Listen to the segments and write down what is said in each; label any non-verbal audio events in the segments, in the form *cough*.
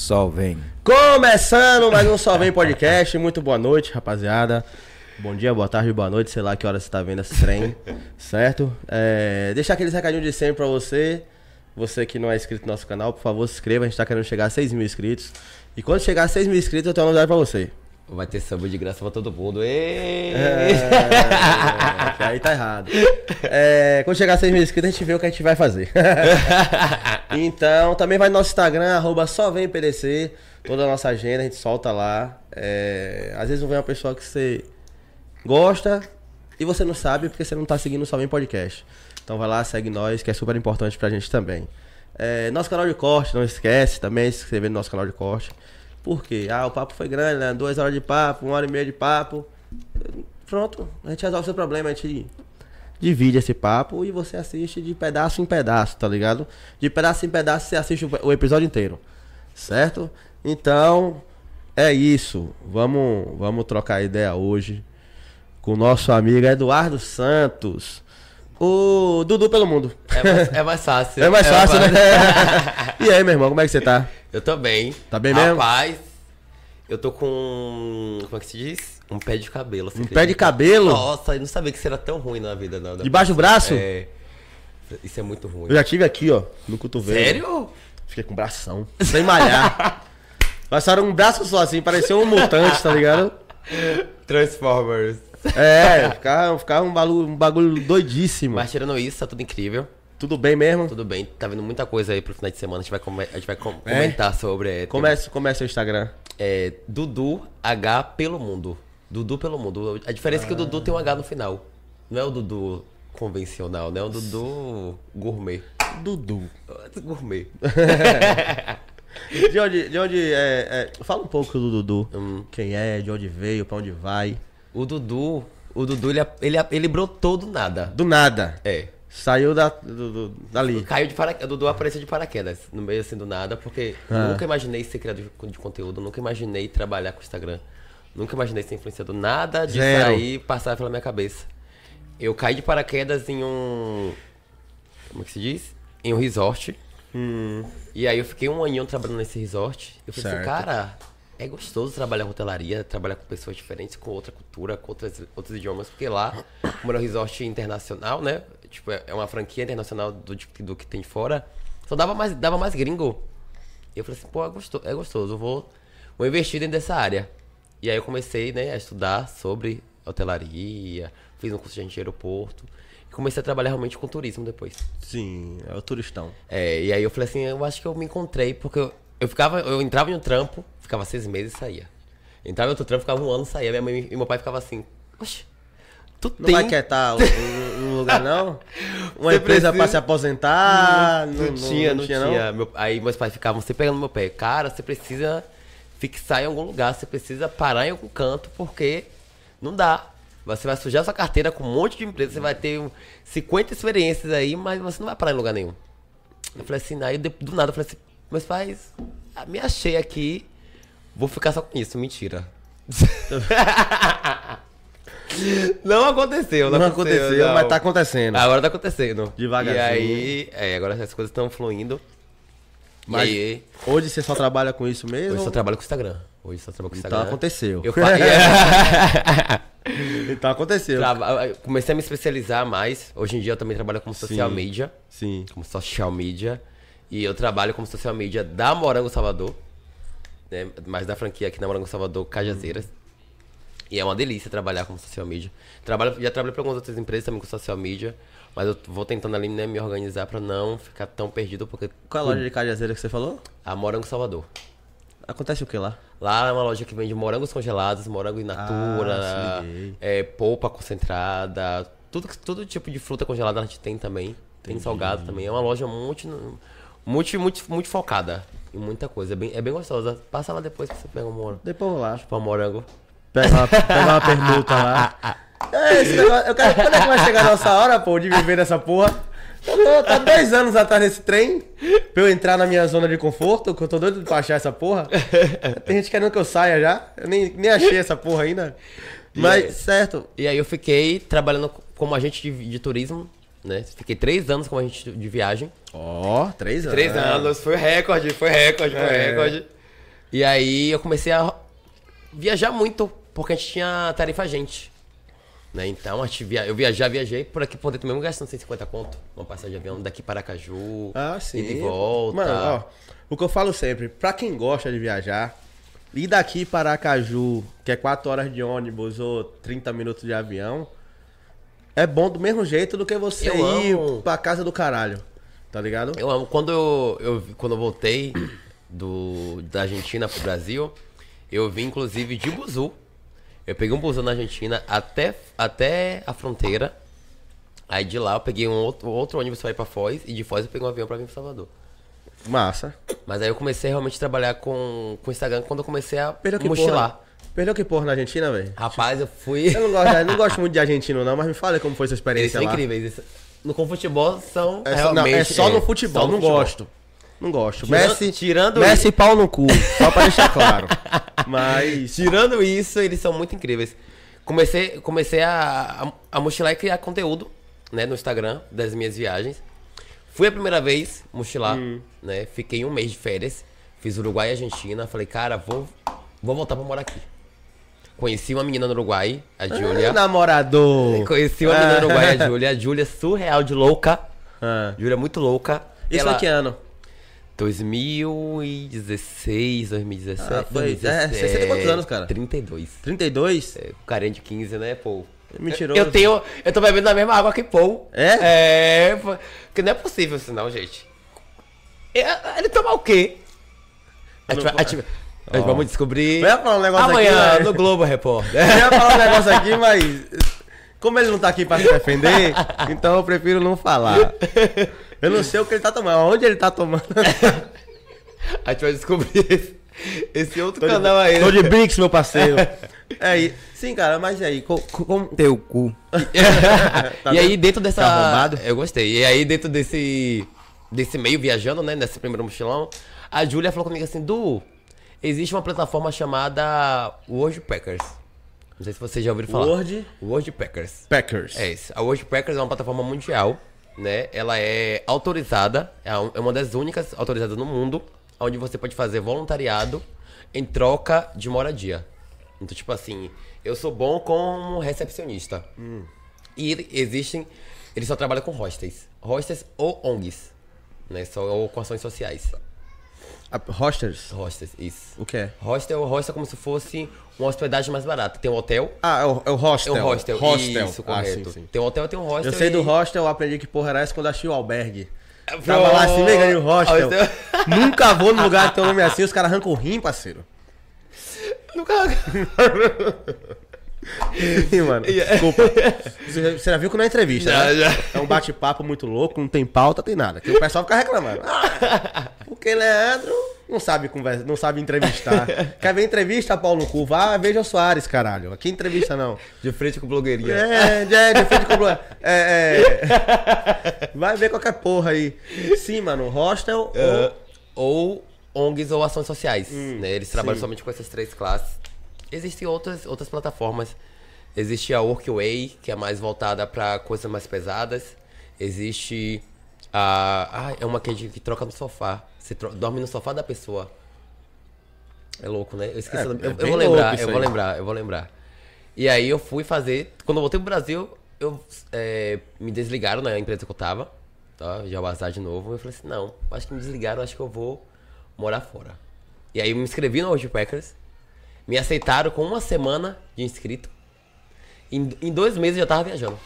Só vem. Começando mais um Só Vem Podcast. Muito boa noite, rapaziada. Bom dia, boa tarde, boa noite. Sei lá que hora você tá vendo esse trem, *laughs* certo? É, deixar aqueles recadinhos de sempre pra você. Você que não é inscrito no nosso canal, por favor, se inscreva. A gente tá querendo chegar a 6 mil inscritos. E quando chegar a 6 mil inscritos, eu tenho uma novidade pra você. Vai ter samba de graça pra todo mundo. Ê! É, que aí tá errado. É, quando chegar a 6 mil inscritos, a gente vê o que a gente vai fazer. *laughs* então, também vai no nosso Instagram, arroba só vem PDC. Toda a nossa agenda, a gente solta lá. É, às vezes não vem uma pessoa que você gosta e você não sabe porque você não tá seguindo Só Vem Podcast. Então vai lá, segue nós, que é super importante pra gente também. É, nosso canal de corte, não esquece também de se inscrever no nosso canal de corte. Por quê? Ah, o papo foi grande, né? Duas horas de papo, uma hora e meia de papo. Pronto, a gente resolve o seu problema, a gente divide esse papo e você assiste de pedaço em pedaço, tá ligado? De pedaço em pedaço você assiste o- episódio inteiro, certo? Então, é isso. Vamos, vamos trocar ideia hoje com o nosso amigo Eduardo Santos. O Dudu pelo mundo. É mais, é mais fácil. *laughs* É mais fácil, mais né? *laughs* e aí, meu irmão, como é que você tá? Eu tô bem. Tá bem mesmo? Rapaz, eu tô com. Como é que se diz? Um pé de cabelo. Um pé de cabelo? Nossa, eu não sabia que isso era tão ruim na vida, não. Debaixo do braço? É. Isso é muito ruim. Eu já tive aqui, ó, no cotovelo. Sério? Fiquei com bração. Sem malhar. *laughs* Passaram um braço só assim, parecia um mutante, tá ligado? Transformers. É, ficava, ficava um, bagulho, um bagulho doidíssimo. Mas tirando isso, tá tudo incrível. Tudo bem mesmo? Tudo bem. Tá vendo muita coisa aí pro final de semana. A gente vai, come- a gente vai com- É? comentar sobre. É, Começa, começa o Instagram. É, Dudu H pelo mundo. Dudu pelo mundo. A diferença é que o Dudu tem um H no final. Não é o Dudu convencional, né? É o Dudu gourmet. Dudu. *laughs* Gourmet. De onde, de onde é, é, Fala um pouco do Dudu. Hum. Quem é, de onde veio, pra onde vai. O Dudu, o Dudu, ele, ele, ele brotou do nada. Do nada. É. Saiu da, do, do- dali. Caiu de paraquedas. Dudu apareceu de paraquedas, no meio assim do nada, porque Ah. nunca imaginei ser criador de, conteúdo, nunca imaginei trabalhar com Instagram. Nunca imaginei ser influenciador. Nada disso Zero. aí passava pela minha cabeça. Eu caí de paraquedas em um. Como é que se diz? Em um resort. Hum, E aí eu fiquei um aninho trabalhando nesse resort. Eu falei assim, Certo. cara, é gostoso trabalhar com hotelaria, trabalhar com pessoas diferentes, com outra cultura, com outras, outros idiomas, porque lá, como era um resort internacional, né? Tipo, é é uma franquia internacional do, do que tem fora, só dava mais, dava mais gringo. E eu falei assim, pô, é gostoso, é gostoso, eu vou, vou investir dentro dessa área. E aí eu comecei, né, a estudar sobre hotelaria, fiz um curso de de aeroporto, e comecei a trabalhar realmente com turismo depois. sim, é o turistão. É, e aí eu falei assim, eu acho que eu me encontrei, porque eu, eu ficava, eu entrava em um trampo, ficava seis meses e saía. Entrava em outro trampo, ficava um ano e saía. Minha mãe e meu pai ficavam assim, oxe, tu Não tem... vai quietar *laughs* um, um lugar, não? *laughs* Uma Você empresa pra precisa- se aposentar? Não, tinha, não, tinha. Meu- aí meus pais ficavam sempre pegando meu pé. Cara, você precisa fixar em algum lugar, você precisa parar em algum canto, porque não dá. Você vai sujar sua carteira com um monte de empresa, você vai ter um 50 experiências aí, mas você não vai parar em lugar nenhum. Eu falei assim, aí do nada eu falei assim, meus pais, ah, me achei aqui, vou ficar só com isso, mentira. *laughs* não aconteceu, não, Não aconteceu, não. mas tá acontecendo. Agora tá acontecendo. Devagarzinho. E aí, é, agora as coisas estão fluindo. Mas aí, hoje você só trabalha com isso mesmo? hoje eu só trabalho com o Instagram. Hoje só trabalho com Então Instagram. aconteceu. Eu *laughs* Então aconteceu. Traba- comecei a me especializar mais. Hoje em dia eu também trabalho como social Sim. media. Sim. Como social media. E eu trabalho como social media da Morango Salvador. Né? Mas da franquia aqui na Morango Salvador, Cajazeiras. E é uma delícia trabalhar como social media. Trabalho, já trabalhei para algumas outras empresas também com social media. Mas eu vou tentando ali né, me organizar para não ficar tão perdido. Porque Qual é a loja de cajazeira que você falou? a Morango Salvador. Acontece o que lá? Lá é uma loja que vende morangos congelados, morango in natura, Ah, se liguei. é, polpa concentrada, tudo, que- todo tipo de fruta congelada a gente tem também. Tem salgado também. É uma loja muito, muito, muito, focada em muita coisa. É bem, é bem gostosa. Passa lá depois que você pega um morango. Depois eu vou lá. Tipo, um morango. Pega uma, pega uma permuta lá. É, esse negócio, eu quero, quando é que vai chegar a nossa hora, pô, de viver nessa porra? Eu tô, tá dois anos atrás desse trem pra eu entrar na minha zona de conforto, que eu tô doido pra achar essa porra. Tem gente querendo que eu saia já. Eu nem, nem achei essa porra ainda. Mas, aí? certo. E aí eu fiquei trabalhando como agente de, de turismo, né? Fiquei três anos como agente de viagem. Ó, três anos. Três anos, foi recorde, foi recorde, foi É. recorde. E aí eu comecei a viajar muito, porque a gente tinha tarifa agente. Né? Então a gente via... eu viajar, viajei por aqui por dentro mesmo gastando 150 conto. Uma passagem de avião daqui para Caju. Ah, sim. E de volta. Mano, ó, o que eu falo sempre, pra quem gosta de viajar, ir daqui para Aracaju, que é 4 horas de ônibus ou 30 minutos de avião, é bom do mesmo jeito do que você Eu ir amo. pra casa do caralho. Tá ligado? Eu amo. Quando eu, eu, quando eu voltei do, da Argentina pro Brasil, eu vim inclusive de buzu. Eu peguei um busão na Argentina até, até a fronteira. Aí de lá eu peguei um outro, outro ônibus pra ir pra Foz. E de Foz eu peguei um avião pra vir pra Salvador. Massa. Mas aí eu comecei realmente a trabalhar com o Instagram quando eu comecei a Perdeu mochilar. porra. Perdeu que porra na Argentina, velho? Rapaz, eu fui. Eu não gosto, *laughs* eu não gosto muito de argentino, não, mas me fala como foi sua Eles experiência são lá. incríveis. Eles- No com futebol são. É só, não, é só no é, futebol, só no não futebol. gosto. Não gosto. Tirando- Messi, tirando Messi pau no cu, só pra deixar claro. *laughs* Mas Tirando isso, eles são muito incríveis. Comecei, comecei a, a, a mochilar e criar conteúdo né, no Instagram das minhas viagens. Fui a primeira vez mochilar, Hum. né? Fiquei um mês de férias. Fiz Uruguai e Argentina. Falei, cara, vou, vou voltar pra morar aqui. Conheci uma menina no Uruguai, a Júlia. Namorador. Conheci uma menina no Uruguai, a Júlia. A Júlia surreal de louca. Ah. Júlia muito louca. Isso Ela- é que ano? 2016, 2017. Ah, foi- é, você tem quantos anos, cara? 32. 32? É, carinha de 15, né, pô? Mentiroso. Eu tenho. Eu tô bebendo na mesma água que Paul. É? É, pô, que não é possível assim, não, gente. É, Ele toma o quê? A gente vai- a gente- a gente Ó. Vamos descobrir. Eu ia falar um negócio Amanhã aqui, no mas... Globo Repórter. *laughs* Eu ia falar um negócio aqui, mas... Como ele não tá aqui pra se defender, *laughs* então eu prefiro não falar. Eu não sei o que ele tá tomando, onde ele tá tomando. *laughs* A gente vai descobrir esse, outro canal aí. Tô de brinks, meu parceiro. *laughs* É, e- sim, cara, mas e aí? co- co- Como... Teu cu. *laughs* Tá e aí, dentro dessa. Tá arrombado? Eu gostei. E aí, dentro desse. Desse meio viajando, né? Nesse primeiro mochilão, a Júlia falou comigo assim: Du, existe uma plataforma chamada Wordpackers. Não sei se vocês já ouviram falar. Word Wordpackers. Packers. É isso. A Wordpackers é uma plataforma mundial, né? Ela é autorizada, é é uma das únicas autorizadas no mundo, onde você pode fazer voluntariado em troca de moradia. Então, tipo assim, eu sou bom como recepcionista. E ele- existem, eles só trabalham com hostels. Hostels ou ONGs, né? Só, ou com ações sociais. Hosters? Hostels, isso. O que é? Hostel, hostel é como se fosse uma hospedagem mais barata. Tem um hotel, Ah, é o, é o é hostel. um hostel. Hostel. Isso, Ah, correto. sim, sim. Tem um hotel, tem um hostel. Eu sei e- do hostel, eu aprendi que porra era essa quando achei o albergue. Pronto. Tava lá assim, legal, o hostel. Hostel. *laughs* Nunca vou num lugar que tem um nome assim, os caras arrancam o rim, parceiro. Nunca. *laughs* *laughs* Ih, mano, desculpa. *laughs* Você já viu que não é entrevista, Já, né? já. É um bate-papo muito louco, não tem pauta, tem nada. Que o pessoal fica reclamando. Ah, porque Leandro não sabe conversa, não sabe entrevistar. *laughs* Quer ver entrevista, Paulo cu? Vá, veja o Soares, caralho. Aqui entrevista não. De frente com blogueirinha. É, é, de frente com o- é, é. Vai ver qualquer porra aí. Sim, mano, hostel Ah, ou ONGs ou ações sociais. né? Eles trabalham sim. somente com essas três classes. Existem outras, outras plataformas. Existe a Workaway, que é mais voltada para coisas mais pesadas. Existe a. Ah, é uma que, a gente- que troca no sofá. Você tro- dorme no sofá da pessoa. É louco, né? Eu esqueci É, o nome. é Eu, eu vou lembrar, eu vou lembrar, eu vou lembrar. E aí eu fui fazer. Quando eu voltei pro Brasil, eu é, me desligaram na empresa que eu tava. Tá? Já vazar de novo. Eu falei assim, não, acho que me desligaram, acho que eu vou morar fora. E aí eu me inscrevi no Packers. Me aceitaram com uma semana de inscrito. Em, em dois meses eu já tava viajando.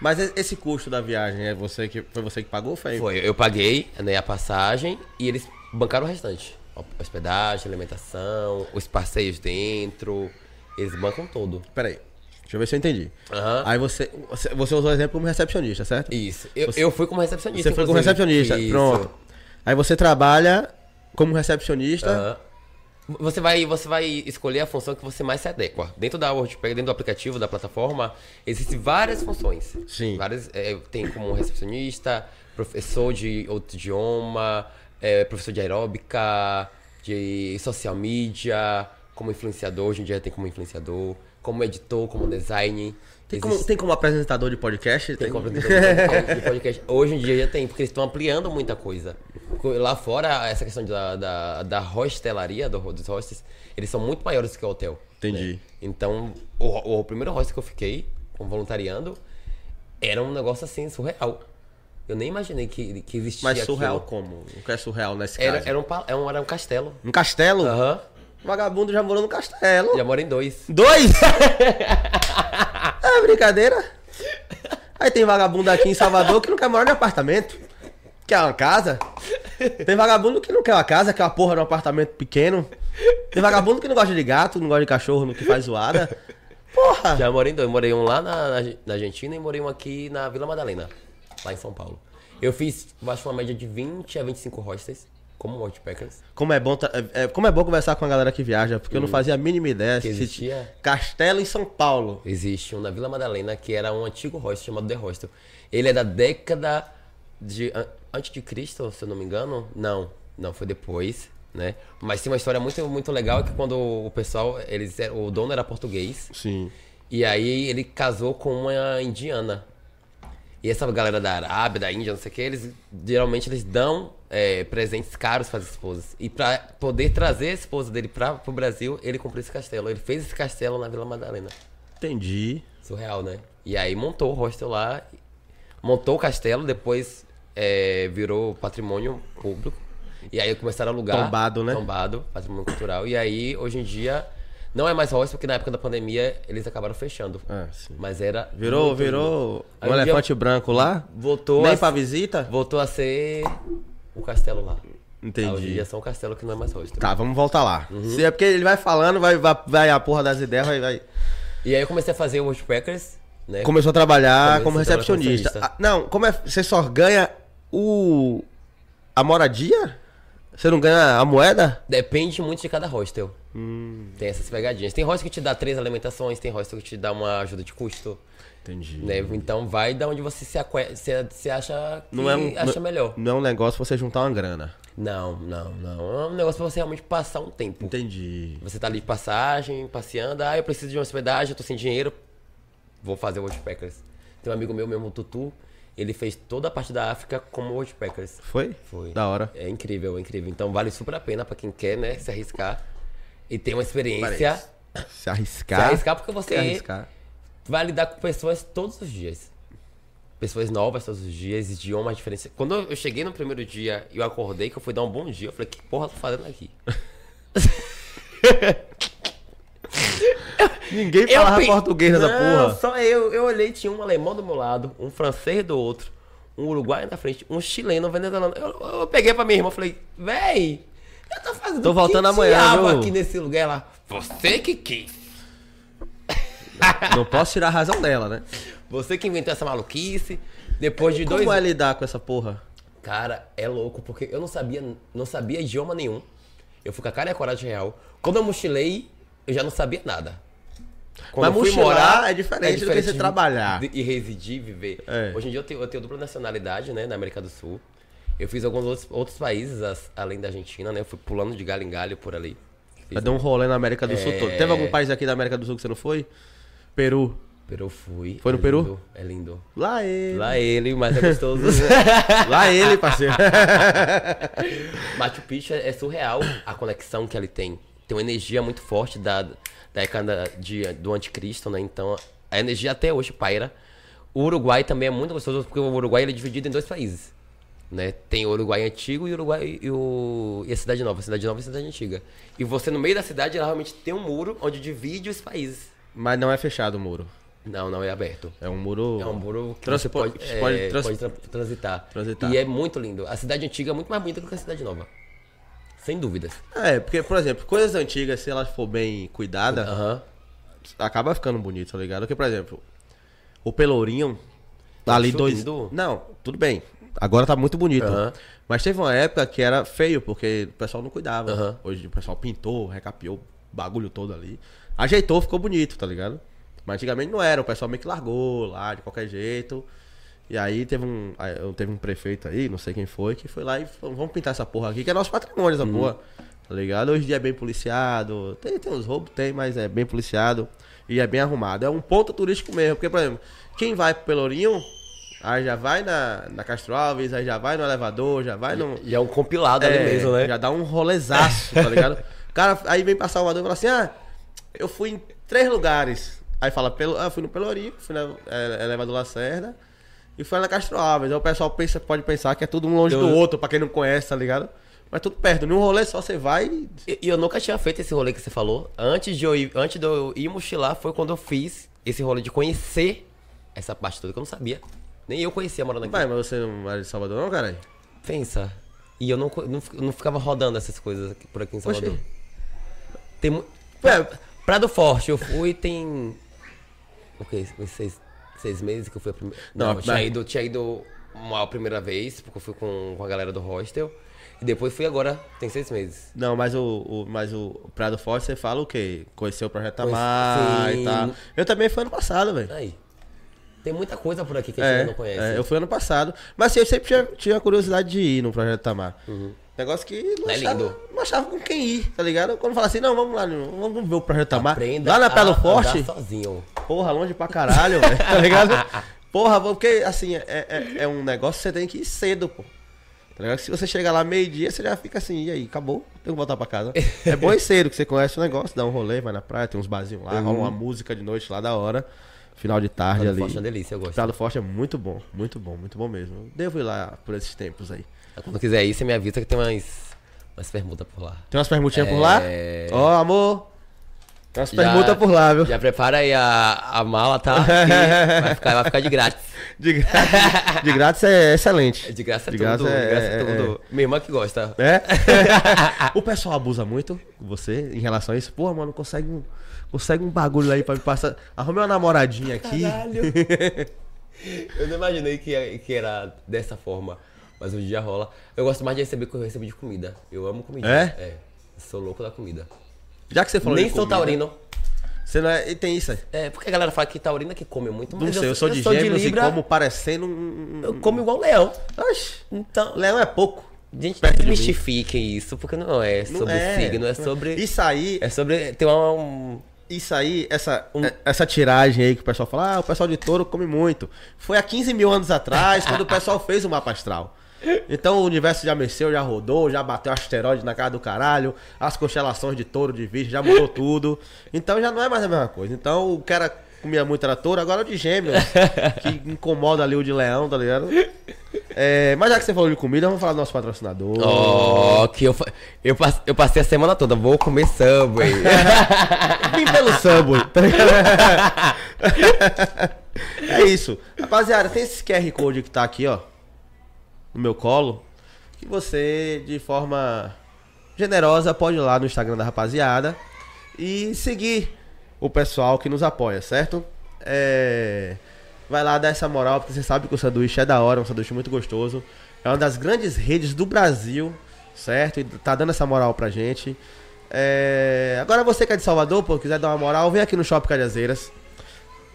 Mas esse custo da viagem é você que foi você que pagou ou foi? Foi, eu paguei né, a passagem e eles bancaram o restante. Hospedagem, alimentação, os passeios dentro. Eles bancam todo. Peraí. Deixa eu ver se eu entendi. Aham. Aí você, você, usou o exemplo como recepcionista, certo? Isso. Eu, Você- eu fui como recepcionista. Você foi como recepcionista. Isso. Pronto. Aí você trabalha como recepcionista. Aham. Você vai, você vai escolher a função que você mais se adequa. Dentro da WordPad, dentro do aplicativo, da plataforma, existem várias funções. Sim. Várias, é, tem como recepcionista, professor de outro idioma, é, professor de aeróbica, de social media, como influenciador, hoje em dia tem como influenciador, como editor, como design. Tem, como, Existe- tem como apresentador de podcast? tem como apresentador de *laughs* podcast. Hoje em dia já tem, porque eles estão ampliando muita coisa. Lá fora, essa questão da, da, da hostelaria, do, dos hostels, eles são muito maiores que o hotel. Entendi. né? Então, o, o primeiro hostel que eu fiquei, como voluntariando, era um negócio assim, surreal. Eu nem imaginei que, que existia Mas surreal aquilo. como? O que é surreal nesse Era, caso? era, um, era um, era um castelo. Um castelo? Aham. Vagabundo já morou no castelo. Já moro em dois. Dois? *laughs* é brincadeira? Aí tem vagabundo aqui em Salvador que não quer morar em apartamento. Quer uma casa. Tem vagabundo que não quer uma casa, quer uma porra de um apartamento pequeno. Tem vagabundo que não gosta de gato, não gosta de cachorro, não que faz zoada. Porra! Já morei dois. Morei um lá na, na- na Argentina e morei um aqui na Vila Madalena, lá em São Paulo. Eu fiz, acho, uma média de 20 a 25 hostels, como Worldpackers. Como é bom, é- é- como é bom conversar com a galera que viaja, porque eu não fazia a mínima ideia. Que se- existia? Castelo em São Paulo. Existe um na Vila Madalena, que era um antigo hostel chamado The Hostel. Ele é da década de... an- Antes de Cristo, se eu não me engano. Não, não, foi depois, né? Mas tem uma história muito, muito legal, que quando o pessoal, eles eram- o dono era português, Sim. E aí ele casou com uma indiana. E essa galera da Arábia, da Índia, não sei o que, eles geralmente eles dão é, presentes caros para as esposas. E pra poder trazer a esposa dele para pro Brasil, ele comprou esse castelo. Ele fez esse castelo na Vila Madalena. Entendi. Surreal, né? E aí montou o hostel lá, montou o castelo, depois é, virou patrimônio público. E aí começaram a alugar. Tombado, né? Tombado, patrimônio cultural. E aí, hoje em dia, não é mais hostel, porque na época da pandemia eles acabaram fechando. Ah. Mas era. Virou, virou lindo. Um elefante branco lá? Voltou Nem a, pra visita? voltou a ser o castelo lá. Entendi. Ah, hoje em dia são um castelo que não é mais hostel. Tá, vamos voltar lá. Uhum. Se é porque ele vai falando, vai, vai, vai a porra das ideias, vai. vai. E aí eu comecei a fazer o Worldpackers, né? Começou a trabalhar Comecei como recepcionista. Ah, não, como é. Você só ganha o. a moradia? Você não ganha a moeda? Depende muito de cada hostel. Hum. Tem essas pegadinhas. Tem hostel que te dá três alimentações, tem hostel que te dá uma ajuda de custo. Entendi. Né? Então vai da onde você se, aque... se, se acha Não é um, acha não- melhor. Não é um negócio você juntar uma grana. Não, não, não. É um negócio pra você realmente passar um tempo. Entendi. Você tá ali de passagem, passeando, ah, eu preciso de uma hospedagem, eu tô sem dinheiro, vou fazer o Worldpackers. Tem um amigo meu mesmo, o Tutu, ele fez toda a parte da África como Worldpackers. Foi? Foi. Da hora. É incrível, é incrível. Então vale super a pena pra quem quer, né, se arriscar e ter uma experiência. Se Se arriscar. arriscar porque você Se arriscar. Vai lidar com pessoas todos os dias. Pessoas novas todos os dias, idiomas diferentes. Quando eu cheguei no primeiro dia e eu acordei, que eu fui dar um bom dia, eu falei, que porra eu tô fazendo aqui? *laughs* Ninguém falava pe- português nessa porra. Só eu. Eu olhei, tinha um alemão do meu lado, um francês do outro, um uruguaio na frente, um chileno, um venezuelano. Eu, eu peguei pra minha irmã e falei, véi, eu tô fazendo Tô voltando amanhã, viu? aqui nesse lugar lá. Você que quis. *laughs* Não posso tirar a razão dela, né? Você que inventou essa maluquice. Depois de dois Como é lidar com essa porra? Cara, é louco, porque eu não sabia, não sabia idioma nenhum. Eu fui com a cara e a coragem real. Quando eu mochilei, eu já não sabia nada. Mas eu fui mochilar é diferente do que você de- trabalhar. de- e residir, viver. É. Hoje em dia eu tenho, eu tenho dupla nacionalidade, né, na América do Sul. Eu fiz alguns outros, outros países, as- além da Argentina, né? Eu fui pulando de galho em galho por ali. Fiz deu um rolê na América do Sul É. todo. Teve algum país aqui da América do Sul que você não foi? Peru. Peru fui. Foi no É Peru? lindo, É lindo. Lá ele. Lá ele, mas é gostoso. *laughs* Lá ele, parceiro. *laughs* Machu Picchu é, é surreal a conexão que ele tem. Tem uma energia muito forte da, da década de, do anticristo, né? Então, a energia até hoje paira. O Uruguai também é muito gostoso, porque o Uruguai ele é dividido em dois países. Né? Tem o Uruguai antigo e o Uruguai e, o, e a cidade nova. A cidade nova e a cidade antiga. E você, no meio da cidade, realmente tem um muro onde divide os países. Mas não é fechado o muro. Não, não é aberto. É um muro. É um muro que você pode, é, pode trans- pode tra- transitar. Transitar. E é muito lindo. A cidade antiga é muito mais bonita do que a cidade nova. Sem dúvidas. É, porque, por exemplo, coisas antigas, se elas for bem cuidadas, Aham. acaba ficando bonito, tá ligado? Porque, por exemplo, o Pelourinho, Eu ali dois. lindo. Não, tudo bem. Agora tá muito bonito. Mas teve uma época que era feio, porque o pessoal não cuidava. Hoje o pessoal pintou, recapiou o bagulho todo ali. Ajeitou, ficou bonito, tá ligado? Mas antigamente não era, o pessoal meio que largou lá de qualquer jeito. E aí teve um, teve um prefeito aí, não sei quem foi, que foi lá e falou, vamos pintar essa porra aqui, que é nosso patrimônio essa porra. Tá ligado? Hoje em dia é bem policiado. Tem, tem uns roubos, tem, mas é bem policiado. E é bem arrumado. É um ponto turístico mesmo. Porque, por exemplo, quem vai pro Pelourinho, aí já vai na, na Castro Alves, aí já vai no elevador, já vai no. E é um compilado ali É, mesmo, né? Já dá um rolezaço, tá ligado? O *laughs* cara aí vem pra Salvador e fala assim: ah, eu fui em três lugares. Aí fala, pelo, ah, fui no Pelourinho, fui na é, Elevador Lacerda e fui na Castro Alves. Aí o pessoal pensa, pode pensar que é tudo um longe do Eu- outro, pra quem não conhece, tá ligado? Mas tudo perto. Num rolê só você vai e. E, eu nunca tinha feito esse rolê que você falou. Antes de eu ir, antes de eu ir mochilar, foi quando eu fiz esse rolê de conhecer essa parte toda que eu não sabia. Nem eu conhecia morando aqui. Vai, mas você não é de Salvador, não, caralho? Pensa. E eu não, não, não ficava rodando essas coisas por aqui em Salvador. Oxi. Tem mu- Pra, Prado Forte, eu fui tem. O quê? Uns Seis, seis meses que eu fui a primeira. Não, Não, eu tinha mas- ido, tinha ido uma primeira vez, porque eu fui com, com a galera do hostel. E depois fui agora, tem seis meses. Não, mas o, o, mas o Prado Forte você fala o quê? Conheceu o Projeto Conheci- Tamar sim. e tal. Eu também fui ano passado, velho. Aí. Tem muita coisa por aqui que a gente É, não conhece. é, eu fui ano passado. Mas assim, eu sempre tinha, tinha curiosidade de ir no Projeto Tamar. Negócio que não É achava, lindo. não achava com quem ir, tá ligado? Quando fala assim, não, vamos lá, vamos ver o Projeto. Aprenda Lá na Prado Forte, sozinho. porra, longe pra caralho, velho, tá ligado? *laughs* Porra, porque assim, é, é, é um negócio que você tem que ir cedo, pô. Tá ligado? Se você chegar lá meio-dia, você já fica assim, e aí, acabou, tenho que voltar pra casa. É bom ir cedo, que você conhece o negócio, dá um rolê, vai na praia, tem uns barzinhos lá, rola uma música de noite lá da hora. Final de tarde Praia do ali. Forte é uma delícia, eu gosto. Do Forte é muito bom, muito bom, muito bom mesmo. Eu Devo ir lá por esses tempos aí. Quando quiser ir, você me avisa que tem umas, umas permutas por lá. Tem umas permutinhas por lá? É. Ó, amor. Tem umas Já- permutas por lá, viu? Já prepara aí a, a mala, tá? *laughs* Vai, ficar, vai ficar de grátis. *laughs* De grátis, de grátis é excelente. De graça é De tudo. é- de graça é, é- tudo. Minha irmã que gosta. É? *laughs* o pessoal abusa muito você em relação a isso. Pô, mano, consegue um, consegue um bagulho aí pra me passar. Arrumei uma namoradinha aqui. Caralho. eu não imaginei que, que era dessa forma. Mas um dia rola. Eu gosto mais de receber que eu recebo de comida. Eu amo comida. É? É. Eu sou louco da comida. Já que você falou Nem de sou comida, taurino. Você não é. E tem isso aí. É, porque a galera fala que taurino é que come muito. Não Mas sei, eu sou de gêmeos e Libra, como parecendo um. Eu como igual leão. Oxi, Então, leão é pouco. gente, não desmistifiquem isso, porque não é Não sobre é. signo, é sobre. Isso aí, É sobre ter uma, um. isso aí, essa, é- essa tiragem aí que o pessoal fala, ah, o pessoal de touro come muito. Foi há 15 mil anos atrás, quando o pessoal fez o mapa astral. Então o universo já mexeu, já rodou, já bateu asteroide na cara do caralho, as constelações de touro, de virgem, já mudou tudo. Então já não é mais a mesma coisa. Então o cara comia muito era touro, agora é o de gêmeos, que incomoda ali o de leão, tá ligado? É, mas já que você falou de comida, vamos falar do nosso patrocinador. Ó, que eu, eu, eu passei a semana toda, vou comer Subway. *laughs* Vim pelo Subway, tá ligado? *laughs* É isso. Rapaziada, tem esse QR Code que tá aqui, ó. No meu colo. Que você, de forma generosa, pode ir lá no Instagram da rapaziada e seguir o pessoal que nos apoia, certo? É... Vai lá dar essa moral, porque você sabe que o sanduíche é da hora, é um sanduíche muito gostoso. É uma das grandes redes do Brasil, certo? E tá dando essa moral pra gente. É, Agora você que é de Salvador, pô, quiser dar uma moral, vem aqui no Shopping Cajazeiras.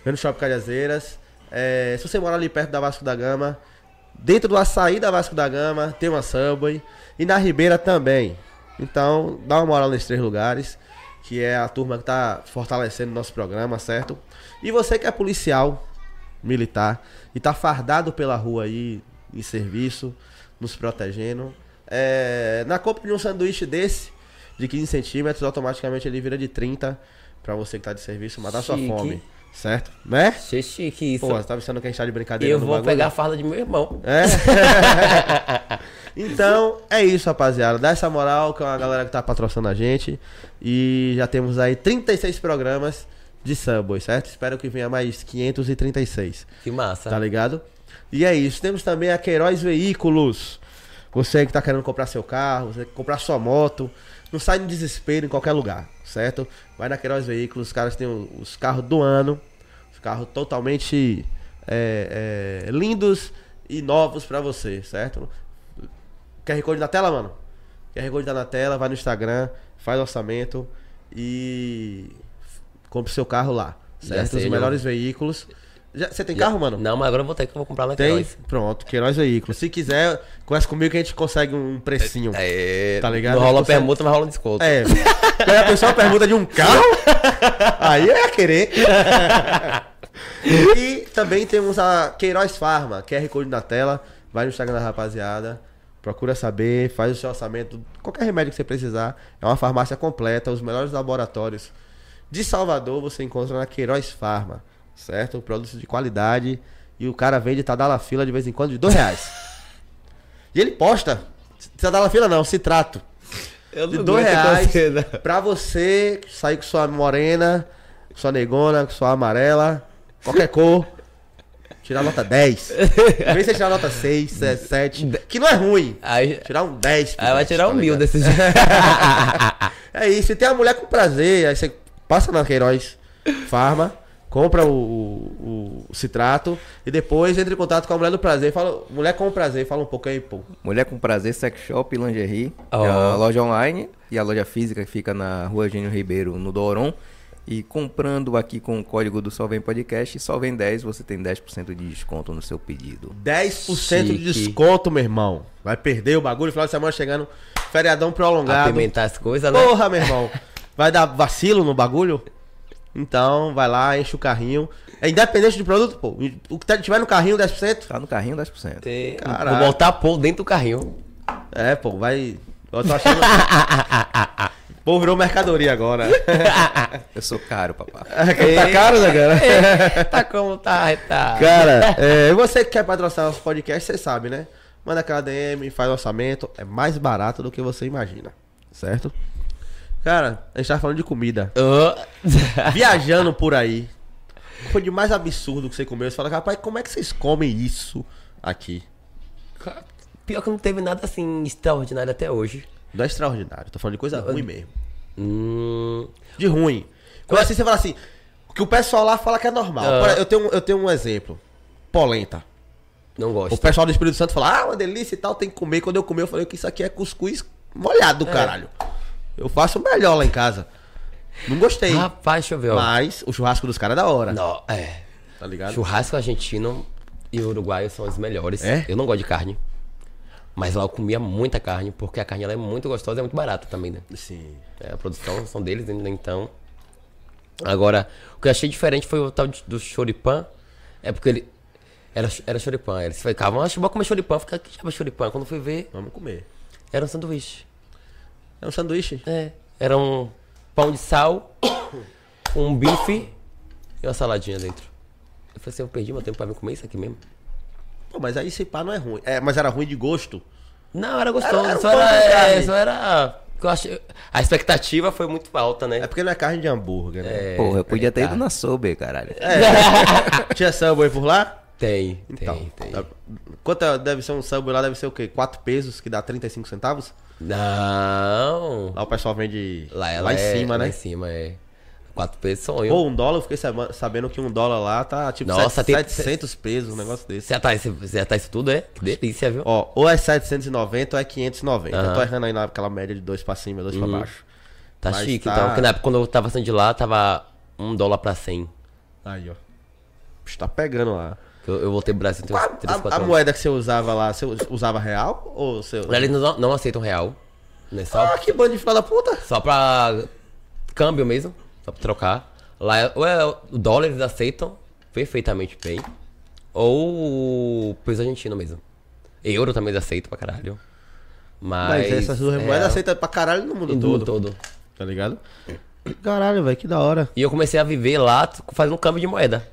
Vem no Shopping Cajazeiras. É, Se você mora ali perto da Vasco da Gama, dentro do açaí da Vasco da Gama, tem uma Subway. E na Ribeira também. Então, dá uma moral nesses três lugares. Que é a turma que tá fortalecendo o nosso programa, certo? E você que é policial, militar, e tá fardado pela rua aí, em serviço, nos protegendo. É, na compra de um sanduíche desse, de 15 centímetros, automaticamente ele vira de 30 pra você que tá de serviço matar sua Chique. fome. Certo? Né? Achei chique isso. Pô, você tá pensando que a gente tá de brincadeira eu vou bagulho? pegar a farda de meu irmão. É? *laughs* então, é isso, rapaziada. Dá essa moral com a galera que tá patrocinando a gente. E já temos aí 36 programas de Subway, certo? Espero que venha mais 536. Que massa. Tá ligado? E é isso. Temos também a Queiroz Veículos. Você que tá querendo comprar seu carro, você comprar sua moto, não sai no desespero em qualquer lugar, certo? Vai na Queiroz Veículos, os caras têm os carros do ano, os carros totalmente é, é, lindos e novos pra você, certo? QR Code na tela, mano? QR Code tá na tela, vai no Instagram, faz orçamento e compre seu carro lá, certo? Os não. melhores veículos. Já- você tem carro, mano? Não, mas agora eu vou ter que eu vou comprar na Tem? Queiroz. Pronto, Queiroz Veículos. Se quiser, conversa comigo que a gente consegue um precinho. É, Tá ligado? Não rola Você- permuta, mas rola um desconto. É. Quando a pessoa pergunta de um carro, *laughs* aí ia querer. e também temos a Queiroz Farma, QR Code na tela. Vai no Instagram da rapaziada. Procura saber, faz o seu orçamento. Qualquer remédio que você precisar. É uma farmácia completa, os melhores laboratórios de Salvador você encontra na Queiroz Farma. Certo? Produtos de qualidade. E o cara vende Tadala Fila de vez em quando de dois reais. e ele posta. Tadala Fila não, citrato. Eu De dois reais pra você sair com sua morena, com sua negona, com sua amarela, qualquer cor. Tirar nota 10. Em vez de você tirar nota 6, 7, que não é ruim. Aí, Tirar um 10. aí vai tirar um tá mil ligado? desse jeito. *laughs* É isso, e tem a mulher com prazer, aí você passa na Queiroz Farma, compra o, o, o citrato e depois entra em contato com a mulher do prazer. Fala, mulher com prazer, fala um pouco aí, pô. Mulher com Prazer Sex Shop e Lingerie. Ó. É a loja online e a loja física que fica na rua Gênio Ribeiro, no Doron. E comprando aqui com o código do Solvem Podcast, Solvem 10, você tem 10% de desconto no seu pedido. 10% de Chique. desconto, meu irmão. Vai perder o bagulho, final de semana chegando, feriadão prolongado. Apimentar as coisas, né? Porra, meu irmão. Vai dar vacilo no bagulho? Então, vai lá, enche o carrinho. É independente do produto, pô. O que tá- tiver no carrinho, 10%. Tá no carrinho 10%. Tem- Caralho. Vou botar pô dentro do carrinho. É, pô, vai. Eu tô achando. *laughs* pô, virou mercadoria agora. Eu sou caro, papá. *laughs* tá caro, né, cara? tá como tá, tá. Cara, é, você que quer patrocinar nosso podcast, você sabe, né? Manda aquela DM, faz orçamento. É mais barato do que você imagina. Certo? Cara, a gente tá falando de comida. Ah. *laughs* Viajando por aí. Foi de mais absurdo que você comeu. Você fala, rapaz, como é que vocês comem isso aqui? Pior que não teve nada assim extraordinário até hoje. Não é extraordinário. Tô falando de coisa ruim mesmo. Hum, De ruim. Quando assim você fala assim, que o pessoal lá fala que é normal. Ah. Eu, tenho, eu tenho um exemplo. Polenta. não O gosto. pessoal do Espírito Santo fala, ah, uma delícia e tal, tem que comer. Quando eu comi, eu falei que isso aqui é cuscuz molhado do caralho. Eu faço melhor lá em casa. Não gostei. Rapaz, deixa eu ver, ó. Mas o churrasco dos caras é da hora. Não, é. Tá ligado? Churrasco argentino e uruguaio são os melhores. É? Eu não gosto de carne. Mas lá eu comia muita carne, porque a carne ela é muito gostosa e é muito barata também, né? Sim. É, a produção são deles, né? então. Agora, o que eu achei diferente foi o tal do choripan. É porque ele. Era, era choripan. Eles ficavam, que vou comer choripan. Fica que chama choripan. Quando fui ver, Vamos comer. era um sanduíche. É um sanduíche. É. Era um pão de sal, um bife e uma saladinha dentro. Eu falei assim, eu perdi meu tempo pra vir comer isso aqui mesmo. Pô, mas aí esse pá não é ruim. É, mas era ruim de gosto. Não, era gostoso. Era- era um só, era, é, só era. eu achei- a expectativa foi muito alta, né? É porque não é carne de hambúrguer, né? É, Porra, eu podia ter tá. ido na Sober, caralho. *laughs* Tinha Subway por lá? Tem, Então. tem, tem. tá- Quanto é- deve ser um Subway lá? Deve ser o quê? 4 pesos, que dá 35 centavos? Não. Lá o pessoal vende Lá, lá, em é- cima, lá né? em cima, é. Quatro pesos sonho. Pô, um dólar, eu fiquei sab- sabendo que um dólar lá tá tipo Nossa, sete- tem- 700 pesos, um negócio desse. Você já, tá, você já tá isso tudo, é? Que delícia, viu? Ó, ou é 790 ou é 590. Eu tô errando aí naquela média de dois pra cima, dois pra baixo. tá mas chique, tá- então. Porque na época, quando eu tava saindo de lá, tava um dólar pra cem. Aí, ó. Puxa, tá pegando lá. Eu, eu voltei pro Brasil tem A, uns 3, a- 4 a anos. moeda que você usava lá, você usava real? Ou você. Lá Eles não, não aceitam real. Né? Só, Ah, que bando de filha da puta! só pra câmbio mesmo. Só pra trocar. Lá é- ou é o dólar eles aceitam perfeitamente bem. Ou o peso argentino mesmo. Euro também eles aceitam pra caralho. Mas. Mas essas duas é, moedas aceitam pra caralho no mundo todo. mundo todo. Tá ligado? Caralho, velho, que da hora. E eu comecei a viver lá t- fazendo câmbio de moeda.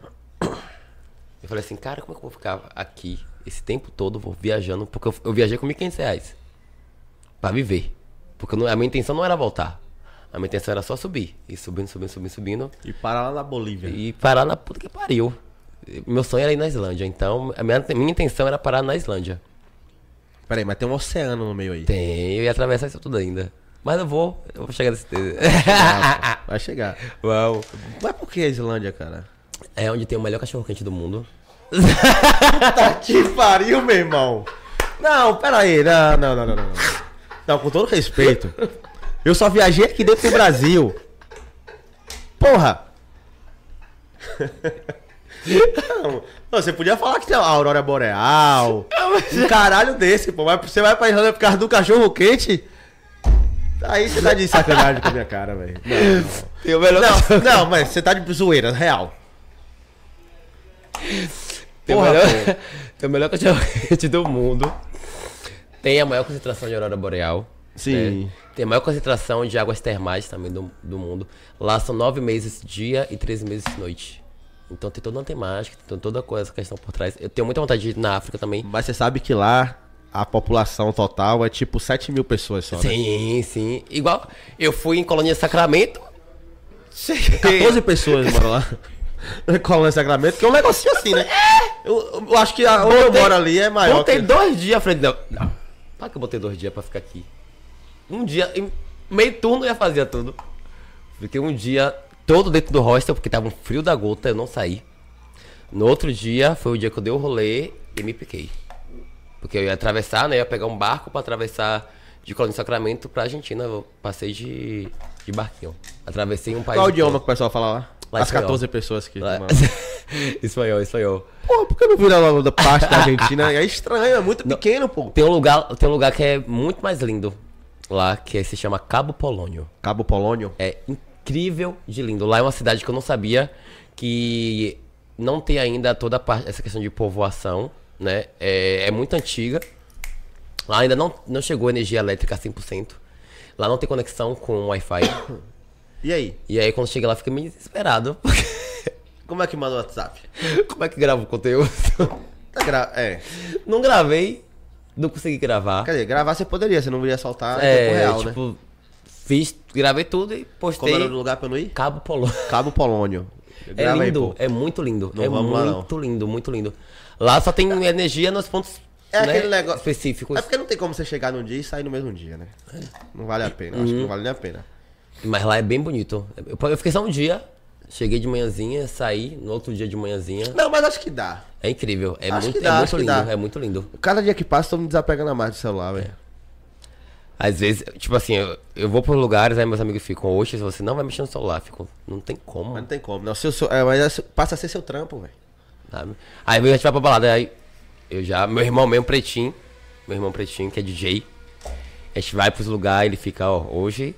Eu falei assim, cara, como é que eu vou ficar aqui esse tempo todo, vou viajando? Porque eu, eu viajei com 1.500 reais. Pra viver. Porque não- a minha intenção não era voltar. A minha intenção era só subir. E subindo, subindo, subindo, subindo. E parar lá na Bolívia. E parar na puta que pariu. Meu sonho era ir na Islândia. Então, a minha, minha intenção era parar na Islândia. Peraí, mas tem um oceano no meio aí. Tem, eu ia atravessar isso tudo ainda. Mas eu vou, eu vou chegar nesse. Vai chegar. Uau. *laughs* Mas por que a Islândia, cara? É onde tem o melhor cachorro quente do mundo. Tá que pariu, meu irmão. Não, pera aí. Não, não, não, não, não. Não, com todo respeito. Eu só viajei aqui dentro do Brasil. Porra! Não, você podia falar que tem a Aurora Boreal. Um caralho desse, pô. Mas você vai pra Islândia por causa do cachorro quente? Aí você tá de sacanagem com a minha cara, velho. Não, Não, não, mas você tá de zoeira, real. Tem, Porra, o melhor, tem o melhor *laughs* cachorro quente do mundo. Tem a maior concentração de aurora boreal. Sim. né? Tem a maior concentração de águas termais também do, do mundo. Lá são nove meses dia e 13 meses noite. Então tem toda uma temática, tem toda coisa, essa questão por trás. Eu tenho muita vontade de ir na África também. Mas você sabe que lá a população total é tipo 7 mil pessoas só. Né? Sim, sim. Igual, eu fui em Colônia Sacramento. Cheguei. 14 pessoas moram lá. *laughs* *laughs* Colônia Sacramento, que é um negocinho assim, né? Eu, eu acho que a, onde eu moro ali é maior. Botei que- dois dias, falei, não, não. Para que eu botei dois dias pra ficar aqui? Um dia, meio turno eu já fazia tudo. Fiquei um dia todo dentro do hostel, porque tava um frio da gota, eu não saí. No outro dia foi o dia que eu dei o rolê e me piquei. Porque eu ia atravessar, né? Eu ia pegar um barco pra atravessar de Colônia Sacramento pra Argentina. Eu passei de, de barquinho. Atravessei um país. Qual o idioma que o pessoal fala lá? Lá As espanhol. 14 pessoas que. Lá- Mano. *laughs* espanhol, espanhol. Pô, por que não vira logo da parte da Argentina? É estranho, é muito pequeno, pô. Tem um lugar, tem um lugar que é muito mais lindo lá, que se chama Cabo Polônio. Cabo Polônio. É incrível de lindo. Lá é uma cidade que eu não sabia que não tem ainda toda parte, essa questão de povoação, né? É, é muito antiga. Lá ainda não, não chegou energia elétrica a 100%. Lá não tem conexão com Wi-Fi. *coughs* E aí? E aí quando chega lá fica meio desesperado. *laughs* Como é que manda o WhatsApp? Como é que grava o conteúdo? Tá gra- É. Não gravei, não consegui gravar. Quer dizer, gravar você poderia, você não iria soltar em tempo É, real, né? tipo, fiz, gravei tudo e Como postei era o lugar pra eu não ir? Cabo Polo. *laughs* Cabo Polônio. É aí, lindo, pô. é muito lindo. Não é vamos lá, não. muito lindo, muito lindo. Lá só tem energia nos pontos É né, aquele negócio- específicos. É porque não tem como você chegar num dia e sair no mesmo dia, né? Não vale a pena. Acho que Uhum. não vale nem a pena. Mas lá é bem bonito. Eu, fiquei só um dia, cheguei de manhãzinha, saí no outro dia de manhãzinha. Não, mas acho que dá. É incrível. É Acho muito, que dá, é muito lindo. É muito lindo. Cada dia que passa, eu tô me desapegando a mais do celular, velho. Às vezes, tipo assim, eu, eu vou por lugares, aí meus amigos ficam, oxe, você não vai mexer no celular, fico, não tem como. Mas não tem como. Não, se eu sou- é, mas é- passa a ser seu trampo, velho. Aí a gente vai pra balada, aí eu já, meu irmão mesmo pretinho, meu irmão pretinho, que é DJ, a gente vai pros lugares, ele fica, ó, hoje.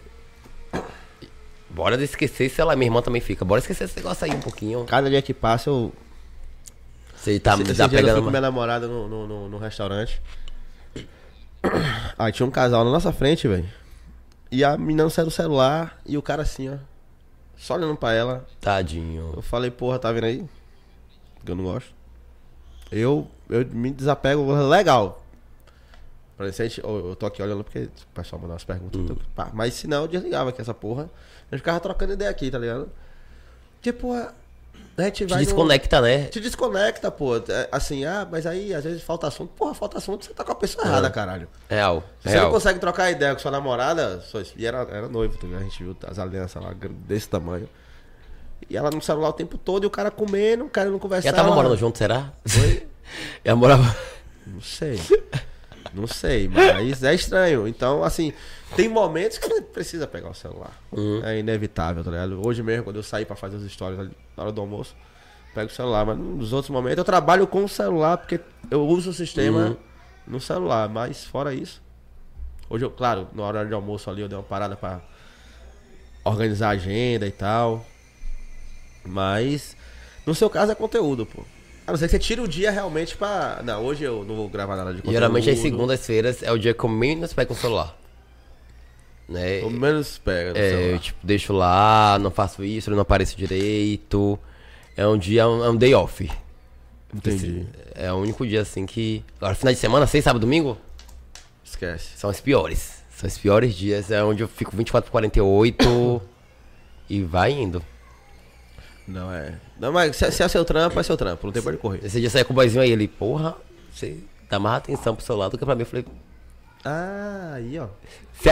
Bora esquecer, sei lá, minha irmã também fica, bora esquecer esse negócio aí um pouquinho. Cada dia que passa, eu. Você tá Esse, me esse dia eu fui pegando. com minha namorada no, no, no- no restaurante. Aí tinha um casal na nossa frente, velho. E a menina saiu do celular e o cara assim, ó. Só olhando pra ela. Tadinho. Eu falei, porra, tá vendo aí? Que eu não gosto. Eu, eu me desapego legal. Pra gente, eu, eu tô aqui olhando porque o pessoal mandou umas perguntas. Hum. então, mas se não, eu desligava aqui essa porra. A gente ficava trocando ideia aqui, tá ligado? Tipo, a gente Te vai. no- desconecta, né? te desconecta, pô. É, Assim, ah, mas aí às vezes falta assunto. Porra, falta assunto, você tá com a pessoa errada, caralho. Real. Você não Real. consegue trocar ideia com sua namorada, es- e era, era noivo, tá ligado? A gente viu as alianças lá desse tamanho. E ela no celular o tempo todo e o cara comendo, o cara não conversava. Já tava morando junto, será? Já *laughs* morava. Não sei. *laughs* Não sei, mas é estranho. Então, assim, tem momentos que você precisa pegar o celular. É inevitável, tá ligado? Hoje mesmo, quando eu saí pra fazer as histórias na hora do almoço, pego o celular. Mas nos outros momentos eu trabalho com o celular, porque eu uso o sistema no celular. Mas fora isso. Hoje eu, claro, na hora de almoço ali eu dei uma parada pra organizar a agenda e tal. Mas no seu caso é conteúdo, pô. A não ser que você tire o dia realmente pra. Não, hoje eu não vou gravar nada de conteúdo. Geralmente as segundas-feiras é o dia que eu menos pego o celular. Né? Ou menos pega no É, eu celular. tipo, deixo lá, não faço isso, não apareço direito. É um dia, é um, é um day off. Entendi. É o único dia assim que. Agora, final de semana, sexta, sábado, domingo, Esquece. são os piores. São os piores dias. É onde eu fico 24 por 48 *coughs* e vai indo. Não é. Não, mas se, se é seu trampo, é seu trampo. Não tem pra onde correr. Esse dia saí com o boizinho aí, ele, porra, você dá mais atenção pro celular do que pra mim. Eu falei. Ah, aí, ó. "Cê-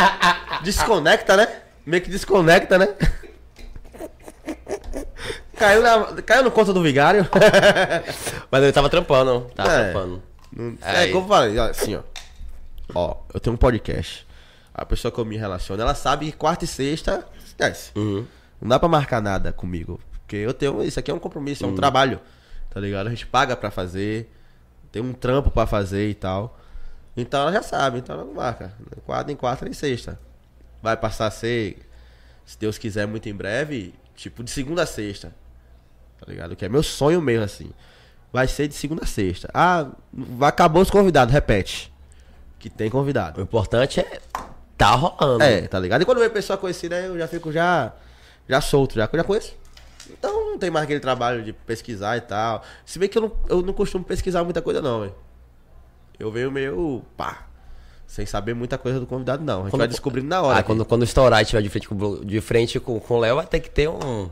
*laughs* Desconecta, né? Meio que desconecta, né? caiu, na, caiu no conto do vigário. *laughs* Mas eu tava trampando, tava É. trampando. Não- é, Aí. como eu falei, assim, ó. Ó, eu tenho um podcast. A pessoa que eu me relaciono, ela sabe que quarta e sexta, esquece. Uhum. Não dá pra marcar nada comigo. Porque eu tenho. Isso aqui é um compromisso, é um trabalho. Tá ligado? A gente paga pra fazer. Tem um trampo pra fazer e tal. Então ela já sabe, então ela não marca. Quarta em quarta nem sexta. Vai passar a ser, se Deus quiser, muito em breve, tipo de segunda a sexta. Tá ligado? Que é meu sonho mesmo, assim. Vai ser de segunda a sexta. Ah, acabou os convidados, repete. Que tem O convidado. importante é tá rolando. É, tá ligado? E quando vem pessoa conhecida, eu já fico já, já solto, já, já conheço. Então não tem mais aquele trabalho de pesquisar e tal. Se bem que eu não, eu não costumo pesquisar muita coisa, não, velho. Eu venho meio, pá, sem saber muita coisa do convidado, não. A gente Quando- vai descobrindo na hora. Ah, quando, quando estourar e tiver de frente com, de frente com, com o Léo, vai ter que ter um.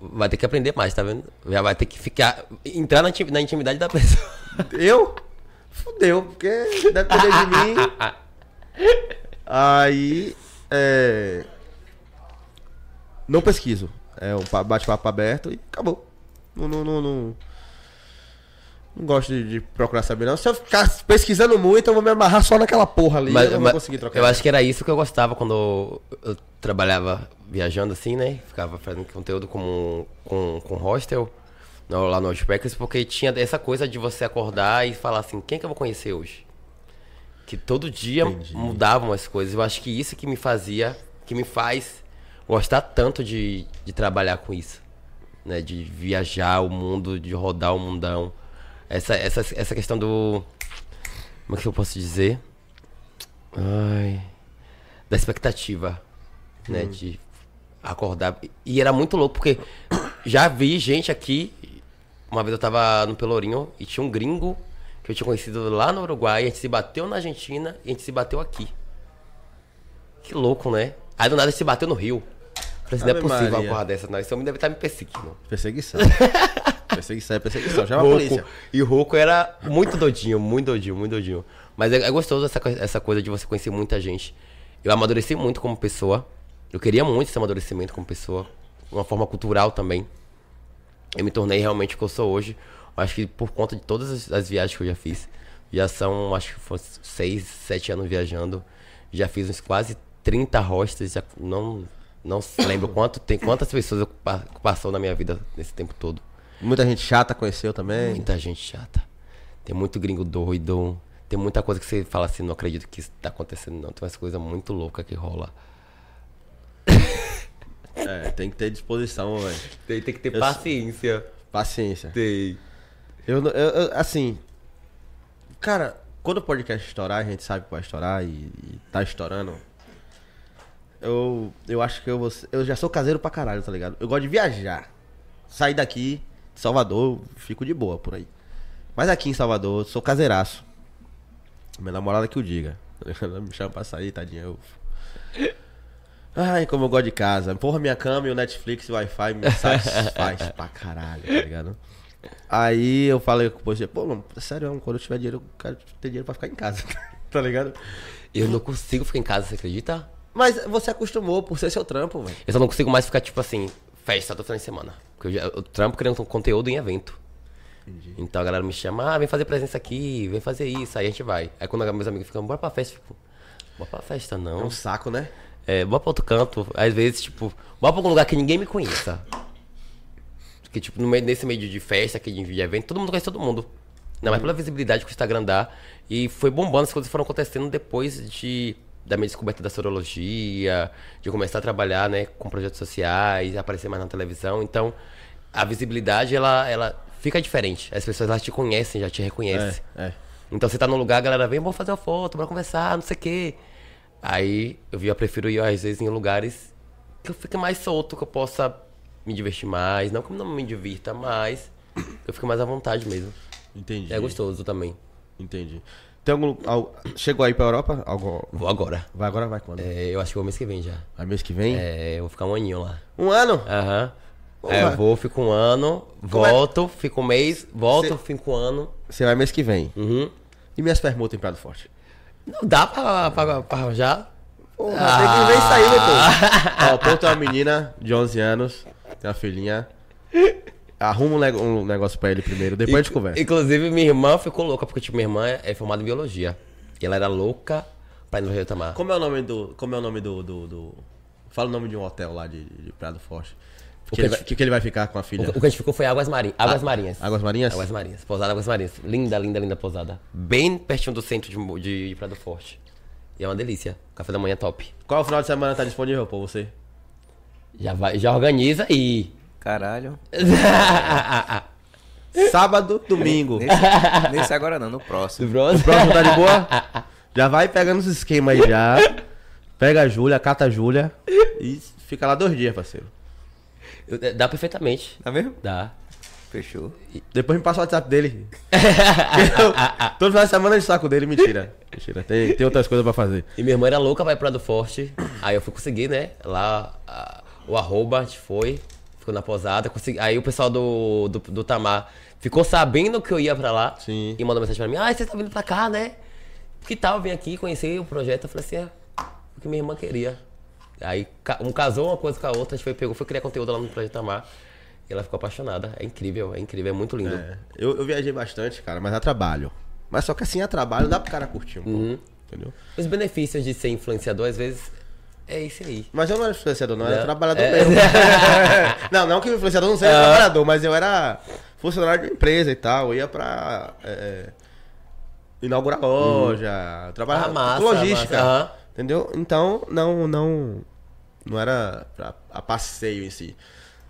Vai ter que aprender mais, tá vendo? Já vai ter que ficar. Entrar na intimidade da pessoa. *laughs* Eu? Fudeu, porque depender de mim. *laughs* Aí, é. Não pesquiso. É um pa- bate-papo aberto e acabou. Não, não, não, não, não gosto de, de procurar saber, não. Se eu ficar pesquisando muito, eu vou me amarrar só naquela porra ali. Mas- eu não mas vou conseguir trocar. eu acho que era isso que eu gostava quando eu trabalhava viajando assim, né? Ficava fazendo conteúdo com, com, com hostel no- lá no Outbackers, porque tinha essa coisa de você acordar e falar assim, quem que eu vou conhecer hoje? Que todo dia Entendi. mudavam as coisas. Eu acho que isso que me fazia, que me faz gostar tanto de, de trabalhar com isso. Né? De viajar o mundo, de rodar o mundão. Essa, essa, essa questão do. Como é que eu posso dizer? Ai. Da expectativa. Né? De acordar. E era muito louco, porque já vi gente aqui. Uma vez eu tava no Pelourinho e tinha um gringo que eu tinha conhecido lá no Uruguai. A gente se bateu na Argentina e a gente se bateu aqui. Que louco, né? Aí do nada se bateu no Rio. Falei assim, não é Ave possível uma Maria. porra dessa, não. Esse homem deve estar me perseguindo. Perseguição. *laughs* perseguição é perseguição. Chama a Rouco. polícia. E o Rouco era muito doidinho, muito doidinho, muito doidinho. Mas é, é gostoso essa, essa coisa de você conhecer muita gente. Eu amadureci muito como pessoa. Eu queria muito esse amadurecimento como pessoa. Uma forma cultural também. Eu me tornei realmente o que eu sou hoje. Acho que por conta de todas as, as viagens que eu já fiz. Já são, acho que foram seis, sete anos viajando. Já fiz uns quase 30 hostels. Já não, não lembro quanto tem, quantas pessoas eu pa- passou na minha vida nesse tempo todo. Muita gente chata conheceu também. Muita gente chata. Tem muito gringo doido. Tem muita coisa que você fala assim, não acredito que isso tá acontecendo, não. Tem umas coisas muito loucas que rola. *laughs* É, tem que ter disposição, velho. Tem, tem que ter Eu paciência. Paciência. Tem. Eu, eu- eu- assim, cara, quando o podcast estourar, a gente sabe que vai estourar e, e tá estourando. Eu, eu acho que eu vou, eu já sou caseiro pra caralho, tá ligado? Eu gosto de viajar. Sair daqui, de Salvador, fico de boa por aí. Mas aqui em Salvador, eu sou caseiraço. Minha namorada que o diga. *laughs* Ela me chama pra sair, tadinha. Eu... Ai, como eu gosto de casa. Porra, minha cama e o Netflix e o Wi-Fi me *laughs* satisfaz pra caralho, tá ligado? Aí eu falei com você, pô, mano, sério, quando eu tiver dinheiro, eu quero ter dinheiro pra ficar em casa, *laughs* tá ligado? Eu não consigo ficar em casa, você acredita? Mas você acostumou por ser seu trampo, velho. Eu só não consigo mais ficar, tipo assim, festa todo final de semana. Porque eu, já, eu trampo criando conteúdo em evento. Então a galera me chama, ah, vem fazer presença aqui, vem fazer isso, aí a gente vai. Aí quando meus amigos ficam, bora pra festa, fico, bora pra festa É não. um saco, né? É, bora pra outro canto. Às vezes, tipo, bora pra algum lugar que ninguém me conheça. Porque, tipo, no meio, nesse meio de festa, aqui de evento, todo mundo conhece todo mundo. Não, mas pela visibilidade que o Instagram dá. E foi bombando, as coisas foram acontecendo depois de da minha descoberta da sorologia, de começar a trabalhar, né, com projetos sociais, aparecer mais na televisão. Então, a visibilidade, ela, ela fica diferente. As pessoas, elas te conhecem, já te reconhecem. É, é. Então você tá num lugar, a galera vem, vamos fazer uma foto, bora conversar, não sei o quê. Aí eu eu prefiro ir às vezes em lugares que eu fique mais solto, que eu possa me divertir mais. Não que eu não me divirta, mas eu fico mais à vontade mesmo. Entendi. É gostoso também. Entendi. Tem algum. al- Chegou aí pra Europa? Algo... Vou agora. Vai agora, vai quando? É, eu acho que vou mês que vem já. Vai mês que vem? É, eu vou ficar um aninho lá. Um ano? Aham. Porra. É, eu vou, fico um ano, Como é- volto, fico um mês, volto, Cê- fico um ano. Você vai mês que vem. Uhum. E minhas permutas em Prado Forte? Não dá pra, pra, pra arranjar. Porra, Ah. tem que ver isso aí, doutor. Ó, o Ponto é uma menina de 11 anos, tem uma filhinha. *laughs* Arruma um, um negócio pra ele primeiro, depois a gente conversa. Inclusive, minha irmã ficou louca, porque tipo, minha irmã é formada em biologia. E ela era louca pra ir no Rio Tamar. Como é o nome do. Como é o nome do. do, do- Fala o nome de um hotel lá de, de Prado Forte. O Que ele, que- vai, que, que ele vai ficar com a filha? O, o que a gente ficou foi Águas Marinhas. Águas Marinhas. Águas Marinhas? Águas Marinhas. Pousada Águas Marinhas. Linda, linda, linda pousada. Bem pertinho do centro de, de, de Prado Forte. E é uma delícia. Café da manhã top. Qual final de semana tá disponível pra você? Já, vai, já organiza e. Caralho. Sábado, domingo. Nesse, nesse agora não, no próximo. Bronze. Próximo tá de boa? Já vai pegando os esquemas aí já. Pega a Júlia, cata a Júlia e fica lá dois dias, parceiro. Eu- Dá perfeitamente. Tá mesmo? Dá. Fechou. Depois me passa o WhatsApp dele. Eu- todo final de semana de saco dele, mentira. Mentira, tem, tem outras coisas pra fazer. E minha irmã era louca, vai pra do Forte. Aí eu fui conseguir, né? Lá, a- o arroba, a gente foi, ficou na posada. Consegui, aí o pessoal do, do, do Tamar ficou sabendo que eu ia pra lá. Sim. E mandou mensagem pra mim: Ah, você tá vindo pra cá, né? Que tal vir aqui conhecer o projeto? Eu falei assim: É, o que minha irmã queria. Aí um casou uma coisa com a outra, a gente foi, pegou, foi criar conteúdo lá no Projeto Tamar. E ela ficou apaixonada. É incrível, é incrível, é muito lindo. É, eu, eu viajei bastante, cara, mas a trabalho. Mas só que assim, a trabalho dá pro cara curtir um Uhum. pouco. Entendeu? Os benefícios de ser influenciador, às vezes, é isso aí. Mas eu não era influenciador, não, eu era Não? trabalhador É. mesmo. *laughs* não, não que o influenciador não seja Ah. trabalhador, mas eu era funcionário de uma empresa e tal. Eu ia pra é, inaugurar loja, trabalhar Ah, massa, com logística. massa, aham. Entendeu? Então, não, não. Não era pra, a passeio em si.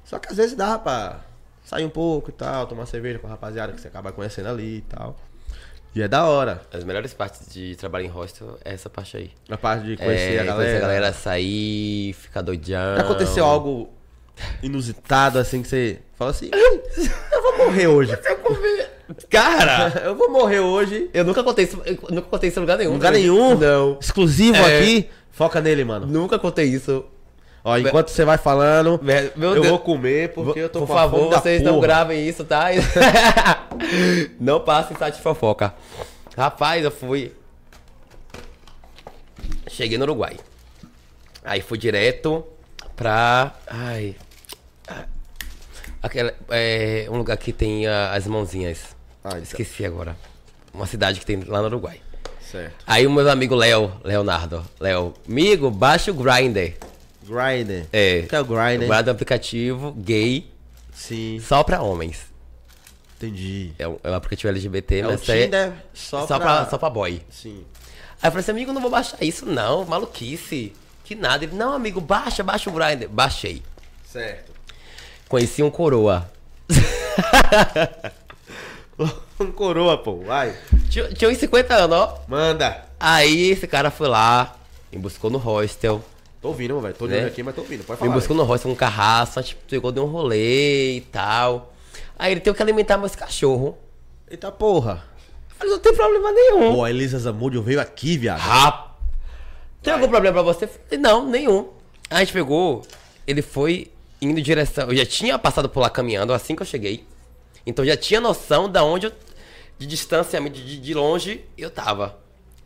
Só que às vezes dava pra sair um pouco e tal, tomar cerveja com a rapaziada que você acaba conhecendo ali e tal. E é da hora. As melhores partes de trabalhar em hostel é essa parte aí. A parte de conhecer é, a galera. Conhecer a galera sair, ficar doidão. Já aconteceu algo inusitado assim que você fala assim, "Ih, eu vou morrer hoje. *laughs* Cara, *laughs* Eu vou morrer hoje. eu nunca contei isso, nunca contei isso em lugar nenhum. Lugar né? nenhum? Não. Exclusivo É. aqui. Foca nele, mano. Nunca contei isso. Ó, enquanto você vai falando, Meu eu Deus. vou comer porque eu tô Por com a favor, fome da vocês não porra. gravem isso, tá? *laughs* não passem site de fofoca. Rapaz, eu fui. Cheguei no Uruguai. Aí fui direto pra. Ai. Aquela, é, um lugar que tem ah, as mãozinhas. Ah, então. Esqueci agora. Uma cidade que tem lá no Uruguai. Certo. Aí o meu amigo Léo, Leonardo, Léo, amigo, baixa o Grindr. Grindr. É. O que é o Grindr é um aplicativo gay Sim, só pra homens. entendi. É um, é um aplicativo LGBT, É mas é Tinder só, só, pra... pra... só pra boy. Sim. Aí eu falei assim, amigo, não vou baixar isso não, maluquice. Que nada. Ele, não, amigo, baixa, baixa o Grindr. Baixei. Certo. Conheci um coroa. *laughs* um coroa, pô. Vai. Tinha, tinha uns 50 anos, ó. Manda. Aí esse cara foi lá, me buscou no hostel. Tô ouvindo, velho. Tô de Né? olho aqui, mas tô ouvindo. Pode Me falar. buscou no hostel com um carraço, a gente pegou de um rolê e tal. Aí ele tem que alimentar meus cachorros. Eita porra. Eu falei, não tem problema nenhum. Pô, a Elisa Zamudio veio aqui, viado. Rap. Tem algum problema pra você? Falei, não, nenhum. Aí a gente pegou, ele foi indo em direção. Eu já tinha passado por lá caminhando assim que eu cheguei. Então já tinha noção da onde eu, de distanciamento, de, de longe eu tava.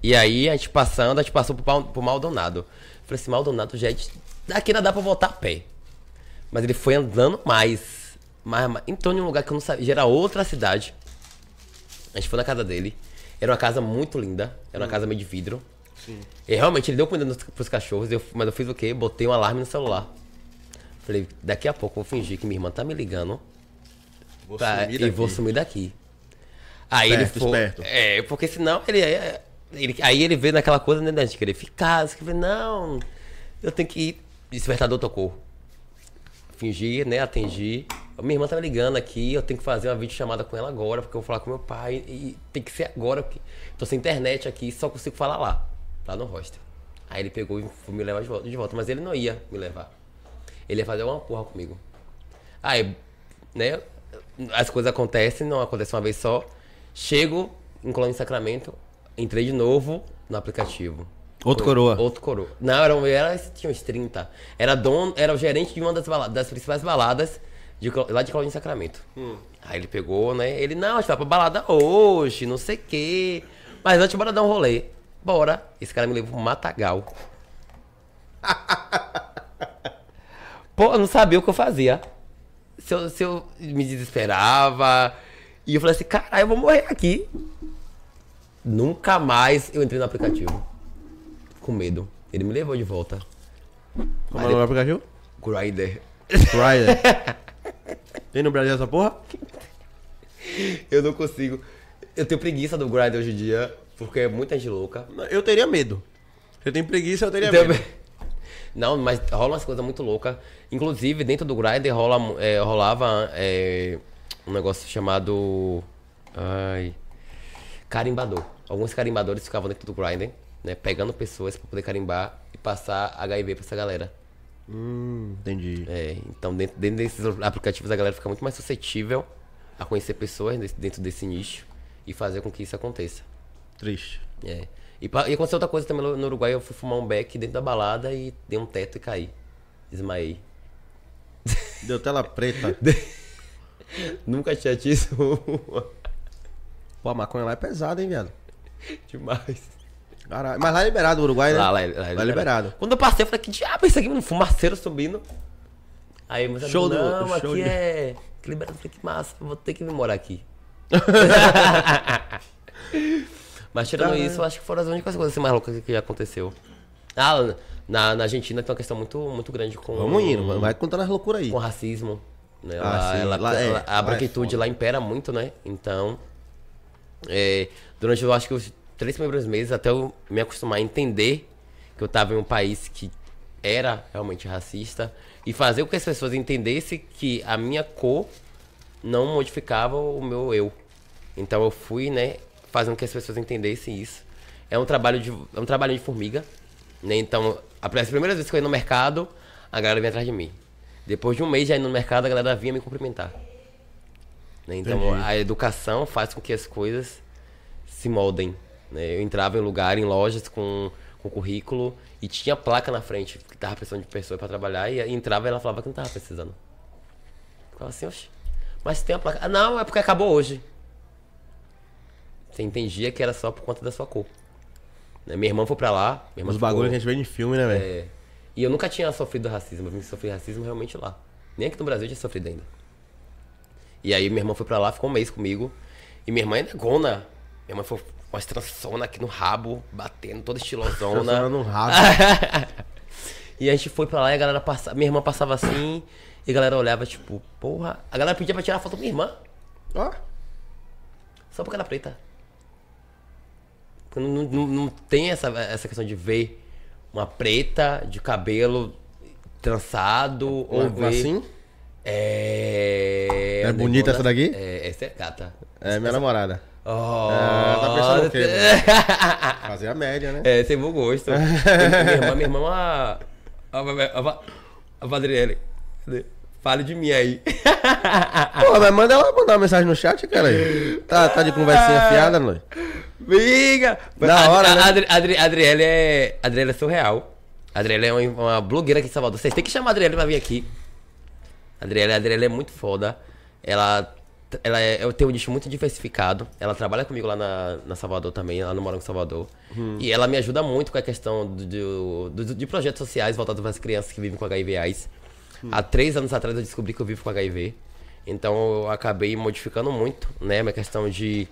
E aí a gente passando, a gente passou por, Pau- por Maldonado. Falei assim, Maldonado, já é de- daqui ainda dá pra voltar a pé. Mas ele foi andando mais. mais, mais entrou em um lugar que eu não sabia. Já era outra cidade. A gente foi na casa dele. Era uma casa muito linda. Era uma casa meio de vidro. E realmente ele deu comida nos, pros cachorros, eu- mas eu fiz o quê? Botei um alarme no celular. Falei, daqui a pouco eu vou fingir que minha irmã tá me ligando Vou pra- sumir e daqui. vou sumir daqui. Aí ele Esperto, foi. esperto. É, porque senão ele, é- ele- Aí ele veio naquela coisa né, de querer ficar. Falei, não, eu tenho que ir. Despertador tocou. Fingi, né? Atendi. Minha irmã tá me ligando aqui, eu tenho que fazer uma videochamada com ela agora, porque eu vou falar com meu pai. E tem que ser agora, porque tô sem internet aqui, só consigo falar lá, lá no hostel. Aí ele pegou e foi me levar de volta, de volta, mas ele não ia me levar. Ele ia fazer uma porra comigo. Aí, né? As coisas acontecem, não acontece uma vez só. Chego em Colônia de Sacramento, entrei de novo no aplicativo. Outro Foi- coroa. Outro coroa. Não, era, um- era tinha uns 30. Era dono, era o gerente de uma das, baladas, das principais baladas de, lá de de Sacramento. Aí ele pegou, né? Ele, não, a gente vai pra balada hoje, não sei o quê. Mas antes bora dar um rolê. Bora. Esse cara me levou pro Matagal. *laughs* Pô, eu não sabia o que eu fazia. Se eu, se eu me desesperava. E eu falei assim, caralho, eu vou morrer aqui. Nunca mais eu entrei no aplicativo. Com medo. Ele me levou de volta. Como é o nome do aplicativo? Grindr. Grindr. *laughs* Tem no Brasil essa porra? Eu não consigo. Eu tenho preguiça do Grindr hoje em dia, porque é muita gente louca. Eu teria medo. Se eu tenho preguiça, eu teria Também- medo. *laughs* Não, mas rola umas coisas muito loucas. Inclusive, dentro do Grindr rola, é, rolava é, um negócio chamado. Ai. Carimbador. Alguns carimbadores ficavam dentro do Grindr, né? Pegando pessoas pra poder carimbar e passar HIV pra essa galera. Hum, entendi. É, então, dentro, dentro desses aplicativos, a galera fica muito mais suscetível a conhecer pessoas desse- dentro desse nicho e fazer com que isso aconteça. Triste. É. E, e aconteceu outra coisa também no, Uruguai, eu fui fumar um beck dentro da balada e dei um teto e caí. Desmaiei. Deu tela preta. *laughs* Nunca tinha tido isso. Pô, a maconha lá é pesada, hein, viado? *laughs* Demais. Caralho. Mas lá é liberado o Uruguai, né? Lá, lá, lá, Lá é liberado. Quando eu passei, eu falei, que diabo é isso aqui? Um fumaceiro subindo. Aí, mas Show do- não, show aqui é... Que liberado. Eu falei, que massa, vou ter que vir morar aqui. *laughs* mas tirando Caralho. isso, eu acho que foram as únicas coisas assim, mais loucas que já aconteceu. Ah, na, na Argentina tem uma questão muito, muito grande com... Vamos indo, vai contando as loucuras aí. com racismo. Né? Ah, sim. ela- Lá é- ela- é a branquitude lá impera muito, né? Então, é, durante eu acho que os três primeiros meses, até eu me acostumar a entender que eu tava em um país que era realmente racista e fazer com que as pessoas entendessem que a minha cor não modificava o meu eu. Então eu fui, né, fazendo com que as pessoas entendessem isso. É um trabalho de, é um trabalho de formiga, né? Então, a- as primeiras vezes que eu ia no mercado, a galera vinha atrás de mim. Depois de um mês já indo no mercado, a galera vinha me cumprimentar. Né? Então, Entendi. a educação faz com que as coisas se moldem. né? Eu entrava em lugar, em lojas com, com currículo e tinha placa na frente que tava precisando de pessoa para trabalhar e, e entrava e ela falava que não tava precisando. Eu Falava assim, oxe, mas tem a placa. Ah, não, é porque acabou hoje. Você entendia que era só por conta da sua cor. Né? Minha irmã foi pra lá. Minha irmã Os ficou- bagulhos que a gente vê em filme, né, velho? é, e eu nunca tinha sofrido racismo, eu vim sofrer racismo realmente lá. Nem aqui no Brasil eu tinha sofrido ainda. E aí minha irmã foi pra lá, ficou um mês comigo. E minha irmã é negona. Minha irmã foi com as trançona aqui no rabo, batendo, toda estilosona. No rabo. *laughs* e a gente foi pra lá e a galera passava. Minha irmã passava assim, e a galera olhava, tipo, porra. A galera pedia pra tirar foto com minha irmã, Ó, só porque ela é preta. Não, não, não tem essa, essa questão de ver uma preta de cabelo trançado ou ou ver. assim? É. É bonita essa daqui? É, essa é gata. É minha namorada. Oh, tá pensando o quê, *laughs* Fazer a média, né? É, sem bom gosto. *laughs* minha irmã, minha irmã é uma. A, a, a, Vadriele. Fale de mim aí. *laughs* Pô, mas manda ela mandar uma mensagem no chat, cara. aí. Tá, tá de conversinha fiada, Noite? Miga! Da hora, a, né? Adri, Adri, Adriele é. Adriele é surreal. Adriele é uma, uma blogueira aqui em Salvador. Vocês têm que chamar a Adriele pra vir aqui. A Adriele, a Adriele é muito foda. Ela. Ela é, eu tenho um nicho muito diversificado. Ela trabalha comigo lá na, na Salvador também, ela não mora em Salvador. E ela me ajuda muito com a questão do, do- do- de projetos sociais voltados para as crianças que vivem com HIV AIDS. Há três anos atrás eu descobri que eu vivo com HIV. Então eu acabei modificando muito, né? Minha questão de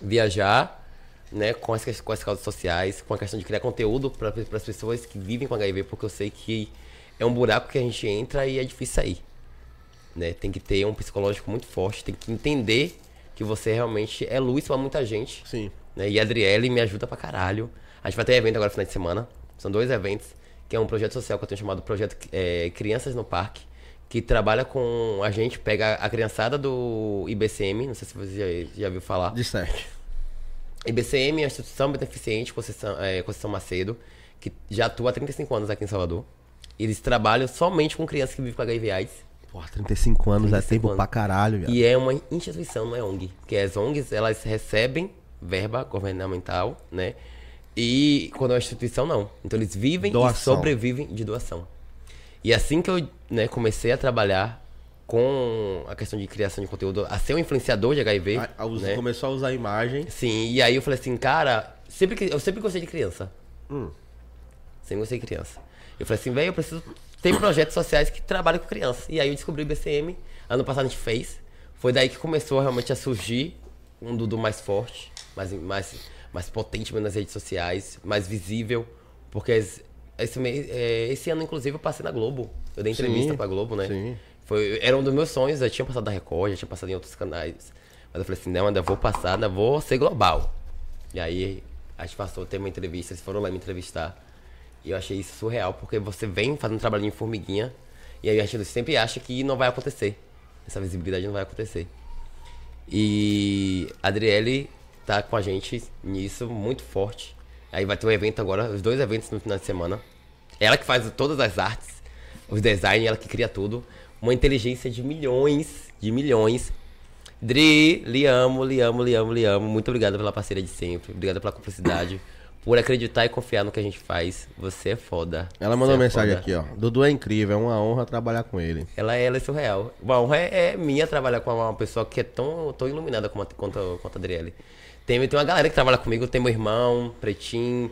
viajar, né, com as, com as causas sociais, com a questão de criar conteúdo para as pessoas que vivem com HIV, porque eu sei que é um buraco que a gente entra e é difícil sair. Né? Tem que ter um psicológico muito forte, tem que entender que você realmente é luz para muita gente. Sim. Né? E a Adriele me ajuda pra caralho. A gente vai ter evento agora no final de semana. São dois eventos, que é um projeto social que eu tenho chamado Projeto é, Crianças no Parque, que trabalha com a gente, pega a criançada do IBCM, não sei se você já, já viu falar. De sete. IBCM é uma instituição beneficente, Conceição, é, Conceição Macedo, que já atua há 35 anos aqui em Salvador. Eles trabalham somente com crianças que vivem com HIV AIDS. Porra, 35 anos 35 é tempo anos. pra caralho, viado. E é uma instituição, não é ONG. Porque as ONGs, elas recebem verba governamental, né? E quando é uma instituição, não. Então eles vivem Doação. e sobrevivem de doação. E assim que eu né, comecei a trabalhar com a questão de criação de conteúdo, a ser um influenciador de HIV, A- a usa- né? Começou a usar a imagem. Sim, e aí eu falei assim, cara, sempre eu sempre gostei de criança. Hum. Sempre gostei de criança. Eu falei assim, velho, eu preciso ter projetos sociais que trabalhem com criança. E aí eu descobri o BCM, ano passado a gente fez. Foi daí que começou realmente a surgir um Dudu mais forte, mais, mais, mais potente nas redes sociais, mais visível. Porque esse, mês- é, esse ano, inclusive, eu passei na Globo. Eu dei entrevista Sim, pra Globo, né? sim. Foi, era um dos meus sonhos, eu tinha passado na Record, já tinha passado em outros canais. Mas eu falei assim, não, ainda vou passar, ainda vou ser global. E aí, a gente passou ter uma entrevista, eles foram lá me entrevistar. E eu achei isso surreal, porque você vem fazendo trabalho em formiguinha, e aí a gente sempre acha que não vai acontecer. Essa visibilidade não vai acontecer. E a Adriele tá com a gente nisso, muito forte. Aí vai ter um evento agora, os dois eventos no final de semana. Ela que faz todas as artes, os designs, ela que cria tudo. Uma inteligência de milhões, de milhões. Dri, lhe amo, lhe amo, lhe amo, lhe amo. Muito obrigado pela parceria de sempre. Obrigado pela cumplicidade. Por acreditar e confiar no que a gente faz. Você é foda. Ela mandou é mensagem foda. aqui, ó. Dudu é incrível, é uma honra trabalhar com ele. Ela, ela é surreal. Uma honra é, é minha trabalhar com uma pessoa que é tão, tão iluminada como a, quanto, quanto a Adriele. Tem, tem uma galera que trabalha comigo, tem meu irmão, Pretinho.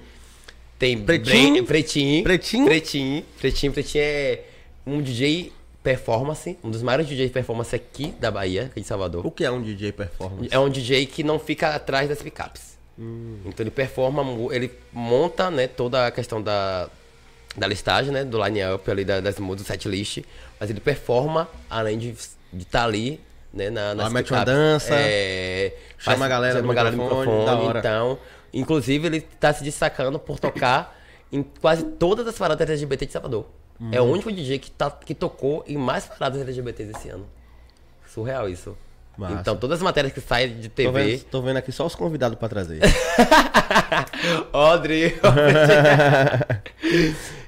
Tem Pretinho? Bre- Pretinho. Pretinho? Pretinho. Pretinho. Pretinho é um DJ performance, um dos maiores DJs performance aqui da Bahia, aqui de Salvador. O que é um DJ performance? É um DJ que não fica atrás das picapes. Então ele performa, ele monta, né, toda a questão da, da listagem, né, do line-up ali da- das músicas, do setlist, mas ele performa além de estar ali, né, na, Ah, mete uma dança, É, chama a galera chama a galera microfone, microfone, então, inclusive ele tá se destacando por tocar em quase todas as paradas LGBT de Salvador. É o Uhum. único DJ que, tá, que tocou em mais paradas LGBTs esse ano. Surreal isso. Massa. Então, todas as matérias que saem de Tô TV. vendo, tô vendo aqui só os convidados pra trazer. *laughs* Audrey. *laughs*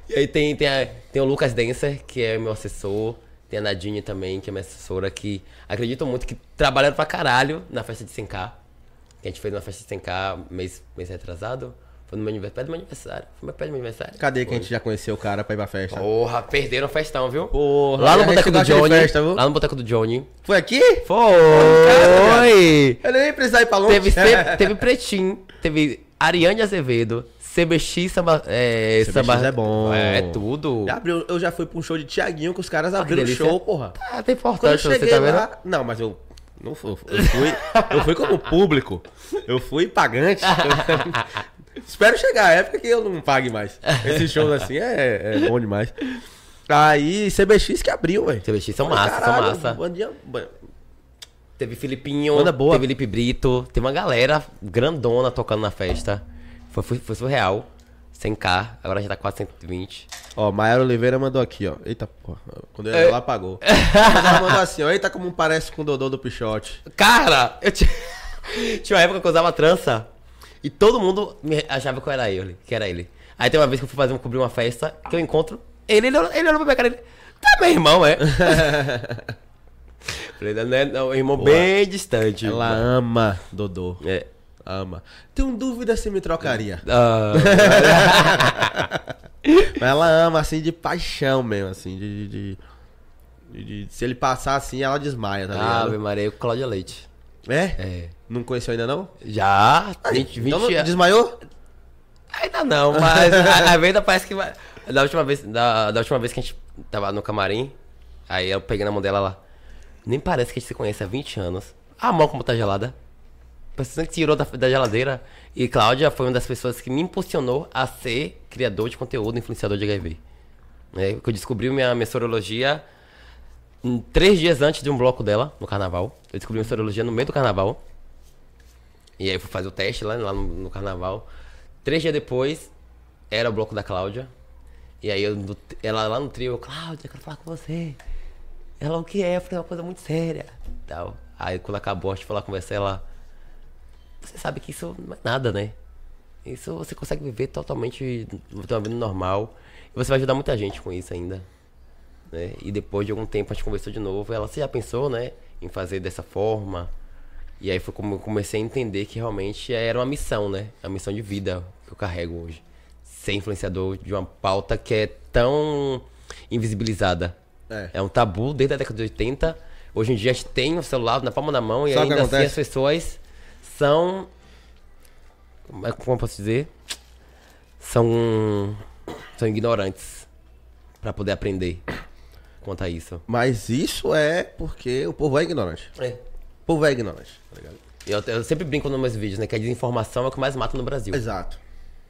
e aí tem, tem, a- tem o Lucas Denser, que é meu assessor. Tem a Nadine também, que é minha assessora, que acredito muito que trabalharam pra caralho na festa de 100k. Que a gente fez uma festa de 100k mês, mês retrasado. Foi no meu aniversário, perto do meu aniversário. Foi perto do meu aniversário. Cadê que a gente já conheceu o cara pra ir pra festa? Porra, perderam o festão, viu? Porra, lá a no boteco do Johnny. festa, viu? lá no boteco do Johnny. Foi aqui? Foi! Eu nem precisava ir pra longe. Teve, teve, *laughs* teve Pretinho, teve Ariane Azevedo, CBX Samba. É, CBX samba, é bom. É tudo. Já abriu, eu já fui pra um show de Tiaguinho que os caras abriram o show, porra. Ah, tem importante você, tá vendo? lá. Não, mas eu. Não fui, eu fui. Eu fui como público. Eu fui pagante. *laughs* Espero chegar a época que eu não pague mais. *laughs* Esses shows assim é, é bom demais. Aí, CBX que abriu, velho. CBX são Falei, massa, são caralho, massa. bandinha- Teve Filipinho, Banda boa. teve Felipe Brito, teve uma galera grandona tocando na festa. Foi, foi, foi surreal. 100k, agora já tá 420. Ó, Maiara Oliveira mandou aqui, ó. Eita, porra. Quando eu É. ia lá, apagou. Ela mandou assim, ó. Eita, como parece com o Dodô do Pichote. Cara, eu tinha... *laughs* tinha uma época que eu usava trança e todo mundo achava que eu era ele, que era ele. Aí tem uma vez que eu fui fazer um, cobrir uma festa, que eu encontro ele, ele, olhou- ele olhou pra minha cara e ele, tá meu irmão, é? *laughs* Falei, não, é não, irmão bem distante. Ela ama Dodô. É. Ama. Tenho dúvida se me trocaria. Ah, *laughs* Mas ela ama, assim, de paixão mesmo, assim, de... de- de- de- se ele passar assim, ela desmaia, tá ligado? Maria, Cláudia Leite. é? É. Não conheceu ainda, não? Já, 20, 20 Então não- anos. desmaiou? Ainda não, *laughs* mas a, a venda parece que vai. Da última, vez, da, da última vez que a gente tava no camarim, aí eu peguei na mão dela lá. Nem parece que a gente se conhece há 20 anos. A mão como tá gelada. Parecendo que tirou da, da geladeira. E Cláudia foi uma das pessoas que me impulsionou a ser criador de conteúdo, influenciador de HIV. É, eu descobri minha, minha sorologia em três dias antes de um bloco dela, no carnaval. Eu descobri minha sorologia no meio do carnaval. E aí fui fazer o teste lá, lá no, no carnaval. Três dias depois, era o bloco da Cláudia. E aí eu, ela lá no trio, eu, Cláudia, quero falar com você. Ela, o que é? Eu falei, é uma coisa muito séria. Tal. Aí quando acabou, a gente foi lá conversar, ela. Você sabe que isso não é nada, né? Isso você consegue viver totalmente uma vida normal. E você vai ajudar muita gente com isso ainda. Né? E depois de algum tempo a gente conversou de novo. Ela, você já pensou, né? Em fazer dessa forma? E aí foi como eu comecei a entender que realmente era uma missão, né? É uma missão de vida que eu carrego hoje. Ser influenciador de uma pauta que é tão invisibilizada. É. É um tabu desde a década de 80. Hoje em dia a gente tem o celular na palma da mão e Sabe ainda assim as pessoas são. Como é- eu posso dizer? São. São ignorantes pra poder aprender quanto a isso. Mas isso é porque o povo é ignorante. É. Povo é ignorante, tá ligado? Eu, eu sempre brinco nos meus vídeos, né? Que a desinformação é o que mais mata no Brasil. Exato.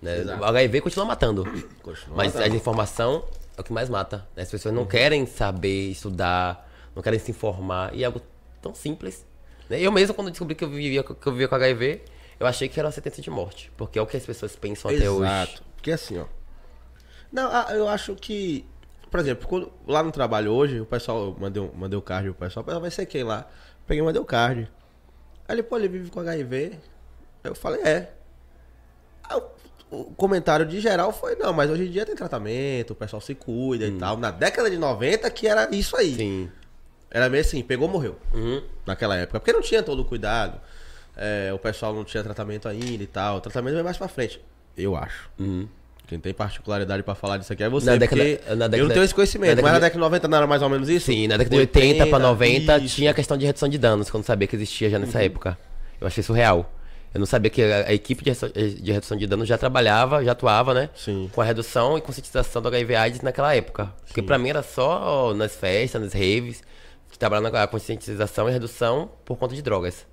né? exato. O HIV continua matando. *clears throat* Continua mas matando. a desinformação é o que mais mata. né? As pessoas não querem saber, estudar, não querem se informar. E é algo tão simples. né? Eu mesmo, quando descobri que eu vivia, que eu vivia com HIV, eu achei que era uma sentença de morte. Porque é o que as pessoas pensam até hoje. Exato. Porque assim, ó. Não, ah, eu acho que. Por exemplo, quando- lá no trabalho hoje, o pessoal, eu mandei, um- mandei o card pro pessoal, "Ah, vai ser quem lá? Peguei e mandei o card. Aí ele, pô, ele vive com HIV. Aí eu falei, é. Aí o, comentário de geral foi, não, mas hoje em dia tem tratamento, o pessoal se cuida e tal. Na década de 90 que era isso aí. Sim. Era meio assim, pegou, morreu. Uhum. Naquela época. Porque não tinha todo o cuidado. É, o pessoal não tinha tratamento ainda e tal. O tratamento vai mais pra frente. Eu acho. Uhum. Quem tem particularidade pra falar disso aqui é você. Na década- na eu década- não tenho esse conhecimento. na década mas na década de 90 não era mais ou menos isso? Sim, na década de 80 pra 90 isso. tinha a questão de redução de danos, que eu não sabia que existia já nessa época. Eu achei surreal. Eu não sabia que a, a equipe de, redução- de redução de danos já trabalhava, já atuava, né? Sim. Com a redução e conscientização do HIV AIDS naquela época. Porque pra mim era só nas festas, nas raves, que trabalhava na conscientização e redução por conta de drogas.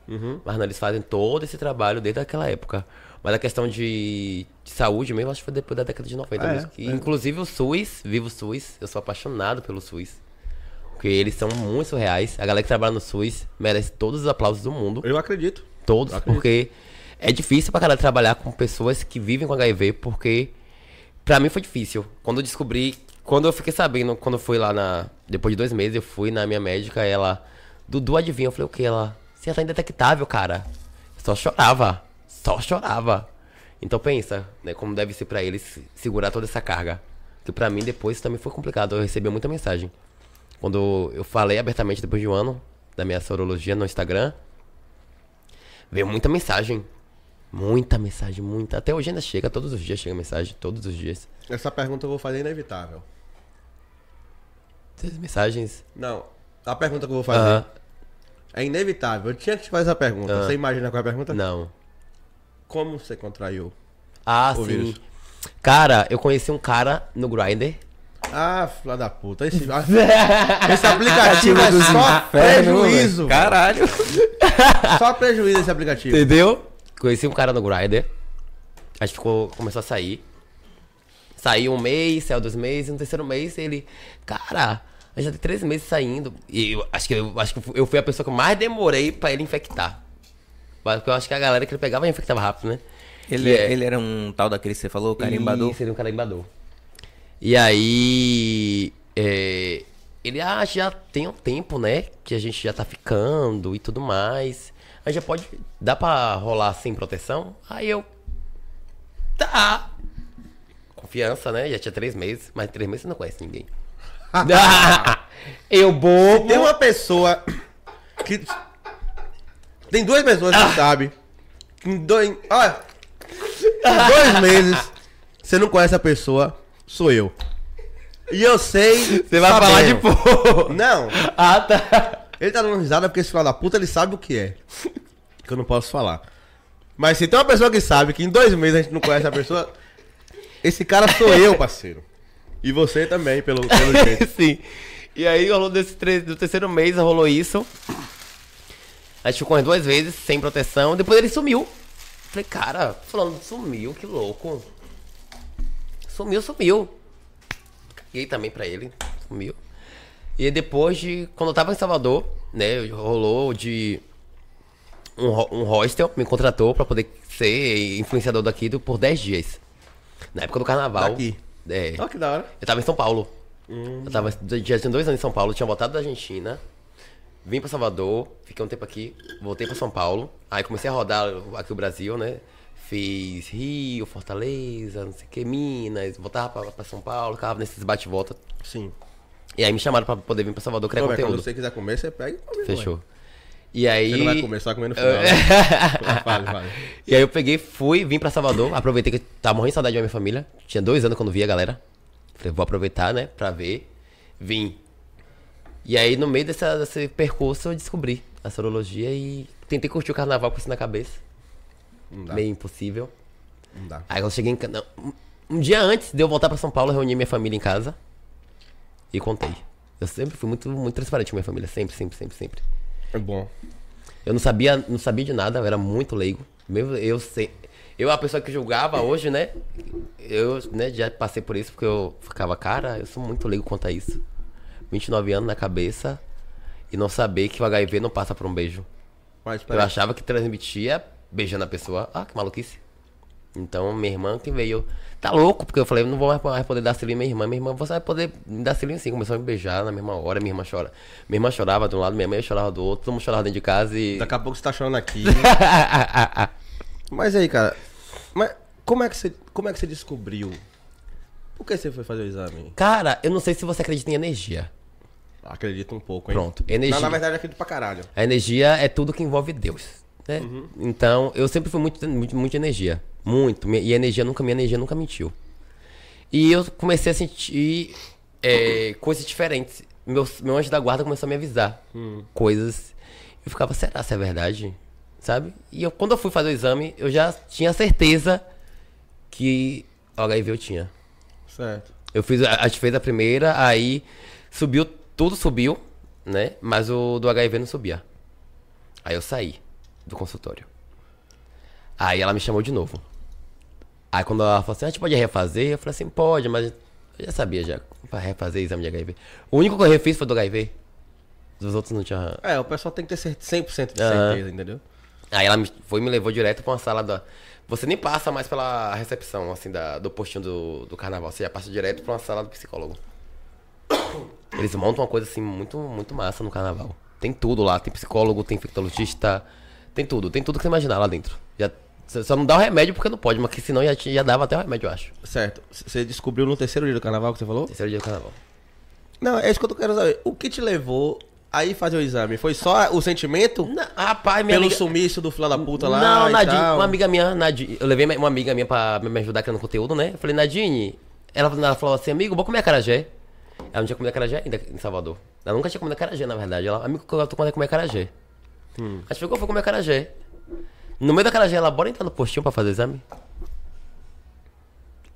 Mas não, eles fazem todo esse trabalho desde aquela época. Mas a questão de, de saúde mesmo, acho que foi depois da década de 90 É, mesmo. E, é. Inclusive o SUS, vivo o SUS, eu sou apaixonado pelo SUS. Porque eles são muito surreais. A galera que trabalha no SUS merece todos os aplausos do mundo. Eu acredito. Todos, Acredito. porque é difícil pra caralho trabalhar com pessoas que vivem com HIV, porque Pra mim foi difícil. Quando eu descobri, quando eu fiquei sabendo, quando eu fui lá na. Depois de dois meses, eu fui na minha médica, ela. Dudu adivinha, eu falei, o que? Ela. Você tá indetectável, cara. Só chorava. Só chorava. Então pensa, né, como deve ser pra eles segurar toda essa carga. Que pra mim depois também foi complicado. Eu recebi muita mensagem. Quando eu falei abertamente depois de um ano da minha sorologia no Instagram, veio muita mensagem. Muita mensagem, muita. Até hoje ainda chega, todos os dias chega mensagem, todos os dias. Essa pergunta eu vou fazer inevitável. Essas mensagens. Não, a pergunta que eu vou fazer Aham. é inevitável. Eu tinha que te fazer essa pergunta. Ah. Você imagina qual é a pergunta? Não. Como você contraiu? Ah, O sim. vírus. Cara, eu conheci um cara no Grindr. Ah, filha da puta. Esse, *laughs* esse aplicativo é só prejuízo. Caralho. *laughs* Só prejuízo esse aplicativo. Entendeu? Conheci um cara no Grindr. A gente ficou, começou a sair. Saiu um mês, saiu dois meses, no terceiro mês ele. Cara, a gente já tem três meses saindo. E eu acho que eu, acho que eu fui a pessoa que eu mais demorei pra ele infectar. Porque eu acho que a galera que ele pegava infectava rápido, né? Ele, E é- ele era um tal daquele que você falou, carimbador? Isso, ele é um carimbador. E aí. é, ele, ah, já tem um tempo, né? Que a gente já tá ficando e tudo mais. Aí já pode. Dá pra rolar sem proteção? Aí eu. Tá. Confiança, né? Já tinha três meses. Mas três meses você não conhece ninguém. *laughs* *laughs* eu bobo. Tem uma pessoa que. Tem duas pessoas que sabem. que Em dois. Olha. Em dois *laughs* meses. Você não conhece a pessoa, sou eu. E eu sei. Você vai falar de pô. Não. Ah, tá. Ele tá dando risada porque esse filho da puta ele sabe o que é. Que eu não posso falar. Mas se tem uma pessoa que sabe que em dois meses a gente não conhece a pessoa. Esse cara sou eu, parceiro. E você também, pelo, pelo *laughs* jeito. Sim. E aí, rolou desse tre- do terceiro mês, rolou isso. A gente ficou duas vezes, sem proteção. Depois ele sumiu. Falei, cara, falando, sumiu, que louco. Sumiu, sumiu. Caguei também pra ele, sumiu. E depois de. Quando eu tava em Salvador, né, rolou de. Um, um hostel me contratou pra poder ser influenciador daqui do- por 10 dias. Na época do carnaval. Daqui? É. Olha que da hora. Eu tava em São Paulo. Eu tava, já tinha dois anos em São Paulo, tinha voltado da Argentina. Vim pra Salvador, fiquei um tempo aqui, voltei pra São Paulo. Aí comecei a rodar aqui o Brasil, né? Fiz Rio, Fortaleza, não sei o que, Minas, voltava pra, pra São Paulo, ficava nesses bate-volta. Sim. E aí me chamaram pra poder vir pra Salvador criar Então, velho, quando conteúdo. você quiser comer, você pega e come. Fechou. E aí. Você não vai só vai comer no final. né? *laughs* vale, vale. E aí eu peguei, fui, vim pra Salvador, aproveitei que tava morrendo de saudade da minha família. Tinha dois anos quando vi a galera. Falei, vou aproveitar, né, pra ver. Vim. E aí no meio dessa, desse percurso eu descobri a sorologia e tentei curtir o carnaval com isso na cabeça. Não dá. Meio impossível. Não dá. Aí quando eu cheguei em... não, um- dia antes de eu voltar pra São Paulo, eu reuni minha família em casa e contei. Eu sempre fui muito, muito transparente com minha família, sempre, sempre, sempre, sempre. É bom. Eu não sabia, não sabia de nada, eu era muito leigo. Mesmo eu sei. Eu, a pessoa que julgava hoje, né? Eu né, já passei por isso, porque eu ficava, cara, eu sou muito leigo quanto a isso. 29 anos na cabeça e não saber que o HIV não passa por um beijo. Mas Eu achava que transmitia beijando a pessoa. Ah, que maluquice. Então, minha irmã que veio. Tá louco, porque eu falei, eu não vou mais poder dar selinho à minha irmã. Minha irmã, você vai poder me dar selinho sim. Começou a me beijar na mesma hora, minha irmã chora. Minha irmã chorava de um lado, minha mãe chorava do outro, todo mundo chorava dentro de casa e. *laughs* Daqui a pouco você tá chorando aqui. *laughs* Mas aí, cara. Mas como é que você, como é que você descobriu? Por que você foi fazer o exame? Cara, eu não sei se você acredita em energia. Acredito um pouco, hein? Pronto, energia. Não, na verdade, acredito pra caralho. A energia é tudo que envolve Deus. Né? Então, eu sempre fui muito, muito, muito energia. Muito. E a energia nunca, minha energia nunca mentiu. E eu comecei a sentir é, coisas diferentes. Meu, meu anjo da guarda começou a me avisar coisas. Eu ficava, será se é verdade? Sabe? E eu, quando eu fui fazer o exame, eu já tinha certeza que o HIV eu tinha. Certo. Eu fiz, a gente fez a primeira, aí subiu, tudo subiu, né? Mas o do HIV não subia. Aí eu saí do consultório. Aí ela me chamou de novo. Aí quando ela falou assim, a gente pode refazer? Eu falei assim, pode, mas eu já sabia já. Pra refazer exame de HIV. O único que eu refiz foi do HIV. Os outros não tinha. É, o pessoal tem que ter cer- 100% de certeza, entendeu? Aí ela me, foi me levou direto pra uma sala da. Você nem passa mais pela recepção, assim, da, do postinho do, do carnaval. Você já passa direto pra uma sala do psicólogo. Eles montam uma coisa, assim, muito, muito massa no carnaval. Tem tudo lá. Tem psicólogo, tem infectologista, tem tudo. Tem tudo que você imaginar lá dentro. Já, só não dá o remédio porque não pode, mas que senão já, já dava até o remédio, eu acho. Certo. Você descobriu no terceiro dia do carnaval que você falou? Terceiro dia do carnaval. Não, é isso que eu quero saber. O que te levou a ir fazer o exame? Foi só o sentimento? Não, rapaz, minha Pelo amiga... sumiço do filho da puta lá? Não, Nadine, uma amiga minha, Nadine, eu levei uma amiga minha pra me ajudar criando conteúdo, né? Eu falei, Nadine, ela, ela falou assim, amigo, vou comer acarajé. Ela não tinha comido acarajé ainda em Salvador. Ela nunca tinha comido acarajé, na verdade. Ela, amigo, eu tô quando comer acarajé. Hum. A gente ficou, foi comer acarajé. No meio da acarajé, ela, bora entrar no postinho pra fazer exame.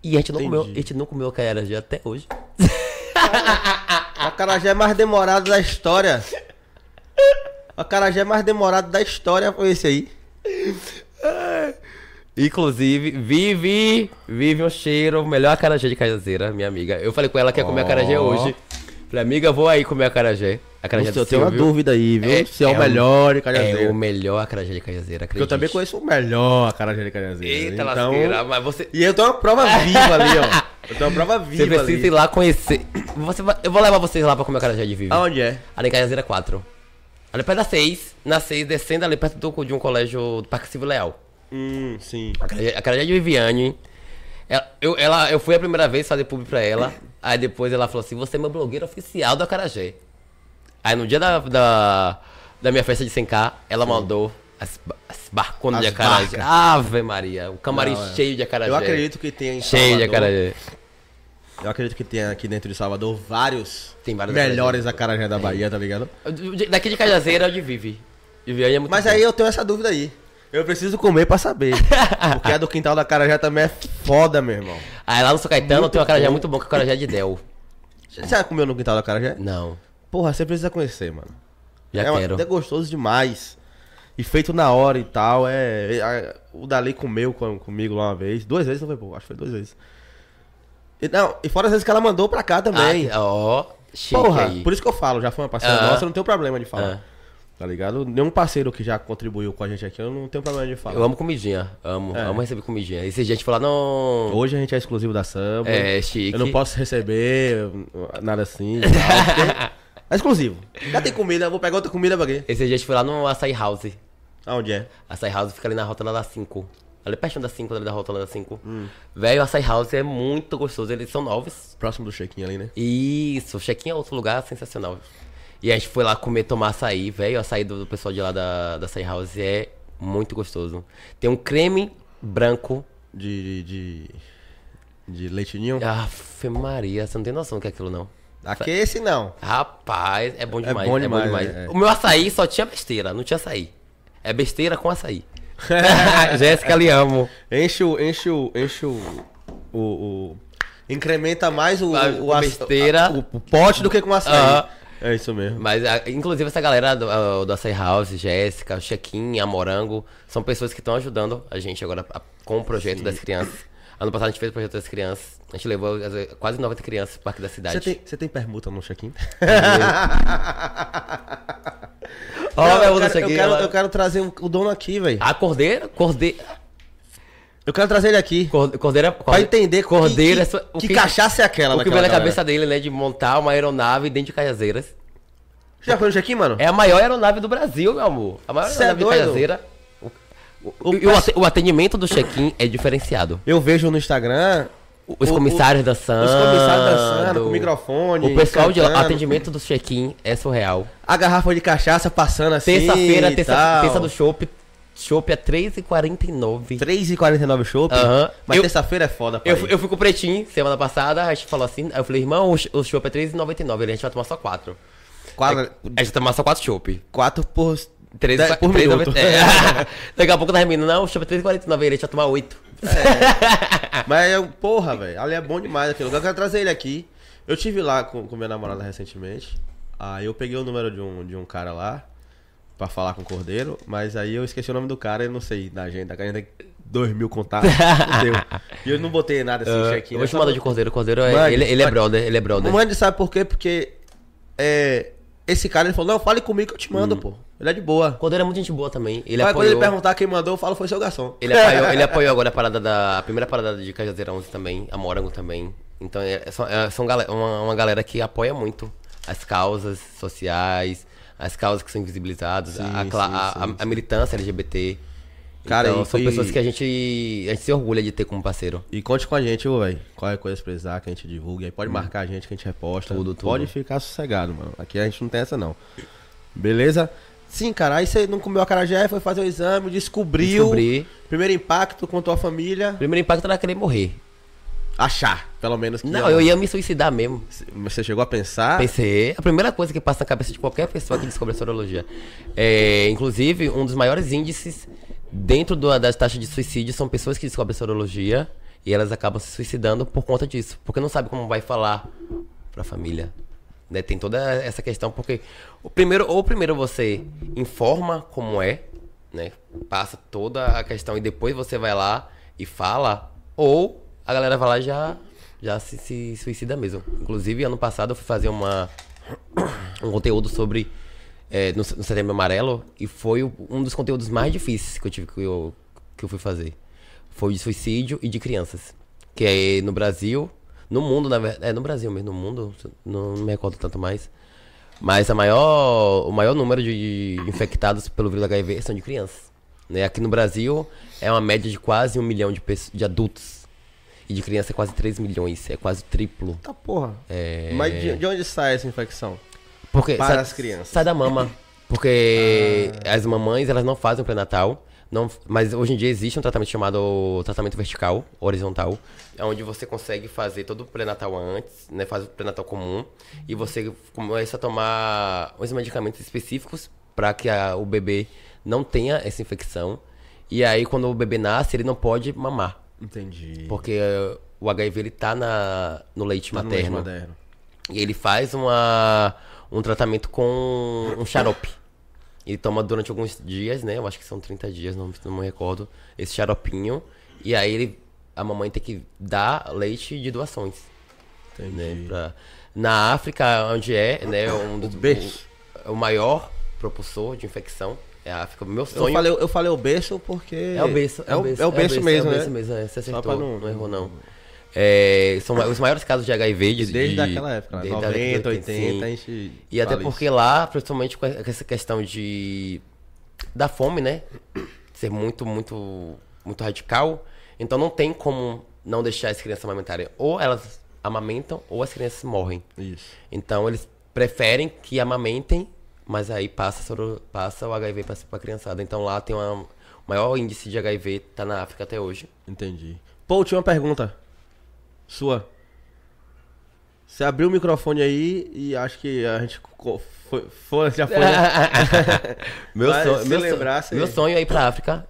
E a gente não comeu, a gente não comeu acarajé até hoje. *laughs* A acarajé mais demorado da história. A acarajé mais demorado da história foi esse aí. Inclusive, vive, vive um cheiro, melhor acarajé de cajazeira, minha amiga. Eu falei com ela que ia comer acarajé Ó. hoje. Falei, amiga, vou aí comer acarajé. Acarajé Nossa, eu tenho uma dúvida aí, viu? É- Se é, o é o- melhor de É cajazeiro. o melhor acarajé de cajazeira, Porque eu acredite. também conheço o melhor acarajé de cajazeiro. Eita, então... lasqueira, mas você... E eu tenho uma prova viva ali, ó. Eu tenho uma prova *laughs* Você viva precisa ali. ir lá conhecer. Você vai- Eu vou levar vocês lá pra comer acarajé de Vivi. Aonde é? Ali em Cajazeira 4. Ali perto da 6. Na 6, descendo ali perto do, de um colégio do Parque Silvio Leal. Hum, sim. Acarajé acarajé de Viviane. Ela, eu, ela, eu fui a primeira vez fazer público pra ela. Aí depois ela falou assim: Você é meu blogueiro oficial do Acarajé. Aí no dia da, da, da minha festa de 100k, ela mandou as, as barconas de acarajé. barcas. Ave Maria, o camarim Não, é. cheio de acarajé. Eu acredito que tenha em Cheio de acarajé. Eu acredito que tenha aqui dentro de Salvador vários, Tem vários melhores acarajé da Bahia, tá ligado? Daqui de Cajazeira é o de Vivi. De Viviane é muito Mas bom. aí eu tenho essa dúvida aí. Eu preciso comer pra saber. *laughs* Porque a do quintal da Carajé também é foda, meu irmão. Aí lá no São Caetano Muito tem um acarajé bom. muito bom, que é o acarajé de Del. Você já comeu no quintal da Carajé? Não, Porra, você precisa conhecer, mano. já é, uma- quero. é gostoso demais. E feito na hora e tal. É, é- o Dali comeu com- comigo lá uma vez. Duas vezes, não foi? Pô, acho que foi duas vezes. E, não, e fora as vezes que ela mandou pra cá também. Ah, Ó, chique Porra, aí. por isso que eu falo, já foi uma parceira Ah. nossa, eu não tenho problema de falar. Ah. Tá ligado? Nenhum parceiro que já contribuiu com a gente aqui, eu não tenho problema de falar. Eu amo comidinha, amo, É. amo receber comidinha. Esse dia a gente falou, não... Hoje a gente é exclusivo da Samba. É, chique. Eu não posso receber nada assim. e tal, *laughs* é exclusivo. Já tem comida, eu vou pegar outra comida pra quê? Esse dia a gente foi lá no Açaí House. Aonde é? Açaí House fica ali na rota da 5. Ali pertinho da 5, ali da rota da 5. Hum. Velho, o Açaí House é muito gostoso, eles são novos. Próximo do check-in ali, né? Isso, o check-in é outro lugar sensacional. E a gente foi lá comer, tomar açaí, velho. O açaí do, do pessoal de lá da, da Açaí House é muito gostoso. Tem um creme branco. De. de. de leitinho. Aff, Maria, você não tem noção do que é aquilo, não. Aqui esse não. Rapaz, é bom É demais. bom É bom demais, demais. é, é. O meu açaí só tinha besteira, não tinha açaí. É besteira com açaí. *laughs* *laughs* Jéssica, lhe amo. Enche o. Enche o. Enche o. O. o- incrementa mais o. A- o, besteira. a- o, o pote do que com açaí. Aham. É isso mesmo. Mas, inclusive, essa galera do, a- do Açaí House, Jéssica, o Chequim, a Morango, são pessoas que estão ajudando a gente agora com o projeto das crianças. Ano passado a gente fez o projeto das crianças. A gente levou as- quase 90 crianças pro Parque da Cidade. Você tem, tem permuta no check-in? *laughs* Ó, meu eu, quero, eu, quero, eu quero trazer o, o dono aqui, velho. A Cordeira, Cordeira, Eu quero trazer ele aqui. Cordeira, Pra entender Cordeira, que, é sua- que, que cachaça é aquela O que veio na cabeça dele, né, de montar uma aeronave dentro de Cajazeiras. Já foi no check-in, mano? É a maior aeronave do Brasil, meu amor. A maior Cê é aeronave de doido? Cajazeira. O, O o o atendimento do check-in é diferenciado. Eu vejo no Instagram... Os o- comissários o- dançando. Os comissários dançando, com microfone. O pessoal de cantando. atendimento do check-in é surreal. A garrafa de cachaça passando assim Terça-feira, terça, terça do chopp. Chopp é R$3,49. 3,49 chopp. Aham. Mas Eu- terça-feira é foda, pai. Eu, eu fui com o Pretinho semana passada, a gente falou assim, aí eu falei, irmão, o ch- o chopp é R$3,99, ele, a gente vai tomar só quatro. Quatro, A gente vai tomar só quatro chopp. quatro por... Três, dez por três- minuto. é. *laughs* Daqui a pouco tá terminando, não, o chopp é R$3,49, ele, a gente vai tomar oito. Mas, é, porra, velho, ali é bom demais aquele lugar. Eu quero trazer ele aqui. Eu tive lá com, com minha namorada recentemente. Aí eu peguei o número de um, de um cara lá pra falar com o Cordeiro. Mas aí eu esqueci o nome do cara e não sei na agenda. A gente tem dois mil contatos. *laughs* E eu não botei nada assim, Ah, check-in. eu vou te mandar de Cordeiro, Cordeiro é, Mande, ele, ele é brother, ele é brother. Mande, sabe por quê? Porque é, esse cara, ele falou, não, fale comigo que eu te mando, pô. Ele é de boa. Ele é muito gente boa também. Ele Mas quando ele apoiou. perguntar quem mandou, eu falo, foi seu garçom. Ele apoiou, *laughs* ele apoiou agora a parada da. A primeira parada de Cajazeira 11 também, a Morango também. Então é, é, são, é, são uma, uma galera que apoia muito as causas sociais, as causas que são invisibilizadas, Sim, a, a- sim, a- a militância LGBT. Cara, então, e são foi- pessoas que a gente, a gente se orgulha de ter como parceiro. E conte com a gente, velho. Qualquer coisa que precisar, que a gente divulgue. Aí pode marcar a gente que a gente reposta. Tudo, tudo. Pode ficar sossegado, mano. Aqui a gente não tem essa, não. Beleza? Sim, cara. Aí você não comeu a carajé, foi fazer o exame, descobriu. Descobrir. Primeiro impacto com tua família. Primeiro impacto era querer morrer. Achar, pelo menos. Que Não, eu ia me suicidar mesmo. Você chegou a pensar? Pensei, a primeira coisa que passa na cabeça de qualquer pessoa que descobre a sorologia. É, inclusive, um dos maiores índices dentro do- das taxas de suicídio são pessoas que descobrem a sorologia e elas acabam se suicidando por conta disso. Porque não sabe como vai falar pra família. Né? Tem toda essa questão, porque o primeiro, ou primeiro você informa como é, né? Passa toda a questão e depois você vai lá e fala, ou a galera vai lá e já, já se, se suicida mesmo. Inclusive, ano passado eu fui fazer uma, *coughs* um conteúdo sobre é, no, no Setembro Amarelo e foi um dos conteúdos mais difíceis que eu tive que eu, que eu fui fazer. Foi de suicídio e de crianças. Que é no Brasil, no mundo, na verdade. É no Brasil mesmo, no mundo, não me recordo tanto mais. Mas a maior, o maior número de infectados pelo vírus HIV são de crianças. Né? Aqui no Brasil é uma média de quase um milhão de, de adultos. E de criança é quase 3 milhões, é quase triplo. Tá porra. É... Mas de, de onde sai essa infecção? Porque Para sai, as crianças. Sai da mama. Porque as mamães, elas não fazem o pré-natal. Não, mas hoje em dia existe um tratamento chamado tratamento vertical, horizontal, é onde você consegue fazer todo o pré-natal antes, né? Faz o pré-natal comum e você começa a tomar uns medicamentos específicos para que a- o bebê não tenha essa infecção. E aí quando o bebê nasce, ele não pode mamar, Entendi. porque o HIV ele tá na, no leite Tá no leite materno. materno. E ele faz uma, um tratamento com um xarope. Ele toma durante alguns dias, né? Eu acho que são 30 dias, não, não me recordo. Esse xaropinho. E aí ele, a mamãe tem que dar leite de doações. Entendi. Né? Pra- na África, onde é, né? Um o, o maior propulsor de infecção é a África. Meu Eu sonho falei, eu falei o berço porque. é o berço. É o, é o berço mesmo, é o né? berço mesmo, é, você acertou, não- não, errou não. É, são os maiores casos de HIV de, Desde de, aquela época, né? desde a 90, década de 80, sim. a gente. E até porque isso. lá, principalmente com essa questão de da fome, né? Ser muito, muito, muito radical. Então não tem como não deixar as crianças amamentarem. Ou elas amamentam, ou as crianças morrem. Isso. Então eles preferem que amamentem, mas aí passa, soro- passa o HIV pra, pra criançada. Então lá tem uma, o maior índice de HIV, tá na África até hoje. Entendi. Pô, tinha uma pergunta. Sua. Você abriu o microfone aí e acho que a gente foi, foi- já foi. né? *laughs* meu, Mas sonho, meu, lembrar, sonho, meu sonho é ir pra África.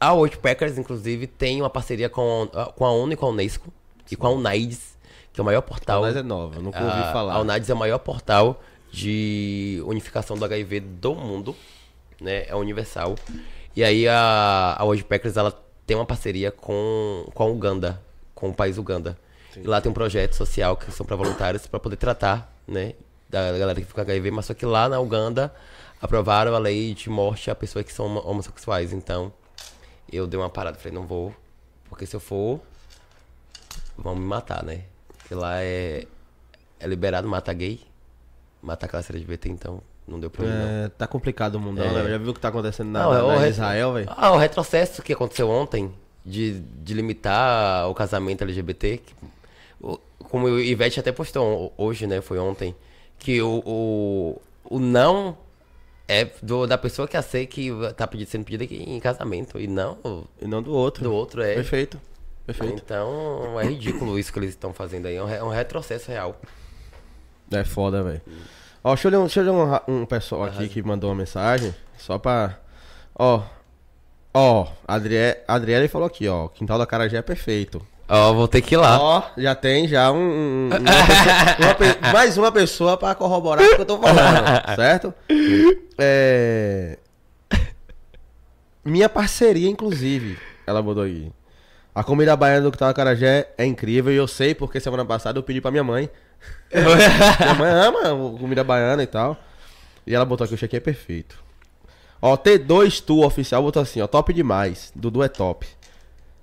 A World Packers, inclusive, tem uma parceria com, com a ONU e com a Unesco. E com a UNAIDS, que é o maior portal. Mas é nova, nunca ouvi a, falar. A UNAIDS é o maior portal de unificação do HIV do mundo, né? É universal. E aí a, a World Packers, ela tem uma parceria com, com a Uganda, com o país Uganda. E lá tem um projeto social que são para voluntários para poder tratar, né? Da, galera que fica com HIV, mas só que lá na Uganda aprovaram a lei de morte a pessoas que são homo- homossexuais. Então, eu dei uma parada, falei, não vou, porque se eu for, vão me matar, né? Porque lá é, é liberado matar gay, matar classe LGBT, então não deu pra mim, não. É, tá complicado o mundão, É. né? Já viu o que tá acontecendo na, Não, é na retro- Israel, velho? Ah, o retrocesso que aconteceu ontem de, de limitar o casamento LGBT. que- como o Ivete até postou hoje, né? Foi ontem. Que o, o, o não é do, da pessoa que aceita que tá pedindo, sendo pedida em casamento. E não E não do outro. do outro é. Perfeito. Perfeito. Então é ridículo isso que eles estão fazendo aí. É um, é um retrocesso real. É foda, velho. Ó, deixa eu ler, um, deixa eu ler um, um pessoal aqui que mandou uma mensagem. Só pra. Ó. Ó, Adrie... Adriele falou aqui, ó. Quintal da Carajé é perfeito. Ó, vou ter que ir lá. Ó, já tem já um, um- uma pessoa- *laughs* uma mais uma pessoa pra corroborar o que eu tô falando, *laughs* certo? É... Minha parceria, inclusive, ela botou aí. A comida baiana do Quintal da Carajé é incrível e eu sei porque semana passada eu pedi pra minha mãe. Minha mãe ama comida baiana e tal. E ela botou aqui, o check-in é perfeito. Ó, T2 Tu oficial botou assim, ó, top demais. Dudu é top.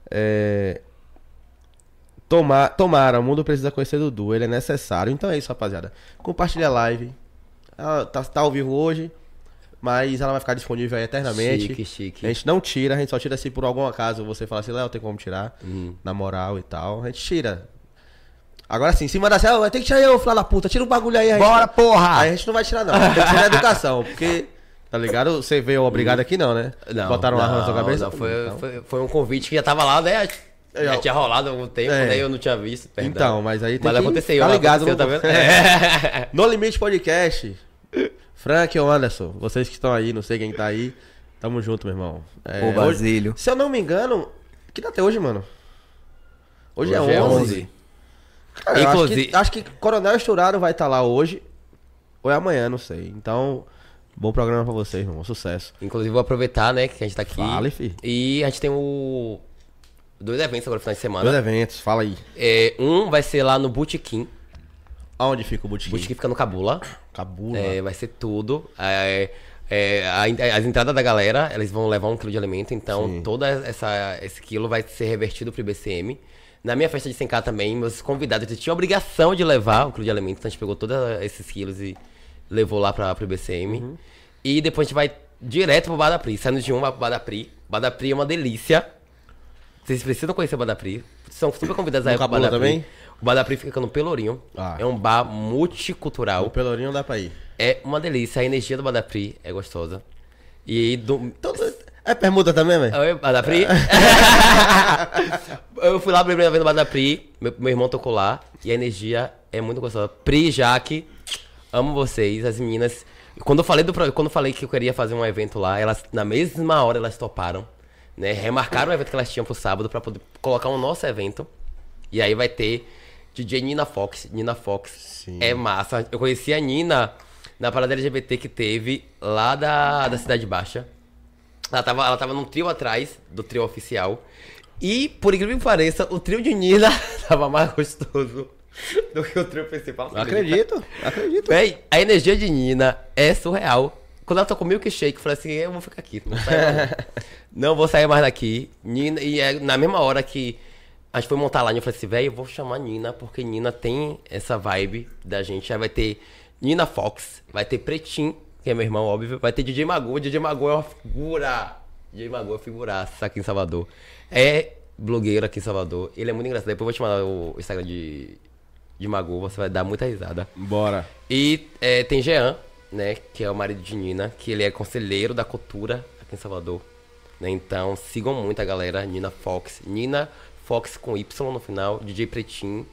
É... Tomar, tomara, o mundo precisa conhecer Dudu, ele é necessário. Então é isso, rapaziada. Compartilha a live. Ela tá, tá ao vivo hoje, mas ela vai ficar disponível aí eternamente. Chique, chique. A gente não tira, a gente só tira se por algum acaso você falar assim, Léo, tem como tirar, Hum. na moral e tal. A gente tira. Agora sim, se mandar assim, "Ah, vai ter que tirar eu, filho da puta, tira o bagulho aí. a gente Bora, não- porra! Aí a gente não vai tirar, não. Tem que ser na educação, porque, tá ligado? Você veio obrigado aqui, não, né? Não, Botaram uma arma na sua não, cabeça? não, foi, Então. foi, foi um convite que já tava lá, né? Já É, tinha rolado há algum tempo, é. né? Eu não tinha visto, perdão. Então, mas aí tem Mas que aconteceu, ficar ligado aconteceu, no- tá vendo? É. *laughs* No Limite Podcast, Frank ou Anderson, vocês que estão aí, não sei quem tá aí, tamo junto, meu irmão. É, Ô, hoje- Basílio. se eu não me engano, que data é hoje, mano? Hoje, Hoje é é 11. 11. Cara, eu Inclusive- Acho que, acho que Coronel Estourado vai estar lá hoje, ou é amanhã, não sei. Então, bom programa pra vocês, irmão. Sucesso. Inclusive, vou aproveitar, né, que a gente tá aqui. Fale, fi. E a gente tem o... dois eventos agora no final de semana. Dois eventos, fala aí. É, um vai ser lá no Botequim. Aonde fica o botiquim? O Botequim fica no Cabula. Cabula. É, vai ser tudo. É, é, a- as entradas da galera, eles vão levar um quilo de alimento, então Sim. todo essa, esse quilo vai ser revertido pro IBCM. Na minha festa de 100k também, meus convidados eles tinham a obrigação de levar um quilo de alimento, então a gente pegou todos esses quilos e levou lá pra, pro IBCM. Uhum. E depois a gente vai direto pro Badapri, saindo de um vai pro Badapri. Badapri é uma delícia. Vocês precisam conhecer o Badapri. São super convidados aí pro Badapri. também? O Badapri fica no Pelourinho. Ah. É um bar multicultural. O Pelourinho dá pra ir. É uma delícia, a energia do Badapri é gostosa. E do. Então, é permuta também, velho? Oi, Badapri? *laughs* eu fui lá a primeira vez no Badapri, meu, meu irmão tocou lá, e a energia é muito gostosa. Pri, Jaque, amo vocês, as meninas. Quando eu falei do quando eu falei que eu queria fazer um evento lá, elas na mesma hora elas toparam, né? Remarcaram o evento que elas tinham pro sábado pra poder colocar o nosso evento. E aí vai ter DJ Nina Fox. Nina Fox Sim. é massa. Eu conheci a Nina na parada LGBT que teve lá da, da Cidade Baixa. Ela tava, ela tava num trio atrás do trio oficial. E, por incrível que pareça, o trio de Nina *laughs* tava mais gostoso do que o trio principal. você acredita? Acredito, acredito. Véi, a energia de Nina é surreal. Quando ela tocou milkshake, eu falei assim, eu vou ficar aqui. Não, *laughs* não. Vou sair mais daqui. Nina, e é na mesma hora que a gente foi montar lá, eu falei assim, velho, eu vou chamar Nina, porque Nina tem essa vibe da gente. Aí vai ter Nina Fox, vai ter Pretinho, que é meu irmão, óbvio. Vai ter DJ Magu. DJ Magu é uma figura. DJ Magu é uma figuraça aqui em Salvador. É blogueiro aqui em Salvador. Ele é muito engraçado. Depois eu vou te mandar o Instagram de, de Magu, você vai dar muita risada. Bora. E é, tem Jean, né? Que é o marido de Nina, que ele é conselheiro da cultura aqui em Salvador. né, Então sigam muito a galera, Nina Fox. Nina Fox com Y no final, DJ Pretinho,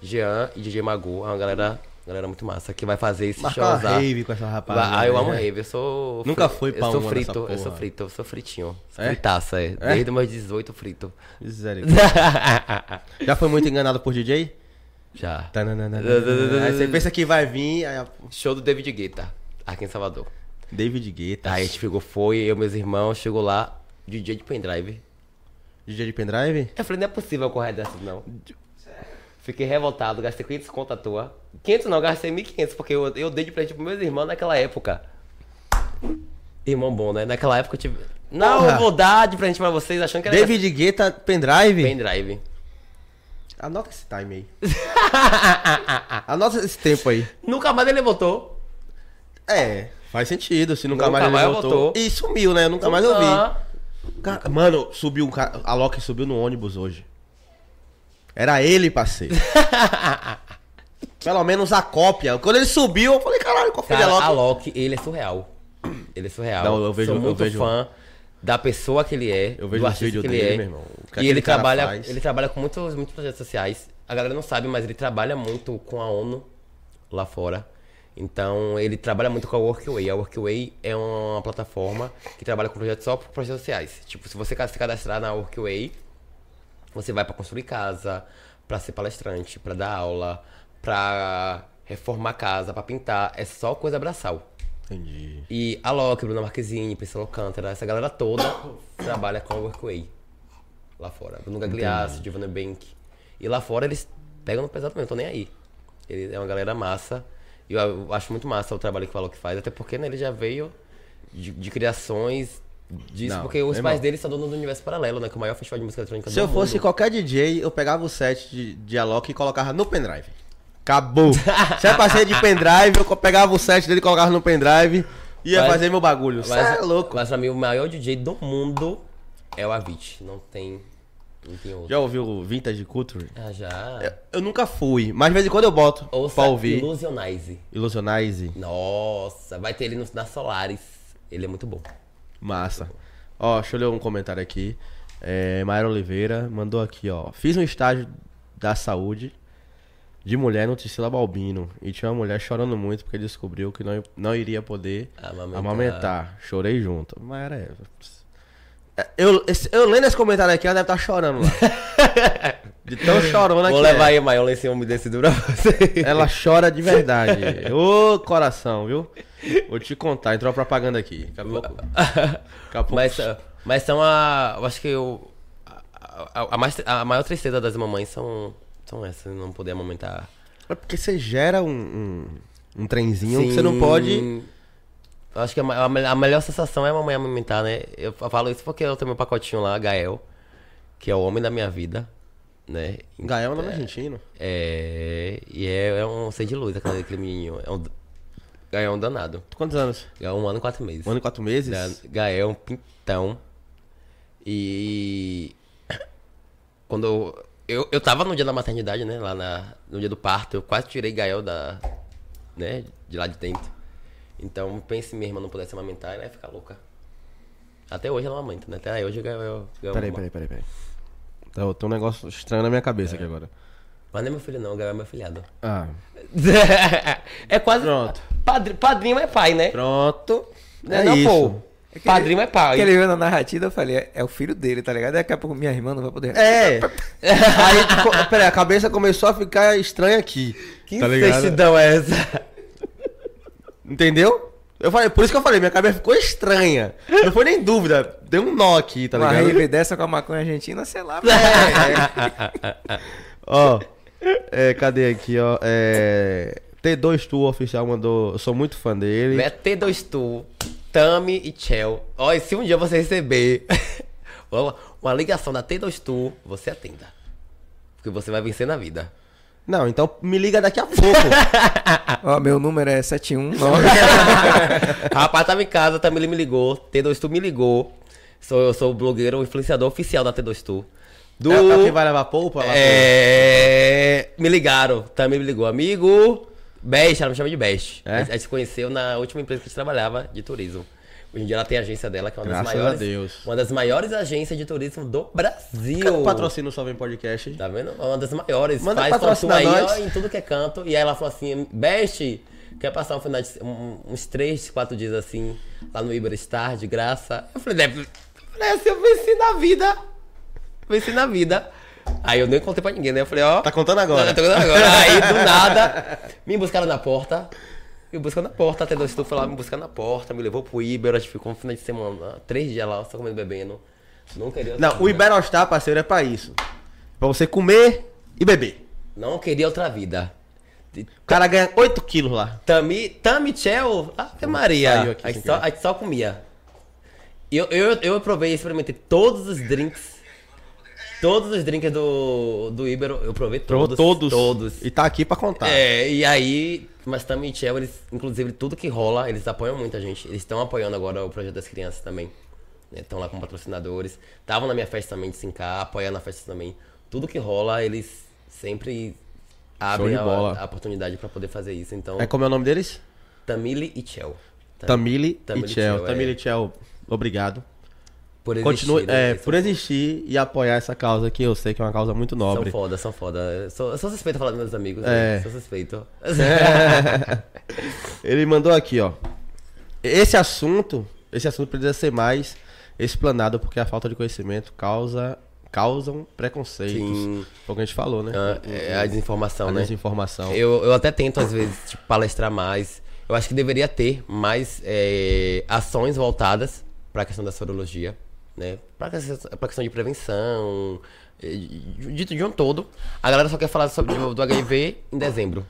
Jean e DJ Magu. É uma galera, galera muito massa que vai fazer esse Marcar uma showzão. rave com essa rapaziada. Ah, eu amo né? rave, eu sou. Nca fri- fui pra Eu sou uma frito, eu sou frito, eu sou fritinho. É? Fritaça, é. Desde meus 18 frito. *laughs* Já foi muito enganado por DJ? Já. Aí você pensa que vai vir, aí Show do David Guetta, aqui em Salvador. David Guetta. Aí a gente pegou, foi, eu e meus irmãos, chegou lá, DJ de pendrive. DJ de pendrive? Eu falei, não é possível correr dessa, não. Fiquei revoltado, gastei 500 conto à toa. 500 não, gastei 1.500, porque eu, eu dei de presente pros meus irmãos naquela época. Irmão bom, né? Naquela época eu tive... Não, Porra. eu vou dar de presente pra vocês, achando que era David Guetta pendrive? pendrive. Anota esse time aí. *laughs* Anota esse tempo aí. Nunca mais ele voltou. É, faz sentido. Se nunca, Nunca mais ele mais voltou. voltou. E sumiu, né? Eu nunca mais ouvi. Ah, Cara, mano, subiu um cara. A Loki subiu no ônibus hoje. Era ele, parceiro. *laughs* Pelo menos a cópia. Quando ele subiu, eu falei, caralho, qual foi a Cara, Loki? a Loki, ele é surreal. Ele é surreal. Não, eu vejo- Sou eu muito vejo- fã da pessoa que ele é. Eu vejo do artista que ele dele, é. meu irmão. E ele trabalha, faz. ele trabalha com muitos, muitos projetos sociais. A galera não sabe, mas ele trabalha muito com a ONU lá fora. Então, ele trabalha muito com a Workaway. A Workaway é uma plataforma que trabalha com projetos só por projetos sociais. Tipo, se você se cadastrar na Workaway, você vai pra construir casa, pra ser palestrante, pra dar aula, pra reformar casa, pra pintar. É só coisa braçal. Entendi. E a Loki, Bruna Marquezine, Priscila Alcântara, essa galera toda *coughs* trabalha com a Workaway. Lá fora. Bruno Gagliasso, Giovanna Bank. E lá fora eles pegam no pesado mesmo, tô nem aí. Ele é uma galera massa. E eu, eu acho muito massa o trabalho que o Alok faz, até porque né, ele já veio de, de criações disso, Não, porque os pais dele são donos do Universo Paralelo, né? Que é o maior festival de música eletrônica Se do eu mundo. fosse qualquer DJ, eu pegava o set de, de Alok e colocava no pendrive. Acabou. *laughs* Se é pra ser de pendrive, eu pegava o set dele e colocava no pendrive e ia Mas- fazer meu bagulho. Cê é louco. Mas pra mim, o maior DJ do mundo é o Avicii. Não tem. Não tem outro. Já ouviu o Vintage Culture? Ah, já. Eu, eu nunca fui, mas de vez em quando eu boto Ouça pra ouvir. Illusionize. Illusionize. Nossa, vai ter ele no, na Solaris. Ele é muito bom. Massa. Ó, deixa eu ler um comentário aqui. É, Mayra Oliveira mandou aqui, ó. Fiz um estágio da saúde de mulher no Tiscila Balbino. E tinha uma mulher chorando muito porque descobriu que não, não iria poder Amamentar. amamentar. Chorei junto. Mayra é. Eu, eu lendo esse comentário aqui, ela deve estar chorando lá. *laughs* De tão *laughs* chorona Vou que levar é. aí, Maior, esse homem desse duro pra você. Ela chora de verdade. *laughs* Ô coração, viu? Vou te contar, entrou a propaganda aqui. Daqui a pouco. Daqui a pouco. Mas, mas são a. Eu acho que eu. A, a- a mais, a maior tristeza das mamães são, são essas, não poder amamentar. É porque você gera um, um, um trenzinho que você não pode. Eu acho que a, a a melhor sensação é a mamãe amamentar, né? Eu fa- falo isso porque eu tenho meu pacotinho lá, Gael, que é o homem da minha vida, né? Gael é nome argentino. É. E é, é um ser de luz, aquele, aquele menininho. É um, Gael é um danado. Quantos anos? Gael é um ano e quatro meses. Um ano e quatro meses? Ga- Gael é um pintão. E. *coughs* Quando eu, eu. Eu tava no dia da maternidade, né? Lá na, no dia do parto. Eu quase tirei Gael da. Né? De lá de dentro. Então, pense se minha irmã não pudesse amamentar, ela ia ficar louca. Até hoje ela amamenta, né? Até hoje o Gael. Gael Peraí, peraí, peraí, peraí. Tá, tem um negócio estranho na minha cabeça aqui agora. Mas não é meu filho, não. O Gael é meu filhado. Ah, *laughs* é quase. Pronto. Padri- padrinho é pai, né? pronto. Né, É não, isso. pô. Padrinho é pai. Porque ele viu na narrativa, eu falei, é, é o filho dele, tá ligado? Daqui a pouco minha irmã não vai poder. É. *laughs* Aí, peraí, a cabeça começou a ficar estranha aqui. Que tá é essa? Entendeu? Eu falei, por isso que eu falei, minha cabeça ficou estranha. Não foi nem dúvida, deu um nó aqui, tá Uma ligado? rave dessa com a maconha argentina, sei lá. *laughs* Ó, é, cadê aqui, ó? É, T2 Tour oficial mandou, eu sou muito fã dele. É T2 Tu, Tami e Chel. Olha, se um dia você receber uma, *laughs* uma ligação da T2 Tu, você atenda. Porque você vai vencer na vida. Não, então me liga daqui a pouco. *laughs* Ó, meu número é 719. *laughs* Rapaz, tava em casa, Tami me ligou, T2 Tu me ligou. Sou, eu sou o blogueiro, o influenciador oficial da T2 Tu. Do... É, é o que vai levar polpa? É... Me ligaram, Tami me ligou. Amigo, Best, ela me chama de Best. É? A gente se conheceu na última empresa que a gente trabalhava de turismo. Hoje em dia ela tem a agência dela, que é uma das Graças a maiores. Deus. Uma das maiores agências de turismo do Brasil. Cadê o patrocínio Só Vem Podcast? Tá vendo? Uma das maiores. Manda Faz fortuna aí, ó, em tudo que é canto. E aí ela falou assim, Best, quer passar um final de, um- uns três, quatro dias assim, lá no Iberostar, de graça? Eu falei, deve. Falei assim, eu venci na vida. Venci na vida. Aí eu nem contei pra ninguém, né? Eu falei, ó. Tá contando agora. Não, tô contando agora. Aí do nada, me buscaram na porta. Me buscaram na porta, até dois foi lá me buscar na porta, me levou pro Iber, a gente ficou um final de semana, três dias lá, só comendo e bebendo. Não queria Não, o vida. Iberostar, parceiro, é pra isso. Pra você comer e beber. Não queria outra vida. O cara ganha 8 quilos lá. Tami, Tami Chel, Ave Maria. Aqui a, gente só, a gente só comia. Eu, eu, eu provei, experimentei todos os drinks. Todos os drinks do, do Iber, eu provei todos. todos. Todos. E tá aqui pra contar. É, e aí, mas Tami e Chel, eles, inclusive, tudo que rola, eles apoiam muita gente. Eles estão apoiando agora o projeto das crianças também. Estão lá com patrocinadores. Estavam na minha festa também de 5K, apoiando a festa também. Tudo que rola, eles sempre abrem a, a oportunidade pra poder fazer isso. Então, É como é o nome deles? Tamile e Chel. Tam- Tamile Tamile e Chel. É. Tamile e Chel, obrigado. Por existir, Continue, né? é, por existir e apoiar essa causa que eu sei que é uma causa muito São nobre. foda, são foda. Eu sou, eu sou suspeito a falar dos meus amigos. É. né? Sou suspeito. *laughs* Ele mandou aqui, ó. Esse assunto, esse assunto precisa ser mais explanado porque a falta de conhecimento causa causam preconceitos. Sim. Foi o que a gente falou, né? Ah, é a desinformação, a né? desinformação. Eu, eu até tento, às vezes, tipo, palestrar mais. Eu acho que deveria ter mais é, ações voltadas para a questão da sorologia, né? Para a questão de prevenção, eh, de, um todo. A galera só quer falar sobre, do, do HIV em dezembro.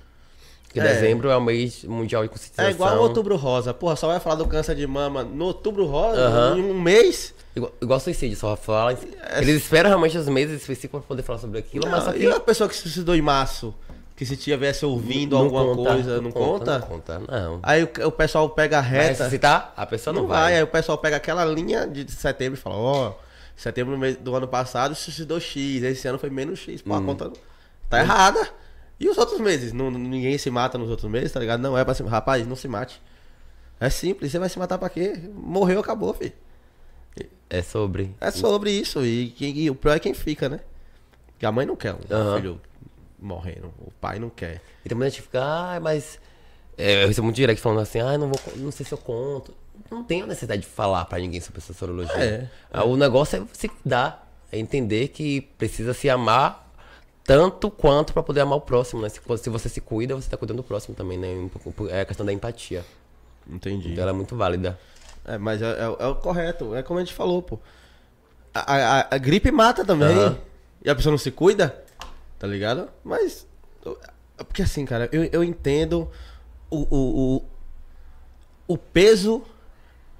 Porque É. dezembro é o mês mundial de conscientização. É igual outubro rosa. Porra, só vai falar do câncer de mama no outubro rosa, Aham. em um mês. Igual, igual suicídio, só fala. Eles esperam realmente os meses específicos pra poder falar sobre aquilo, mas Não, só que. E a pessoa que se suicidou em março, que se tivesse ouvindo alguma coisa, não conta? Não conta, não. Aí o, o pessoal pega a Vai reta. ressuscitar? A pessoa não, Não vai. Aí o pessoal pega aquela linha de setembro e fala, ó, setembro do ano passado suicidou X, esse ano foi menos X. Pô, a Hum. conta tá errada. E os outros meses? Não, ninguém se mata nos outros meses, tá ligado? Não é pra se... Rapaz, não se mate. É simples, você vai se matar pra quê? Morreu, acabou, filho. É sobre. É sobre isso. E, e o pior é quem fica, né? Que a mãe não quer um Aham. filho morrendo. O pai não quer. E tem muita gente que fica, ah, mas. É, eu recebo muito direct falando assim, ah, não, vou, não sei se eu conto. Não tenho necessidade de falar pra ninguém sobre essa sorologia. É, Ah, O negócio é se cuidar. É entender que precisa se amar tanto quanto pra poder amar o próximo, né? Se, se você se cuida, você tá cuidando do próximo também, né? É a questão da empatia. Entendi. Então ela é muito válida. É, mas é, é- é o correto. É como a gente falou, pô. A, a- a gripe mata também. Aham. E a pessoa não se cuida, tá ligado? Mas. eu- Porque assim, cara, eu, eu entendo o, o, o, o peso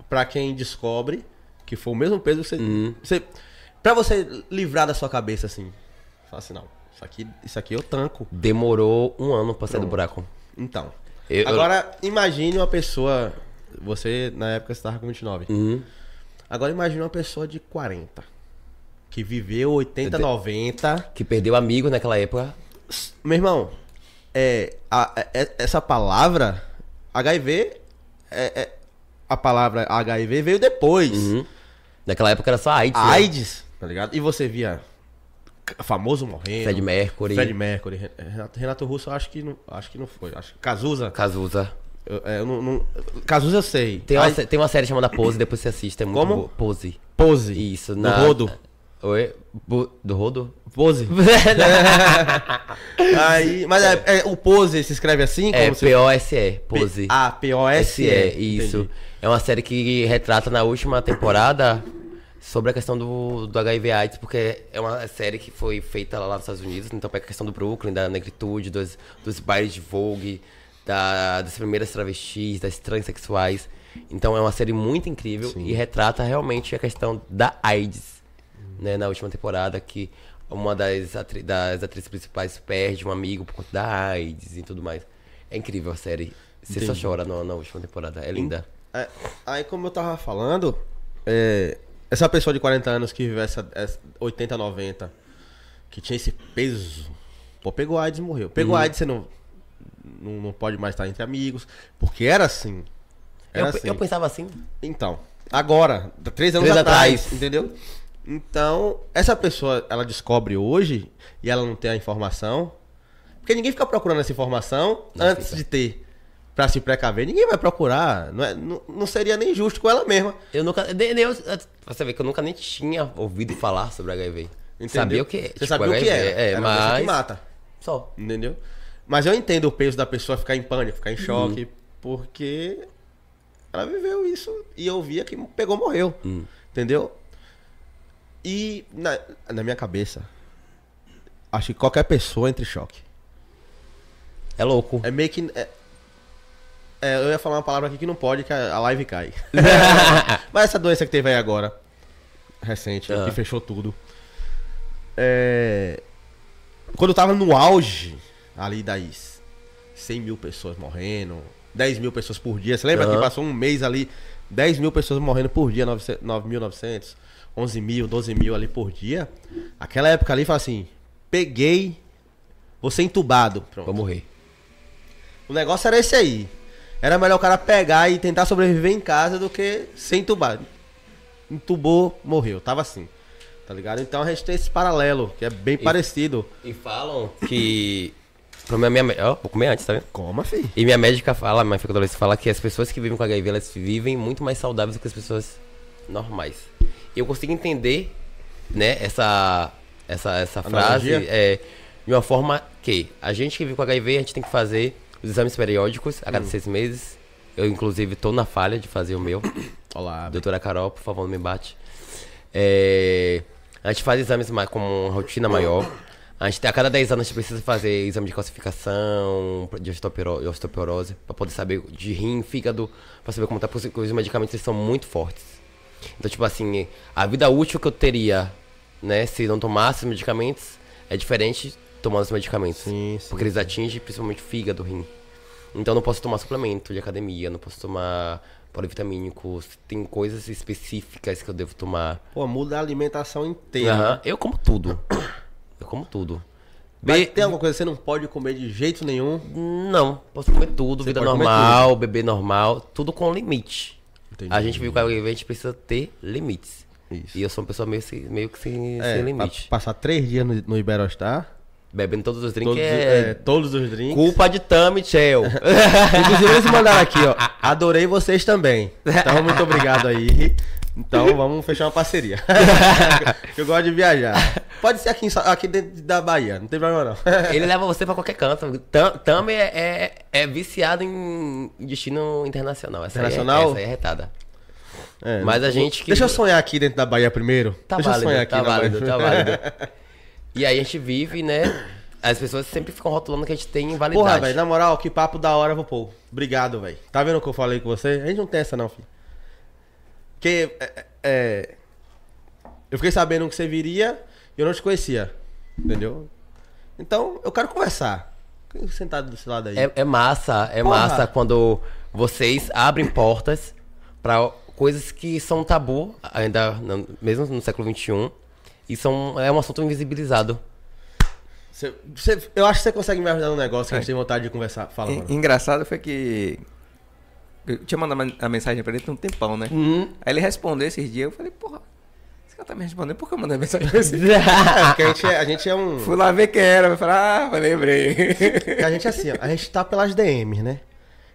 pra quem descobre que foi o mesmo peso que você. Uhum. você pra você livrar da sua cabeça assim. Fala assim, não. Isso aqui, isso aqui eu tanco. Demorou um ano pra sair do buraco. Então. Eu- Agora, imagine uma pessoa. Você, na época, você tava com 29. Uhum. Agora imagine uma pessoa de 40. Que viveu 80, 90. Que perdeu amigo naquela época. Meu irmão, é, a- é- essa palavra HIV. É, é- a palavra HIV veio depois. Uhum. Naquela época era só AIDS. né? AIDS, tá ligado? E você via famoso morrendo. Fred Mercury. Fred Mercury. Ren- Renato, Renato Russo, acho que não, acho que não foi. Acho, Cazuza. Cazuza. Eu, é, eu não, não- Cazuza eu sei. Tem uma, tem uma série chamada Pose, depois você assiste. É muito Como? boa. Pose. Pose. Isso, No na... rodo. Oi? Bu- Do rodo? Pose. *laughs* Aí, mas é, é, o pose se escreve assim? É P-O-S-E. Pose. Ah, P-O-S-E. S-E, isso. Entendi. É uma série que retrata na última temporada sobre a questão do, do HIV AIDS, porque é uma série que foi feita lá nos Estados Unidos, então pega a questão do Brooklyn, da negritude, dos, dos bailes de Vogue, da- das primeiras travestis, das transexuais. Então é uma série muito incrível e retrata realmente a questão da AIDS, né, na última temporada, que uma das, atri- das atrizes principais perde um amigo por conta da AIDS e tudo mais. É incrível a série. Você só Entendi. chora no- na última temporada. É linda. É, aí, como eu tava falando, é, essa pessoa de 40 anos que viveu essa, essa 80, 90, que tinha esse peso, pô, pegou AIDS e morreu. Pegou Uhum. AIDS, você não, não, não pode mais estar entre amigos, porque era assim. Era Eu, assim. eu pensava assim. Então, agora, três anos Três atrás, atrás. entendeu? Então, essa pessoa, ela descobre hoje e ela não tem a informação. Porque ninguém fica procurando essa informação Não antes fica. de ter. Pra se precaver. Ninguém vai procurar. Não, é- não, não seria nem justo com ela mesma. Eu nunca. nem- nem eu- você vê que eu nunca nem tinha ouvido falar sobre HIV. Entendeu? Sabia o que é. Você sabia o que HIV, era. É, era uma mas. que mata. Só. Entendeu? Mas eu entendo o peso da pessoa ficar em pânico, ficar em Uhum. choque, porque ela viveu isso e eu via que pegou, morreu. Hum. Entendeu? E na, na minha cabeça, acho que qualquer pessoa entra em choque. É louco. É meio que. é- é, eu ia falar uma palavra aqui que não pode, que a a live cai. *laughs* Mas essa doença que teve aí agora, recente, Ah. que fechou tudo. É, quando eu tava no auge ali das 100 mil pessoas morrendo, 10 mil pessoas por dia. Você lembra Aham. que passou um mês ali, 10 mil pessoas morrendo por dia, 900 9.900, 11 mil, 12 mil ali por dia. Aquela época ali, fala assim, peguei, vou ser entubado. Pronto. Vou morrer. O negócio era esse aí. Era melhor o cara pegar e tentar sobreviver em casa do que ser entubado. Entubou, morreu. Tava assim. Tá ligado? Então a gente tem esse paralelo, que é bem parecido. E falam que. Pra minha, minha, ó, vou comer antes, tá vendo? Coma, filho. E minha médica fala, minha fisioterapeuta fala que as pessoas que vivem com HIV, elas vivem muito mais saudáveis do que as pessoas normais. Eu consigo entender, né, essa, essa, essa frase é, de uma forma que a gente que vive com HIV, a gente tem que fazer os exames periódicos a cada seis meses. Eu, inclusive, tô na falha de fazer o meu. *coughs* Olá. Doutora Carol, por favor, não me bate. É, a gente faz exames com uma rotina maior. A gente a cada 10 anos a gente precisa fazer exame de calcificação, de osteoporo- de osteoporose, pra poder saber de rim, fígado, pra saber como tá, porque os medicamentos são muito fortes. Então, tipo assim, a vida útil que eu teria, né, se não tomasse os medicamentos, é diferente tomando os medicamentos. Sim, sim, Porque eles atingem principalmente o fígado, o rim. Então não posso tomar suplemento de academia, não posso tomar polivitamínicos, tem coisas específicas que eu devo tomar. Pô, muda a alimentação inteira. Aham, Eu como tudo. *coughs* Eu como tudo. Mas Be- tem alguma coisa que você não pode comer de jeito nenhum? Não, posso comer tudo, Você vida normal, bebê normal, tudo com limite. Entendi. A gente viu que a gente precisa ter limites. Isso. E eu sou uma pessoa meio, meio que sem, É, sem limite. passar três dias no, no Iberostar. Bebendo todos os drinks Todos, é, é, todos os drinks. culpa de Tami, Chel. *laughs* Inclusive eles mandaram aqui, ó. Adorei vocês também. Então, muito obrigado aí. Então, vamos fechar uma parceria. *laughs* eu gosto de viajar. Pode ser aqui, aqui dentro da Bahia, não tem problema não. *laughs* Ele leva você pra qualquer canto. Tam- Tami é, é, é viciado em destino internacional. Essa Internacional? Aí é, essa aí é retada. É, Mas a gente que- Deixa eu sonhar aqui dentro da Bahia primeiro. Tá Deixa válido, eu sonhar aqui tá válido, Bahia. tá válido. *laughs* E aí a gente vive, né? As pessoas sempre ficam rotulando que a gente tem invalidade. Porra, velho, na moral, que papo da hora, vou pôr. Obrigado, velho. Tá vendo o que eu falei com você? A gente não tem essa não, filho. Porque, é, é, eu fiquei sabendo que você viria e eu não te conhecia, entendeu? Então, eu quero conversar. Sentado desse lado aí. É, é massa, é Porra. massa quando vocês abrem portas pra coisas que são tabu, ainda no- mesmo no século XXI, e são, é um assunto invisibilizado. Você- você- eu acho que você consegue me ajudar no negócio que a É. gente tem vontade de conversar. Fala, En- mano. Engraçado foi que. Eu tinha mandado a mensagem pra ele tem um tempão, né? Aí ele respondeu esses dias, eu falei, porra, esse cara tá me respondendo, por que eu mandei mensagem pra *laughs* esse É, porque a gente é, a gente é um. Fui lá ver quem era, eu falei, ah, eu lembrei. porque *laughs* A gente é assim, ó, a gente tá pelas DMs, né?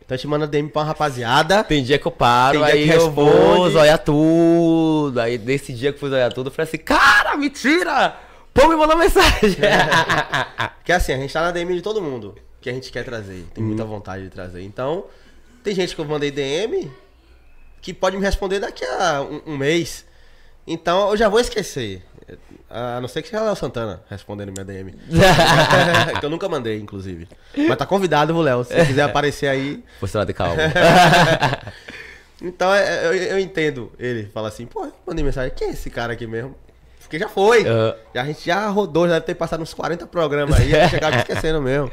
Então a gente manda DM pra uma rapaziada. Tem dia que eu paro, Tem dia aí que eu vou zoiar tudo. Aí desse dia que fui zoiar tudo, eu falei assim, cara, mentira! Pô, me mandou mensagem. *laughs* Porque assim, a gente tá na DM de todo mundo que a gente quer trazer. Tem muita vontade de trazer. Então, tem gente que eu mandei DM que pode me responder daqui a um, um mês. Então eu já vou esquecer. A não ser que seja o Léo Santana respondendo minha DM. *laughs* que eu nunca mandei, inclusive. Mas tá convidado, viu, Léo? Se quiser aparecer aí. Lá de calma. *laughs* Então é, eu, eu entendo ele. Fala assim, pô, eu mandei mensagem. Quem é esse cara aqui mesmo? Porque já foi. Já, a gente já rodou, já deve ter passado uns 40 programas aí. *laughs* Chegava esquecendo mesmo.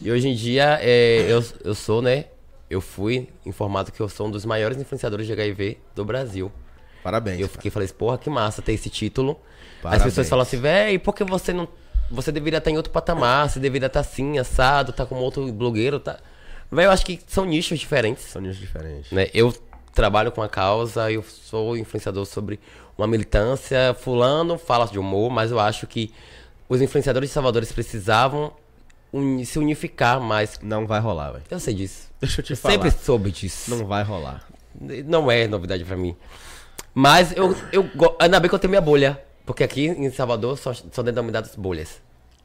E hoje em dia, é, eu, eu sou, né? Eu fui informado que eu sou um dos maiores influenciadores de HIV do Brasil. Parabéns. E eu fiquei falei, assim, porra, que massa ter esse título. Parabéns. As pessoas falam assim, véi, por que você não. Você deveria estar em outro patamar, você deveria estar assim, assado, tá como outro blogueiro, tá. Véi, eu acho que são nichos diferentes. São nichos diferentes. né? Eu trabalho com a causa, eu sou influenciador sobre uma militância. Fulano fala de humor, mas eu acho que os influenciadores de Salvador precisavam se unificar mais. Não vai rolar, velho. Eu sei disso. Deixa eu te Eu falar. sempre soube disso. Não vai rolar. Não é novidade pra mim. Mas eu, eu ainda bem que eu tenho minha bolha. Porque aqui em Salvador são, são denominadas bolhas.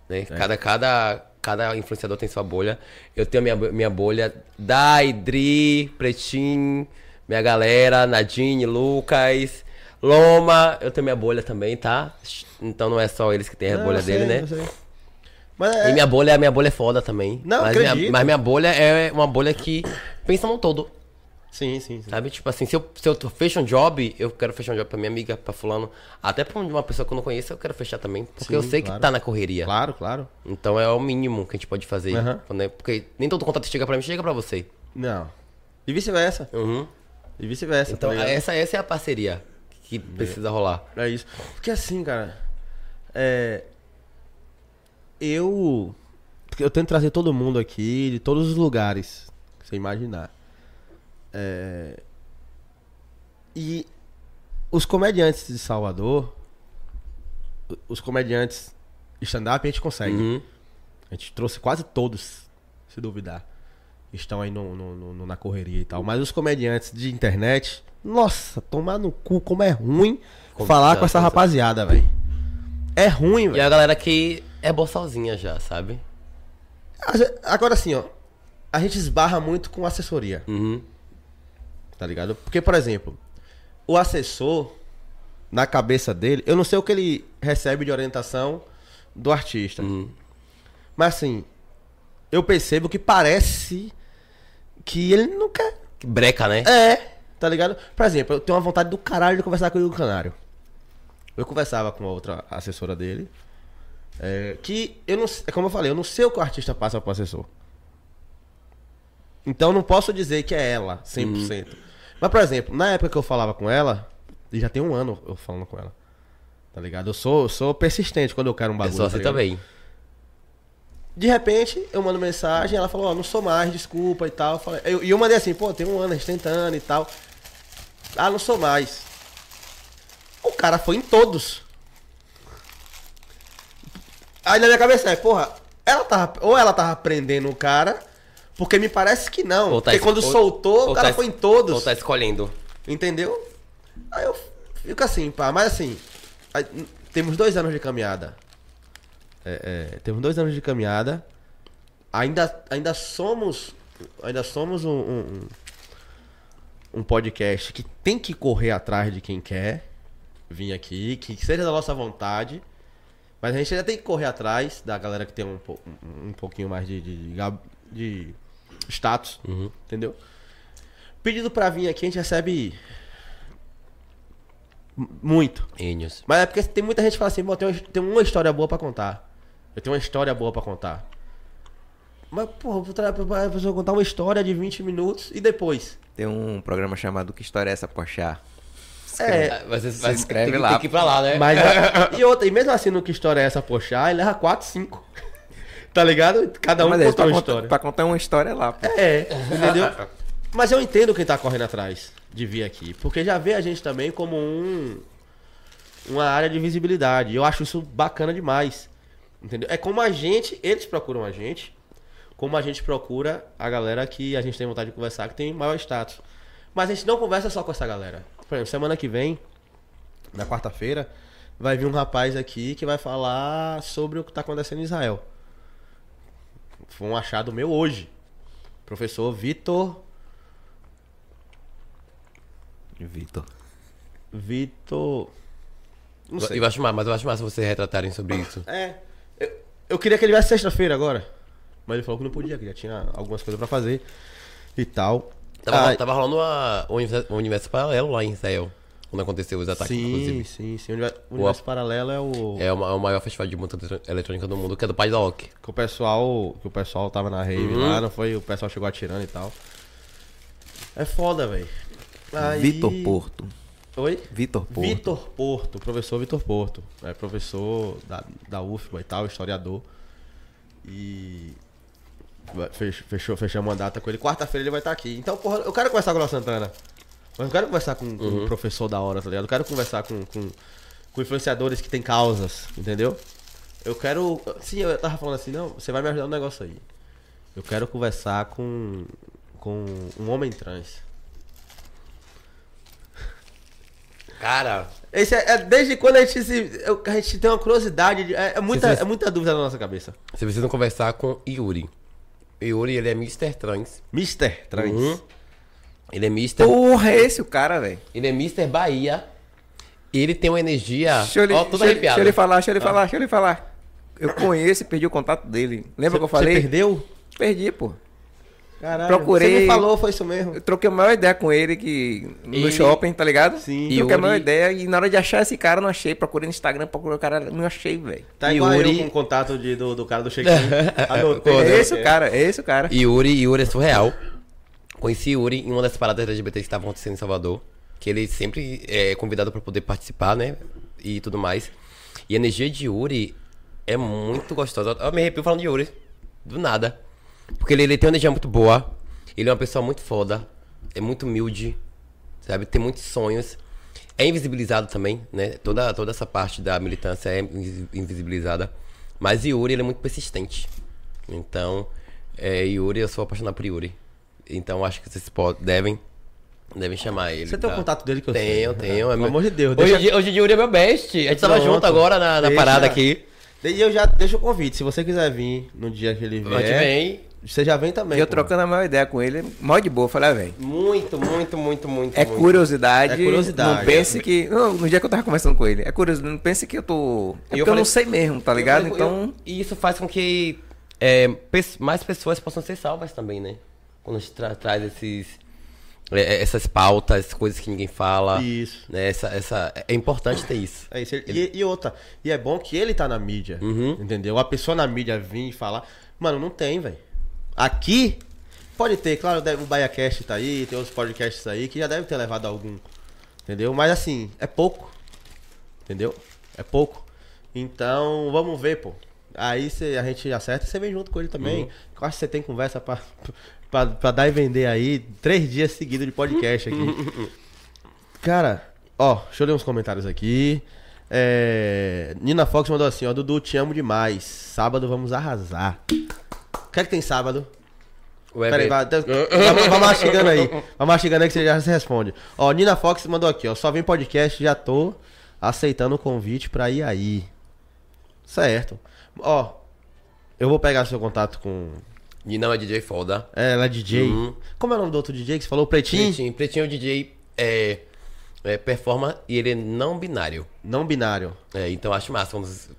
Né? Cada, cada, cada influenciador tem sua bolha. Eu tenho minha, minha bolha. Dai, Dri, Pretinho, minha galera, Nadine, Lucas, Loma. Eu tenho minha bolha também, tá? Então não é só eles que têm a Não, bolha sei, dele, né? eu sei. Mas é, E minha bolha, minha bolha é foda também. Não, mas, minha, acredito. mas minha bolha é uma bolha que pensa no todo. Sim, sim, sim. Sabe? Tipo assim, se eu, se eu fecho um job, eu quero fechar um job pra minha amiga, pra fulano. Até pra uma pessoa que eu não conheço, eu quero fechar também. Porque Sim, eu sei claro. que tá na correria. Claro, claro. Então é o mínimo que a gente pode fazer. Né? Porque nem todo contato chega pra mim, chega pra você. Não. E vice-versa. Uhum. E vice-versa. Então tá essa, essa é a parceria que precisa rolar. É isso. Porque assim, cara. É. Eu. Eu tento trazer todo mundo aqui, de todos os lugares. Que você imaginar. É. E. Os comediantes de Salvador. Os comediantes stand-up a gente consegue. Uhum. A gente trouxe quase todos, se duvidar. Estão aí no, no- no- na correria e tal. Mas os comediantes de internet, nossa, tomar no cu como é ruim Como falar com essa rapaziada, velho. É ruim, E a galera que é boçalzinha já, sabe? Agora assim, ó. A gente esbarra muito com assessoria, Uhum. tá ligado? Porque, por exemplo, o assessor, na cabeça dele, eu não sei o que ele recebe de orientação do artista. Uhum. Mas assim, eu percebo que parece que ele não quer. Que breca, né? É, tá ligado? Por exemplo, eu tenho uma vontade do caralho de conversar com o Igor Canário. Eu conversava com a outra assessora dele. É, que eu não é como eu falei, eu não sei o que o artista passa pro assessor. Então eu não posso dizer que é ela, 100%. Mas, por exemplo, na época que eu falava com ela, e já tem um ano eu falando com ela. Tá ligado? Eu sou, eu sou persistente quando eu quero um Eu bagulho. sou tá ligado? também. De repente, eu mando mensagem, ela falou, ó, não sou mais, desculpa e tal. Eu falei- eu- E eu, mandei assim, pô, tem um ano, a gente tentando e tal. Ah, não sou mais. O cara foi em todos. Aí na minha cabeça é, porra, ela tava, ou ela tava prendendo o cara, porque me parece que não. Tá porque quando ou- soltou, ou o cara tá foi em todos. Ou tá escolhendo. Entendeu? Aí eu fico assim, pá, mas assim, aí, temos dois anos de caminhada. É, é, temos dois anos de caminhada. Ainda, ainda somos. Ainda somos um, um, um- um podcast que tem que correr atrás de quem quer vir aqui, que seja da nossa vontade. Mas a gente ainda tem que correr atrás da galera que tem um, um, um pouquinho mais de, de, de status. Entendeu? Pedido pra vir aqui, a gente recebe muito. Enios. Mas é porque tem muita gente que fala assim, pô, tem uma, tem uma história boa pra contar. Eu tenho uma história boa pra contar. Mas, porra, eu vou tra- pra pessoa contar uma história de 20 minutos e depois. Tem um programa chamado Que História é essa, Pochá? É, Mas você Se inscreve lá. Tem que ir pra lá, né? mas. *laughs* e outra, e mesmo assim, no que história é essa, poxa, ele leva 4, 5. *laughs* tá ligado? Cada um Mas é, conta uma contar, história. pra contar uma história lá, pô. É, entendeu? *laughs* Mas eu entendo quem tá correndo atrás de vir aqui. Porque já vê a gente também como um. Uma área de visibilidade. Eu acho isso bacana demais. Entendeu? É como a gente, eles procuram a gente, como a gente procura a galera que a gente tem vontade de conversar, que tem maior status. Mas a gente não conversa só com essa galera. Por exemplo, semana que vem, na quarta-feira, vai vir um rapaz aqui que vai falar sobre o que tá acontecendo em Israel. Foi um achado meu hoje. Professor Vitor. Vitor. Vitor. Não sei. Eu acho massa, mas eu acho massa vocês retratarem sobre isso. É. Eu, eu queria que ele viesse sexta-feira agora. Mas ele falou que não podia, que já tinha algumas coisas pra fazer e tal. Tava, Ah, tava rolando uma, um universo- um universo paralelo lá em Israel. Quando aconteceu os ataques, sim, inclusive. sim, sim. O universo, o universo paralelo é o. É o, é o maior festival de música eletrônica do mundo, que é do Pai da. Que o pessoal. Que o pessoal tava na rave Uhum. lá, não foi? O pessoal chegou atirando e tal. É foda, velho. Aí- Vitor Porto. Oi? Vitor Porto. Vitor Porto, professor Vitor Porto. É professor da, da UFBA e tal, historiador. E. Fechou, fechamos uma data com ele. Quarta-feira ele vai estar aqui. Então, porra, eu quero conversar com o Léo Santana. Mas eu quero conversar com, com um professor da hora, tá ligado? Eu quero conversar com, com, com influenciadores que têm causas, entendeu? Eu quero. Sim, eu tava falando assim, não, você vai me ajudar no negócio aí. Eu quero conversar com. com um homem trans. Cara, Esse é, é desde quando a gente se. a gente tem uma curiosidade. de- é, é muita, Vocês- é muita dúvida na nossa cabeça. vocês precisam conversar com Yuri. Yuri, ele é Mr. Trans. Mister Trans. Uhum. Ele é Mr. Porra, é esse o cara, velho. Ele é Mr. Bahia. Ele tem uma energia. Deixa eu lhe, Ó, toda deixa, eu- arrepiada. deixa eu lhe falar, deixa eu lhe falar, deixa eu lhe falar. Eu conheço e perdi o contato dele. Lembra que eu falei? Você perdeu? Perdi, pô. Caralho. Procurei- Você me falou, foi isso mesmo. Eu troquei a maior ideia com ele que no E- shopping, tá ligado? Sim. Troquei a Yuri- maior ideia e na hora de achar esse cara, eu não achei. Procurei no Instagram, procurei o cara, não achei, velho. Tá igual Yuri- eu com o contato de, do, do cara do check-in. *laughs* É Deus. esse o cara, é esse o cara. Yuri, Yuri é surreal. Conheci Yuri em uma das paradas LGBT que estavam acontecendo em Salvador. Que ele sempre é convidado pra poder participar, né? E tudo mais. E a energia de Yuri é muito gostosa. Eu me arrepio falando de Yuri. Do nada. Porque ele, ele tem uma energia muito boa. Ele é uma pessoa muito foda. É muito humilde. Sabe? Tem muitos sonhos. É invisibilizado também, né? Toda, toda essa parte da militância é invis- invisibilizada. Mas Yuri, ele é muito persistente. Então, é, Yuri, eu sou apaixonado por Yuri. Então, acho que vocês podem, devem, devem chamar ele. Você tem o tá? contato dele que eu Tenho, sei. tenho. é Pelo meu- amor de Deus. Hoje, Deixa, hoje Yuri é meu best. A gente tava Pronto. junto agora na, na Deixa- parada aqui. E eu já deixo o convite. Se você quiser vir no dia que ele vier, vem. Você já vem também. E eu pô. trocando a maior ideia com ele, mó de boa, eu falei, ah, velho. Muito, muito, muito, muito. É muito. curiosidade. É curiosidade. Não pense que. Não, no dia que eu tava conversando com ele. É curiosidade. Não pense que eu tô. É E porque eu eu, falei- não sei mesmo, tá ligado? Eu- eu- Então. E isso faz com que é, mais pessoas possam ser salvas também, né? Quando a gente tra- traz esses, é, essas pautas, coisas que ninguém fala. Isso. Né? Essa, essa, é importante ter isso. É isso. E, e outra, e é bom que ele tá na mídia, Uhum. entendeu? A pessoa na mídia vir e falar, mano, não tem, velho. Aqui, pode ter, claro, o BaiaCast tá aí, tem outros podcasts aí que já deve ter levado algum, entendeu? Mas assim, é pouco, entendeu? É pouco. Então, vamos ver, pô. Aí cê- a gente acerta e você vem junto com ele também. Eu acho que você tem conversa pra, *laughs* pra, pra dar e vender aí três dias seguidos de podcast aqui. *laughs* Cara, ó, deixa eu ler uns comentários aqui. É, Nina Fox mandou assim, ó, Dudu, te amo demais. Sábado vamos arrasar. O que é que tem sábado? Peraí, vai, vai, vai, mastigando aí. Vai mastigando aí que você já se responde. Ó, Nina Fox mandou aqui, ó. Só vem podcast, já tô aceitando o convite pra ir aí. Certo. Ó, eu vou pegar seu contato com. Não é DJ Foda. É, ela é DJ. Uhum. Como é o nome do outro DJ que você falou? Pretinho? Pretinho. Pretinho é o DJ é, é, performa e ele é não binário. Não binário. É, então acho massa vamos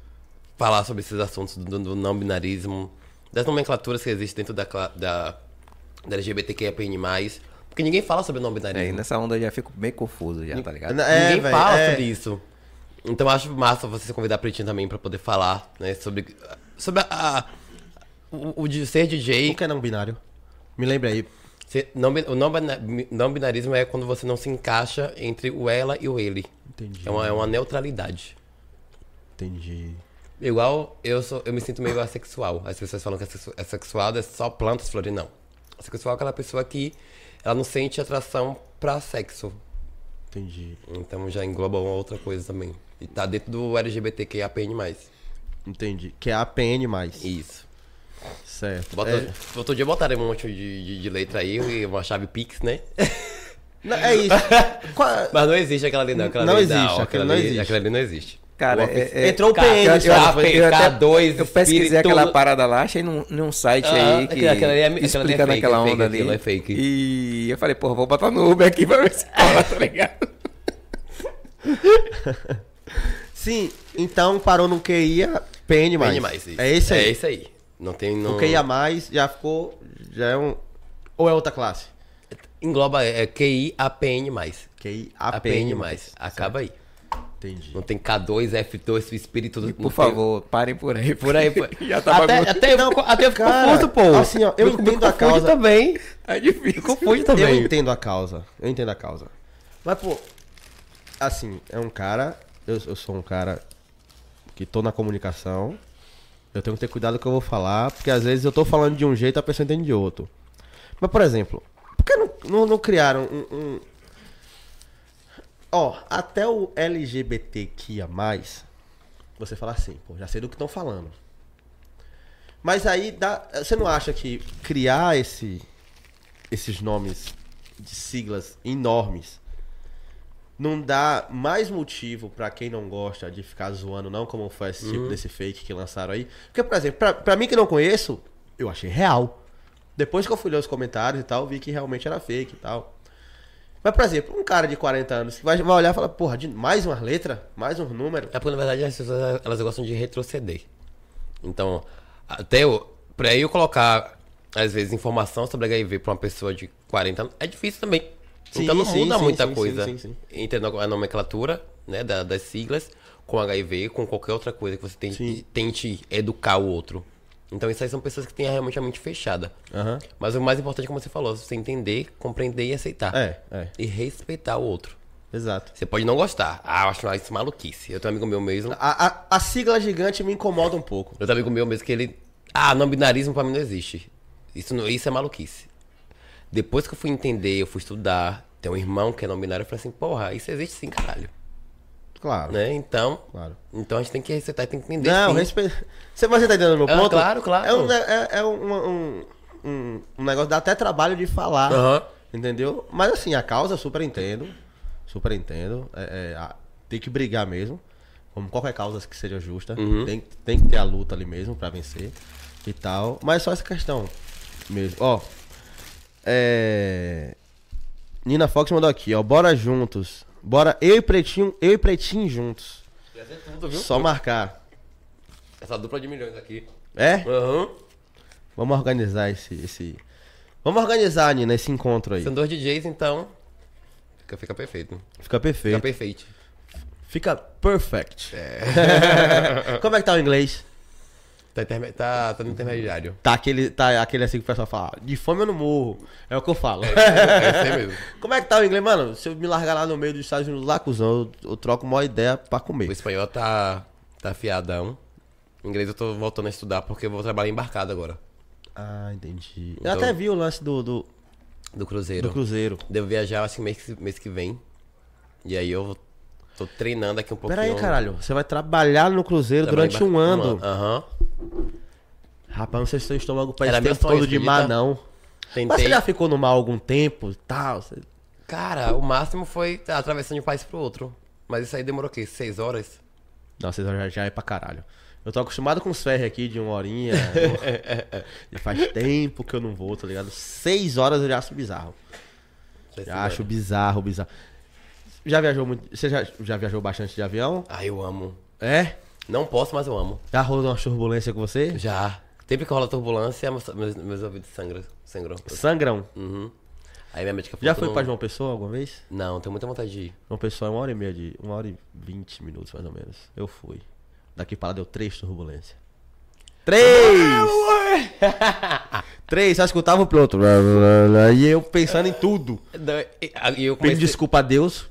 falar sobre esses assuntos do, do não binarismo, das nomenclaturas que existem dentro da, da, da LGBTQIAPN+. Porque ninguém fala sobre não É, e binarismo. nessa onda eu já fico meio confuso já, tá ligado? É, ninguém velho, fala é. sobre isso. Então acho massa você convidar a Pretinho também pra poder falar, né, sobre, sobre a, a- o, o de ser DJ. O que é não binário? Me lembra aí. Não, o não, não binarismo é quando você não se encaixa entre o ela e o ele. Entendi. É uma, é uma neutralidade. Entendi. Igual eu sou, eu me sinto meio assexual. As pessoas falam que asexu- assexual é só plantas, flores, não. Assexual é aquela pessoa que ela não sente atração pra sexo. Entendi. Então já engloba uma outra coisa também. E tá dentro do LGBTQIAPN+. Entendi. Que é a PN mais. Isso. Certo. Bota, É, Outro dia botaram um monte de, de, de letra aí e uma chave Pix, né? não, é isso. *laughs* Qual- Mas não existe aquela ali não. Aquela Não ali, existe, aquela, aquilo não ali, existe. aquela ali não existe. Cara, é- é- Entrou o PN, foi- eu até- K2, Eu pesquisei espírito- aquela parada lá, achei num, num site Ah, aí que aquela- é- é explica naquela é fake, onda ali. é fake. E eu falei, porra, vou botar no Uber aqui pra ver se cola, tá ligado? *laughs* Sim, então parou no QI a PN mais. PN mais, isso. É esse aí. É esse aí. Não tem. Não... O QI a mais já ficou. Já é um. Ou é outra classe? Engloba é, QI APN. QI APN. PN mais. Acaba aí. Entendi. Não tem K2, F2, o espírito do. Por favor, parem por aí. Por aí, por... *laughs* Já tá até, até, eu, Não, fico- até eu fico cara, confuso, pô. assim, ó, eu me entendo a causa. *laughs* também. É difícil. Eu também. entendo a causa. Eu entendo a causa. Mas, pô, assim, é um cara. Eu, eu sou um cara que tô na comunicação. Eu tenho que ter cuidado com o que eu vou falar, porque às vezes eu tô falando de um jeito e a pessoa entende de outro. Mas, por exemplo, por que não, não, não criaram um, um- Ó, até o LGBTQIA, você fala assim, pô, já sei do que estão falando. Mas aí dá. Você não acha que criar esse, esses nomes de siglas enormes não dá mais motivo pra quem não gosta de ficar zoando, não, como foi esse tipo desse fake que lançaram aí? Porque, por exemplo, pra, pra mim que não conheço, eu achei real. Depois que eu fui ler os comentários e tal, vi que realmente era fake e tal. Mas, por exemplo, um cara de 40 anos que vai, vai olhar e falar, porra, de mais umas letras, mais um número. É porque, na verdade, as pessoas elas gostam de retroceder. Então, até eu, pra eu colocar, às vezes, informação sobre HIV pra uma pessoa de 40 anos, é difícil também. Sim, então não sim, muda sim, muita coisa entre a nomenclatura né, da- das siglas com HIV, com qualquer outra coisa que você tente, tente educar o outro. Então, isso aí são pessoas que têm realmente a mente fechada. Aham. Mas o mais importante, como você falou, é você entender, compreender e aceitar. É, é, E respeitar o outro. exato. Você pode não gostar. Ah, eu acho isso maluquice. Eu tenho um amigo meu mesmo. A, a, a sigla gigante me incomoda um pouco. Eu tenho um amigo meu mesmo que ele. Ah, não binarismo pra mim não existe. Isso, não, isso é maluquice. Depois que eu fui entender, eu fui estudar, tem um irmão que é não binário, eu falei assim, porra, isso existe sim, caralho. Claro. Né? Então. Claro. Então a gente tem que respeitar e tem que entender. Não, respeito. Você, você tá entendendo o meu Ah, ponto? claro, claro. É um, é, é um, um, um, negócio, dá até trabalho de falar. Entendeu? Mas assim, a causa super entendo. Super entendo. É, é, tem que brigar mesmo. Como qualquer causa que seja justa. Uhum. Tem, tem que ter a luta ali mesmo pra vencer. E tal. Mas só essa questão. mesmo. Ó. É. Nina Fox mandou aqui, ó. Bora juntos. Bora eu e Pretinho, eu e Pretinho juntos. Ia ser tudo, viu? Só marcar. Essa dupla de milhões aqui. É? Aham. Vamos organizar esse, esse. Vamos organizar, Nina, esse encontro aí. São dois DJs, então. Fica, fica perfeito. Fica Fica perfeito. perfeito. Fica perfect. *laughs* Como é que tá o inglês? Tá, interme- tá, tá no intermediário. Tá aquele, tá aquele assim que o pessoal fala, de fome eu não morro. É o que eu falo. *laughs* É isso aí mesmo. Como é que tá o inglês, mano? Se eu me largar lá no meio dos Estados Unidos lá, cuzão, eu, eu troco uma ideia pra O comer. espanhol tá, tá afiadão. O inglês eu tô voltando a estudar porque eu vou trabalhar embarcado agora. Ah, entendi. Eu Então- até vi o lance do, do, Do Cruzeiro. do Cruzeiro. Devo viajar, acho que mês, que- mês que vem. E aí eu tô treinando aqui um pouquinho. Pera aí, caralho. Você vai trabalhar no Cruzeiro Trabalhar durante um ano. Aham. Rapaz, não sei se seu estômago meu tempo todo de mar, não. Mas Tentei. você já ficou no mar algum tempo tal? Você- Cara, o máximo foi atravessando de um país pro outro. Mas isso aí demorou o quê? Seis horas? Não, vocês já, já é pra caralho. Eu tô acostumado com os ferros aqui de uma horinha. *laughs* e faz tempo que eu não vou, tá ligado? Seis horas eu já acho bizarro. Seis Já horas. acho bizarro, bizarro. Já viajou muito. Você já, já viajou bastante de avião? Ah, eu amo. É? Não posso, mas eu amo. Já rolou uma turbulência com você? Já. Sempre que rola turbulência, meus, meus, ouvidos sangram. sangram. Sangrão. Uhum. Aí minha médica falou Já foi não... pra João Pessoa alguma vez? Não, tenho muita vontade de ir. João Pessoa é uma hora e meia de. Uma hora e vinte minutos, mais ou menos. Eu fui. Daqui pra lá deu três turbulências. Três! *laughs* Três, só escutava o piloto. E eu pensando em tudo. E eu comecei... desculpa a Deus.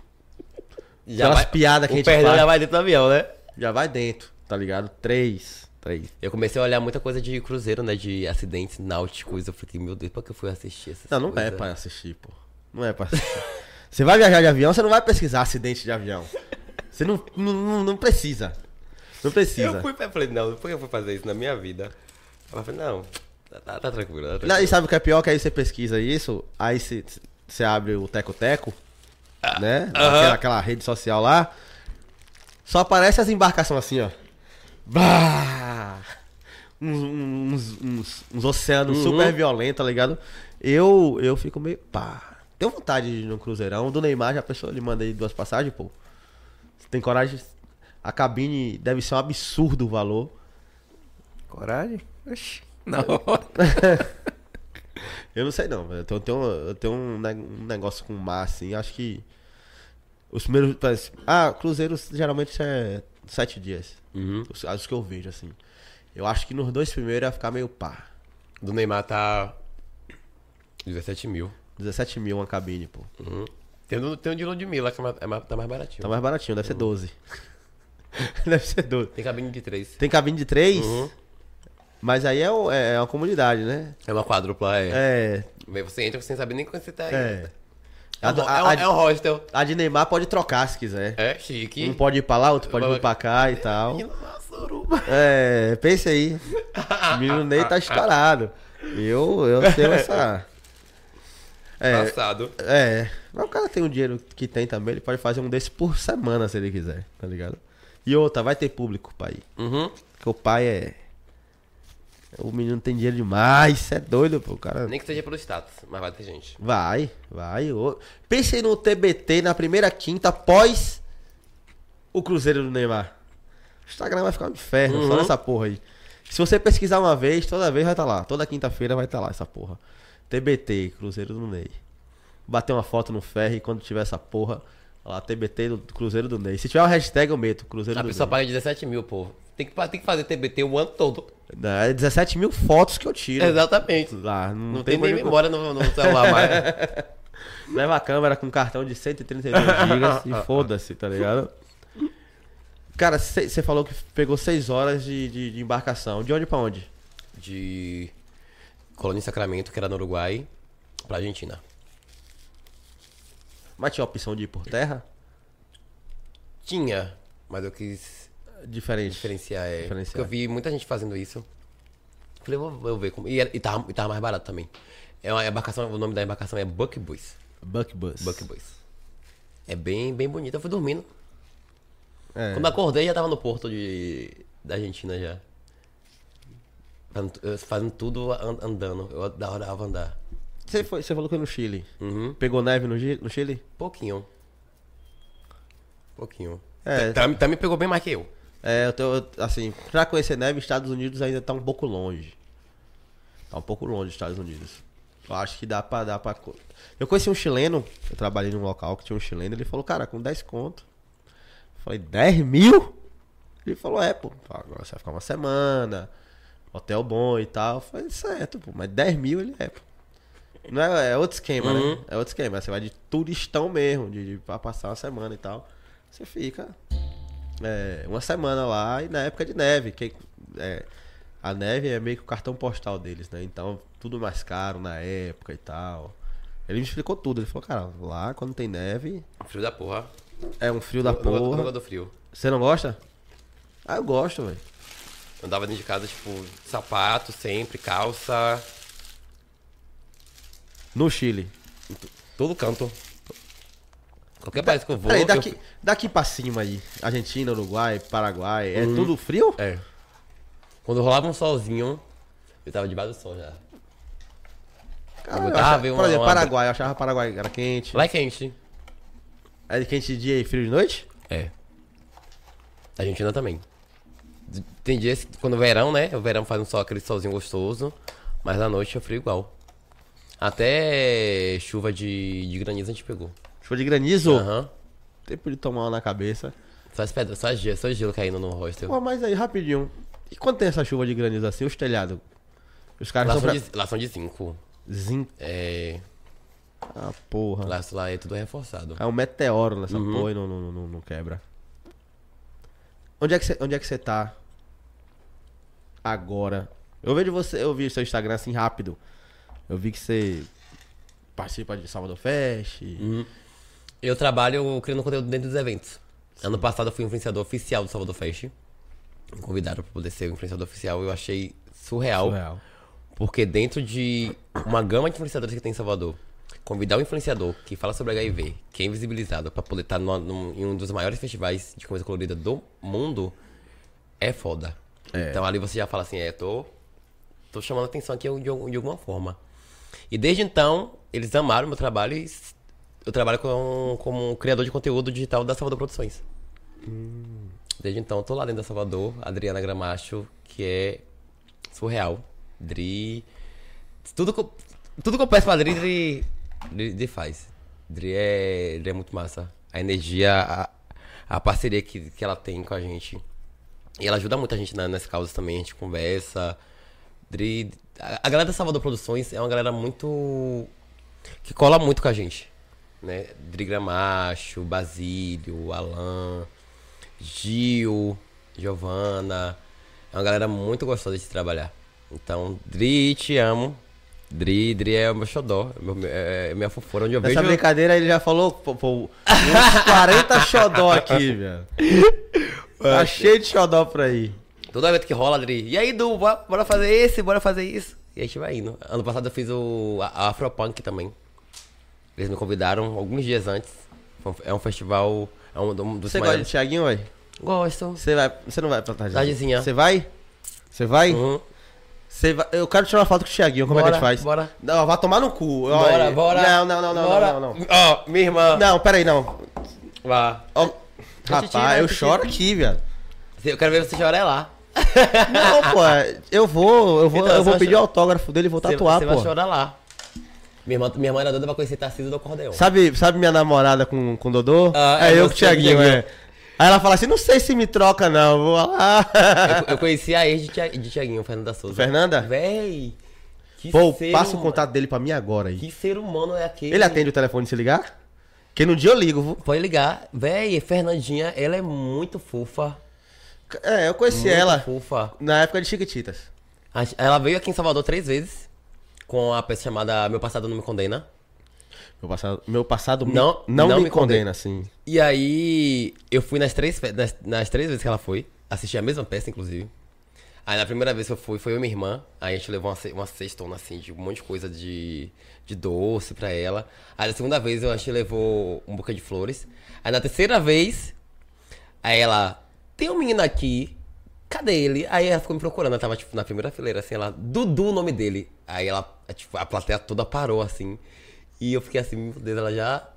Já aquelas vai... piadas que a o gente perdão faz. já vai dentro do avião, né? Já vai dentro, tá ligado? Três. Três. Eu comecei a olhar muita coisa de cruzeiro, né? De acidentes náuticos. Eu falei, meu Deus, pra que eu fui assistir essas Não, não é coisas? pra assistir, pô. Não é pra assistir. *laughs* você vai viajar de avião, você não vai pesquisar acidente de avião. Você não, não, não- não precisa. Não precisa. Eu fui, eu falei, não, por que eu fui fazer isso na minha vida? Eu falei, não, tá, tá, tá tranquilo, tá Não, tranquilo. e sabe o que é pior? Que aí você pesquisa isso, aí você, você abre o Teco Teco, né? Aquela, aquela rede social lá. Só aparece as embarcações assim, ó. Bah! Uns, uns, uns, uns oceanos super violentos, tá ligado? Eu, eu fico meio. Pá. Tenho vontade de ir no Cruzeirão. Do Neymar, já pensou? Ele manda aí duas passagens, pô. Você tem coragem? A cabine deve ser um absurdo o valor. Coragem? Oxi. Na *laughs* hora. Eu não sei não, eu tenho, eu tenho, eu tenho um, um negócio com o mar, assim, acho que. Os primeiros. parece- Ah, Cruzeiro geralmente é sete dias. Uhum. Os, os que eu vejo, assim. Eu acho que nos dois primeiros ia ficar meio pá. Do Neymar tá 17 mil. 17 mil uma cabine, pô. Uhum. Tem, um- tem um de Ludmilla que é é tá mais baratinho. Tá mais baratinho, deve ser 12. *laughs* deve ser 12. Tem cabine de 3. Tem cabine de três, Uhum. mas aí é, o- é uma comunidade, né? É uma quádrupla, é. É. Você entra sem saber nem quando você tá aí. É. É, A, é, a- a- é um hostel. a de Neymar pode trocar se quiser. É, chique. Um pode ir pra lá, outro pode vir pra cá e tal. É, pense aí. O menino Ney tá estourado. Eu, eu tenho essa. É, Passado. é. Mas o cara tem o dinheiro que tem também, ele pode fazer um desse por semana se ele quiser, tá ligado? E outra, vai ter público, pai. Uhum. Porque o pai é. O menino tem dinheiro demais, cê é doido, pô. Cara. Nem que seja pelo status, mas vai ter gente. Vai, vai. ô. Pensei no TBT na primeira quinta após o Cruzeiro do Neymar. O Instagram vai ficar um inferno, só Uhum. nessa porra aí. Se você pesquisar uma vez, toda vez vai estar lá. Toda quinta-feira vai estar lá essa porra. TBT, Cruzeiro do Ney. Bater uma foto no ferro e quando tiver essa porra, lá, TBT do Cruzeiro do Ney. Se tiver uma hashtag, eu meto, Cruzeiro A do pessoa Ney. paga 17 mil, pô. Tem que, tem que fazer TBT o ano todo. É 17 mil fotos que eu tiro. Exatamente. Lá, não, Não tem nem mais- memória no, no celular mais. *laughs* Leva a câmera com cartão de 132 GB e *laughs* foda-se, tá ligado? Cara, você falou que pegou 6 horas de, de, de embarcação. De onde pra onde? De Colônia Sacramento, que era no Uruguai, pra Argentina. Mas tinha a opção de ir por terra? Tinha, mas eu quis Diferente. diferenciar. É, Diferenciar. Porque eu vi muita gente fazendo isso. Falei, vou, vou ver como. E, era- e, tava, e tava mais barato também. É uma embarcação, o nome da embarcação é Buck Boys. Buck Bus. Buck Boys. É bem, bem bonito. Eu fui dormindo. É. Quando acordei, já tava no porto de, da Argentina já. Fazendo, fazendo tudo an- andando. Eu adorava andar. Você, foi, você falou que foi no Chile. Uhum. Pegou neve no, no Chile? Pouquinho. Pouquinho. É. Também, também pegou bem mais que eu. É, eu tô, assim, pra conhecer neve, Estados Unidos ainda tá um pouco longe. Tá um pouco longe dos Estados Unidos. Eu acho que dá pra, dá pra... Eu conheci um chileno, eu trabalhei num local que tinha um chileno, ele falou, cara, com 10 conto. Eu falei, 10 mil? Ele falou, é, pô, agora você vai ficar uma semana, hotel bom e tal. Eu falei, certo, pô, mas 10 mil ele é, pô. Não é, é outro esquema, Uhum. né? É outro esquema. Você vai de turistão mesmo, de, de pra passar uma semana e tal. Você fica é, uma semana lá e na época de neve. Que, é, a neve é meio que o cartão postal deles, né? Então, tudo mais caro na época e tal. Ele me explicou tudo. Ele falou, cara, lá quando tem neve, Frio da porra. é um frio da Eu- eu gosto- eu porra. gosto do frio. Você não gosta? Ah, eu gosto, velho. Eu andava dentro de casa, tipo, sapato sempre, calça, No Chile. todo canto. Qualquer país que eu vou. Peraí, eu- daqui, daqui pra cima aí. Argentina, Uruguai, Paraguai. É Uhum. tudo frio? É. Quando rolava um solzinho, eu tava debaixo do sol já. Caralho, Eu achava- veio por uma- exemplo, uma- Paraguai. Eu achava Paraguai era quente. Lá é quente. É quente de dia e frio de noite? É. Argentina também. Tem dias que quando é verão, né? O verão faz um sol, aquele solzinho gostoso. Mas na noite é frio igual. Até chuva de, de granizo a gente pegou. Chuva de granizo. Aham. Tempo de tomar uma na cabeça. Só as pedras, só, as gelo, só gelo caindo no hostel. Pô, mas aí, rapidinho. E quando tem essa chuva de granizo assim, os telhados? Os caras Lá são são, pra... de, lá são de zinco. Zin... É. Ah, porra. Lá, lá é tudo reforçado. É um meteoro nessa Uhum. porra e não, não, não, não quebra. Onde é que você, onde é que você tá agora? Eu vejo você, eu vi seu Instagram assim rápido. Eu vi que você participa de Salvador Fest. Uhum. Eu trabalho criando conteúdo dentro dos eventos. Ano passado eu fui influenciador oficial do Salvador Fest. Me convidaram pra poder ser o influenciador oficial. Eu achei surreal. Surreal. Porque dentro de uma gama de influenciadores que tem em Salvador, convidar um influenciador que fala sobre HIV, que é invisibilizado, pra poder estar no- num- em um dos maiores festivais de coisa colorida do mundo, é foda. É. Então ali você já fala assim, é, tô, tô chamando atenção aqui de, de alguma forma. E desde então, eles amaram meu trabalho e eu trabalho com, como criador de conteúdo digital da Salvador Produções. Desde então, eu tô lá dentro da Salvador, Adriana Gramacho, que é surreal. Dri. Tudo tudo que eu peço pra Dri, Dri, Dri, Dri faz. Dri é, Dri é muito massa. A energia, a, a parceria que, que ela tem com a gente. E ela ajuda muito a gente na- nas causas também, a gente conversa. Dri. A, a galera da Salvador Produções é uma galera muito. que cola muito com a gente. Né? Dri Gramacho, Basílio, Alan, Gil, Giovana. É uma galera muito gostosa de trabalhar. Então, Dri, te amo. Dri, Dri é o meu xodó, é, é- minha fofura, onde eu Nessa vejo... brincadeira ele já falou pô, pô, uns 40 xodó aqui, velho. Tá cheio de xodó por aí. Todo evento que rola, Adri. E aí, Du, bora, fazer esse, bora fazer isso. E a gente vai indo. Ano passado eu fiz o Afropunk também. Eles me convidaram alguns dias antes. É um festival. É um, um dos Você gosta de maiores. Thiaguinho, velho? Gosto. Você vai, você não vai pra Tardezinha? Tardezinha. Você vai? Você vai? Uhum. Você vai? Eu quero tirar uma foto com o Thiaguinho, como é que a gente Bora, faz? bora. Não, vai tomar no cu. Bora, Olha, bora. Não, não, não, não, bora. não, não, não. Ó, minha irmã. Não, peraí, não. Vá. Tirar, rapaz, eu deixa eu choro aqui, velho. Eu quero ver você chorar lá. Não, pô, é, eu vou, eu vou, Então, eu você vou pedir o autógrafo dele e vou Você- tatuar, você pô. vai chorar lá. Minha irmã, minha irmã era doida pra conhecer Tarcísio do acordeão. Sabe, sabe minha namorada com, com o Dodô? Ah, é é eu com o Thiaguinho, Thiaguinho. é. Aí ela fala assim, não sei se me troca não, vou lá. Eu, eu conheci a ex de, Tia- de Tiaguinho, Fernanda Souza. Fernanda? Véi. Que Pô, passa o contato dele pra mim agora aí. Que ser humano é aquele? Ele atende o telefone se ligar? Que no dia eu ligo, viu? Pode ligar. Véi, Fernandinha, ela é muito fofa. É, eu conheci muito ela fofa. na época de Chiquititas. Ela veio aqui em Salvador três vezes. Com a peça chamada Meu Passado Não Me Condena. Meu passado, meu passado me- Não- não, não me me condena, assim. E aí, eu fui nas três, nas, nas três vezes que ela foi. Assisti a mesma peça, inclusive. Aí na primeira vez que eu fui, foi eu e minha irmã. Aí a gente levou uma, uma cestona, assim, de um monte de coisa de, de doce pra ela. Aí na segunda vez eu acho que levou um buquê de flores. Aí na terceira vez, aí ela, tem um menino aqui cadê ele? Aí ela ficou me procurando, ela tava, tipo, na primeira fileira, assim, ela, Dudu, o nome dele. Aí ela, tipo, a plateia toda parou, assim. E eu fiquei assim, meu Deus, ela já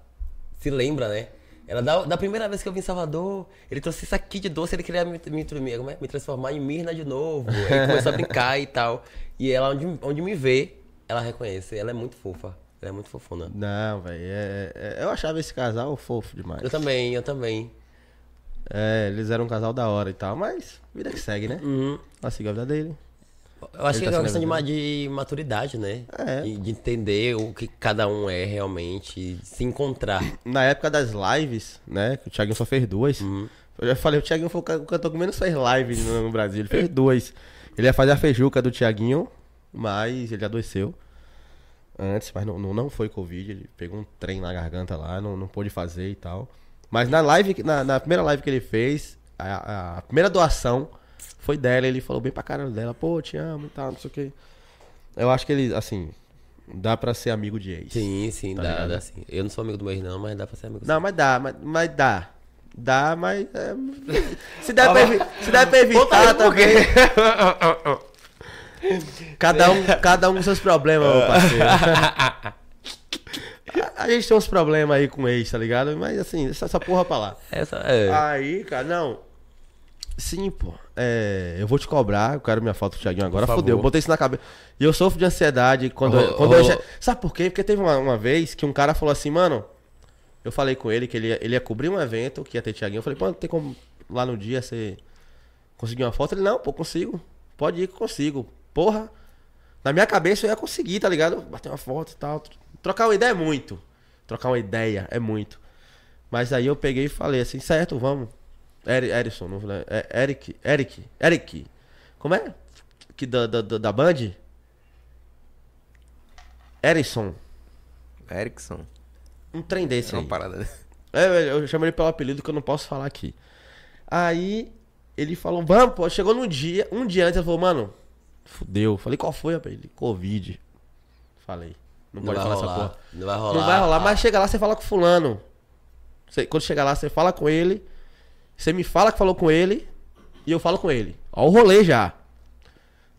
se lembra, né? Ela, da, da primeira vez que eu vim em Salvador, ele trouxe isso aqui de doce, ele queria me, me, me, como é? me transformar em Mirna de novo. Aí *laughs* começou a brincar e tal. E ela, onde, onde me vê, ela reconhece. Ela é muito fofa. Ela é muito fofona. Não, velho. é- é- eu achava esse casal fofo demais. Eu também, eu também. É, eles eram um casal da hora e tal, mas vida que segue, né? Uhum. Ela seguiu a vida dele. Eu acho Ele que tá é uma questão de, de maturidade, né? É. E de entender o que cada um é realmente, se encontrar. Na época das lives, né? O Thiaguinho só fez duas. Uhum. Eu já falei, o Thiaguinho foi o ca- o cantor que menos fez live no, Brasil. Ele fez duas. Ele ia fazer a feijuca do Thiaguinho, mas ele adoeceu antes, mas não, não, não foi Covid. Ele pegou um trem na garganta lá, não, não pôde fazer e tal. Mas na live, na, na primeira live que ele fez, a- a primeira doação foi dela. Ele falou bem pra caramba dela, pô, te amo e tal, não sei o que. Eu acho que ele, assim, dá pra ser amigo de ex. Sim, sim, Tá dá, dá sim. Eu não sou amigo do meu ex, não, mas dá pra ser amigo Não, mas dá, mas, mas dá. Dá, mas. é, se, der *laughs* pra evi- se der pra evitar também. *laughs* Cada um, cada um com seus problemas, meu parceiro. *laughs* A, a gente tem uns problemas aí com ex, tá ligado? Mas assim, essa, essa porra pra lá. Essa, é. Aí, cara, não. Sim, pô. É, eu vou te cobrar, eu quero minha foto do Thiaguinho agora. Favor. botei isso na cabeça. E eu sofro de ansiedade quando, Oh, quando oh. eu. Sabe por quê? Porque teve uma, uma vez que um cara falou assim, mano. Eu falei com ele que ele ia, ele ia cobrir um evento que ia ter Thiaguinho. Eu falei, pô, não tem como lá no dia você conseguir uma foto? Ele, não, pô, consigo. Pode ir que eu consigo. Porra. Na minha cabeça eu ia conseguir, tá ligado? Bater uma foto e tal. Trocar uma ideia é muito. Trocar uma ideia é muito. Mas aí eu peguei e falei assim, certo, vamos. Eri- Erison, não falei. É, Eric, Eric, Eric. Como é? Que da, da, da da Band? Erison. Erickson. Um trem desse É aí. parada. É, eu chamo ele pelo apelido que eu não posso falar aqui. Aí ele falou, vamos, pô. Chegou no dia, um dia antes, ele falou, mano, fudeu. Falei, qual foi, rapaz? Ele, Covid. Falei. Não, Não pode falar essa rolar. porra. Não vai rolar. Não vai rolar, mas chega lá, você fala com fulano. Você- quando chegar lá, você fala com ele. Você me fala que falou com ele. E eu falo com ele. Ó o rolê já.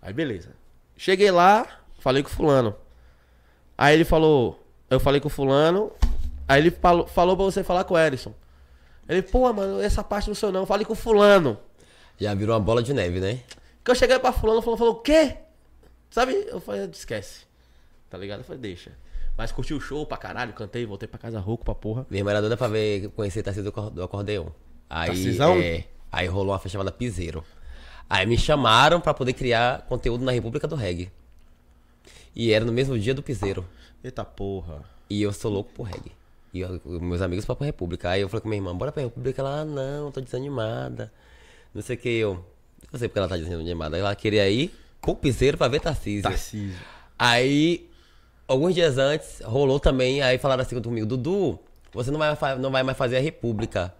Aí beleza. Cheguei lá, falei com fulano. Aí ele falou. Eu falei com fulano. Aí ele falou, falou pra você falar com o Erison. Ele, pô, mano, essa parte não sou não. Falei com fulano. Já virou uma bola de neve, né? Que eu cheguei pra fulano, fulano falou, o quê? Sabe? Eu falei, esquece. Tá ligado? Eu falei, deixa. Mas curti o show pra caralho, cantei, voltei pra casa rouco pra porra. Minha irmã era doida pra ver, conhecer Tarcísio do acor- do acordeon. Aí, é, aí rolou uma festa chamada Piseiro. Aí me chamaram pra poder criar conteúdo na República do Reggae. E era no mesmo dia do Piseiro. Eita porra. E eu sou louco por reggae. E eu- meus amigos pra pra República. Aí eu falei com minha irmã, bora pra República. Ela, ah, não, tô desanimada. Não sei o que. Eu, não sei porque ela tá desanimada. Ela queria ir pro Piseiro pra ver Tarcísio. Tarcísio. Aí, alguns dias antes, rolou também, aí falaram assim comigo, Dudu, você não vai, não vai mais fazer a República.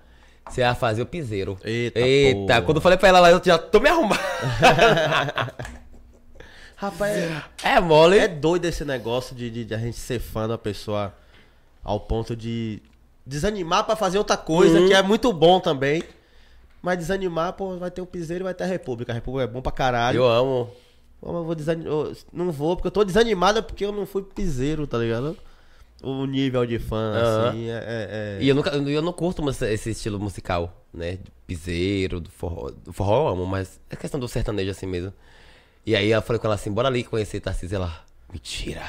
Você vai fazer o piseiro. Eita, Eita porra. quando eu falei pra ela lá, eu já tô me arrumando. *laughs* Rapaz, é, É mole. é doido esse negócio de, de, de a gente ser fã da pessoa ao ponto de desanimar pra fazer outra coisa, Uhum. que é muito bom também. Mas desanimar, pô, vai ter o piseiro e vai ter a República. A República é bom pra caralho. Eu amo. Pô, mas eu vou desanimar. Não vou, porque eu tô desanimada porque eu não fui piseiro, tá ligado? O nível de fã, assim, é. é- é- E eu, nunca, eu não curto esse estilo musical, né? Piseiro, do forró. Do forró eu amo, mas é questão do sertanejo assim mesmo. E aí eu falei com ela assim, bora ali conhecer Tarcísio. Ela, mentira.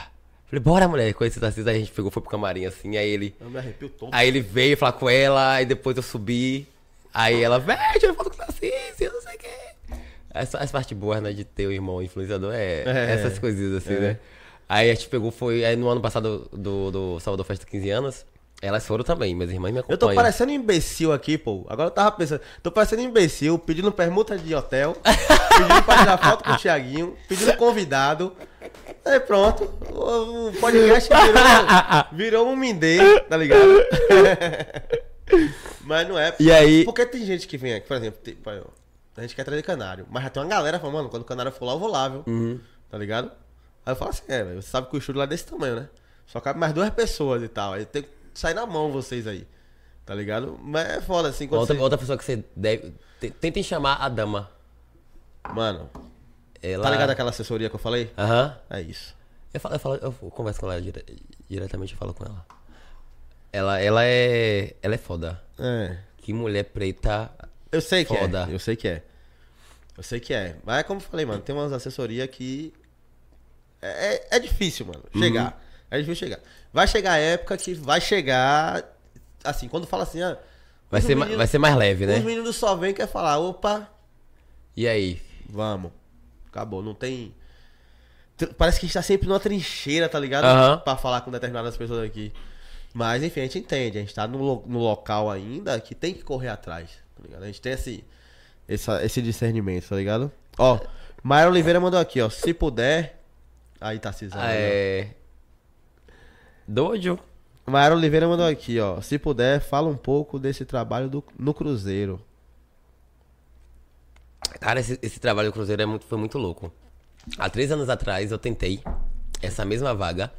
Falei, bora mulher, conhecer Tarcísio. Aí a gente pegou, foi pro camarim assim, aí ele... Eu me arrepio todo. Aí ele veio falar com ela, aí depois eu subi. Aí ela, velho, tira foto com o Tarcísio, não sei o quê. Essa, essa parte boa, né, de ter o irmão influenciador é, É. essas coisinhas assim, É. né? Aí a gente pegou, foi. Aí no ano passado do, do Salvador Festa 15 anos, elas foram também, minhas irmãs me Eu acompanham. tô parecendo imbecil aqui, pô. Agora eu tava pensando. Tô parecendo imbecil, pedindo permuta de hotel, *laughs* pedindo pra tirar foto com o Thiaguinho, pedindo convidado. Aí pronto. O podcast virou, virou um mindê, tá ligado? *laughs* Mas não é. E aí- Porque tem gente que vem aqui, por exemplo, tem- a gente quer trazer canário. Mas já tem uma galera falando, mano, quando o canário for lá, eu vou lá, viu? Uhum. Tá ligado? Aí eu falo assim, é, velho, você sabe que o estúdio lá é desse tamanho, né? Só cabe mais duas pessoas e tal. Aí tem que sair na mão vocês aí. Tá ligado? Mas é foda, assim, Outra, você... outra pessoa que você deve. te- Tentem chamar a dama. Mano, Ela... tá ligado aquela assessoria que eu falei? Aham. É isso. Eu, falo, eu, falo, eu converso com ela dire- diretamente, eu falo com ela. Ela, ela é. Ela é foda. É. Que mulher preta. Eu sei que Foda. é. Eu sei que é. Eu sei que é. Mas é como eu falei, mano, tem umas assessorias que. É, é- é difícil, mano, chegar. É difícil chegar. Vai chegar a época que vai chegar. Assim, quando fala assim, ah. Vai ser, meninos- vai ser mais leve, né? Os meninos só vêm quer falar, opa, E aí? vamos. Acabou, não tem. Parece que a gente tá sempre numa trincheira, tá ligado? Aham. Pra falar com determinadas pessoas aqui. Mas enfim, a gente entende, a gente tá no, no local ainda que tem que correr atrás, tá ligado? A gente tem esse, essa- esse discernimento, tá ligado? Ó, Maia Oliveira mandou aqui, ó. Se puder. Aí tá. Ah, é. Dojo? Maia Oliveira mandou aqui, ó. Se puder, fala um pouco desse trabalho do, no Cruzeiro. Cara, esse, esse trabalho do Cruzeiro é muito, foi muito louco. Há três anos atrás eu tentei essa mesma vaga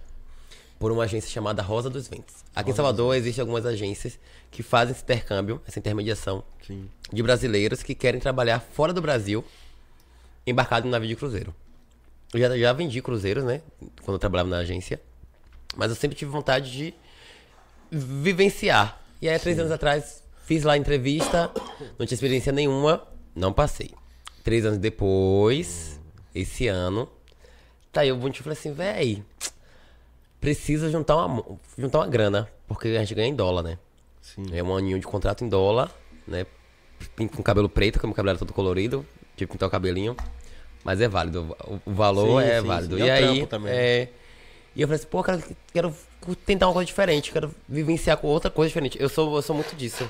por uma agência chamada Rosa dos Ventos. Aqui em Salvador existem algumas agências que fazem esse intercâmbio, essa intermediação Sim. de brasileiros que querem trabalhar fora do Brasil embarcado no navio de cruzeiro. Eu já, já vendi cruzeiros, né? Quando eu trabalhava na agência. Mas eu sempre tive vontade de vivenciar. E aí, há três anos atrás, fiz lá a entrevista, não tinha experiência nenhuma, não passei. Três anos depois, esse ano, tá aí o Bunty e falei assim, véi, precisa juntar uma, juntar uma grana, porque a gente ganha em dólar, né? Sim. É um aninho de contrato em dólar, né? Com cabelo preto, porque meu cabelo era todo colorido. Tive que pintar o cabelinho. Mas é válido. O, o valor Sim, é sim, válido. sim. E É aí. também. É... E eu falei assim, pô, cara, quero tentar uma coisa diferente, quero vivenciar com outra coisa diferente. Eu sou, eu sou muito disso.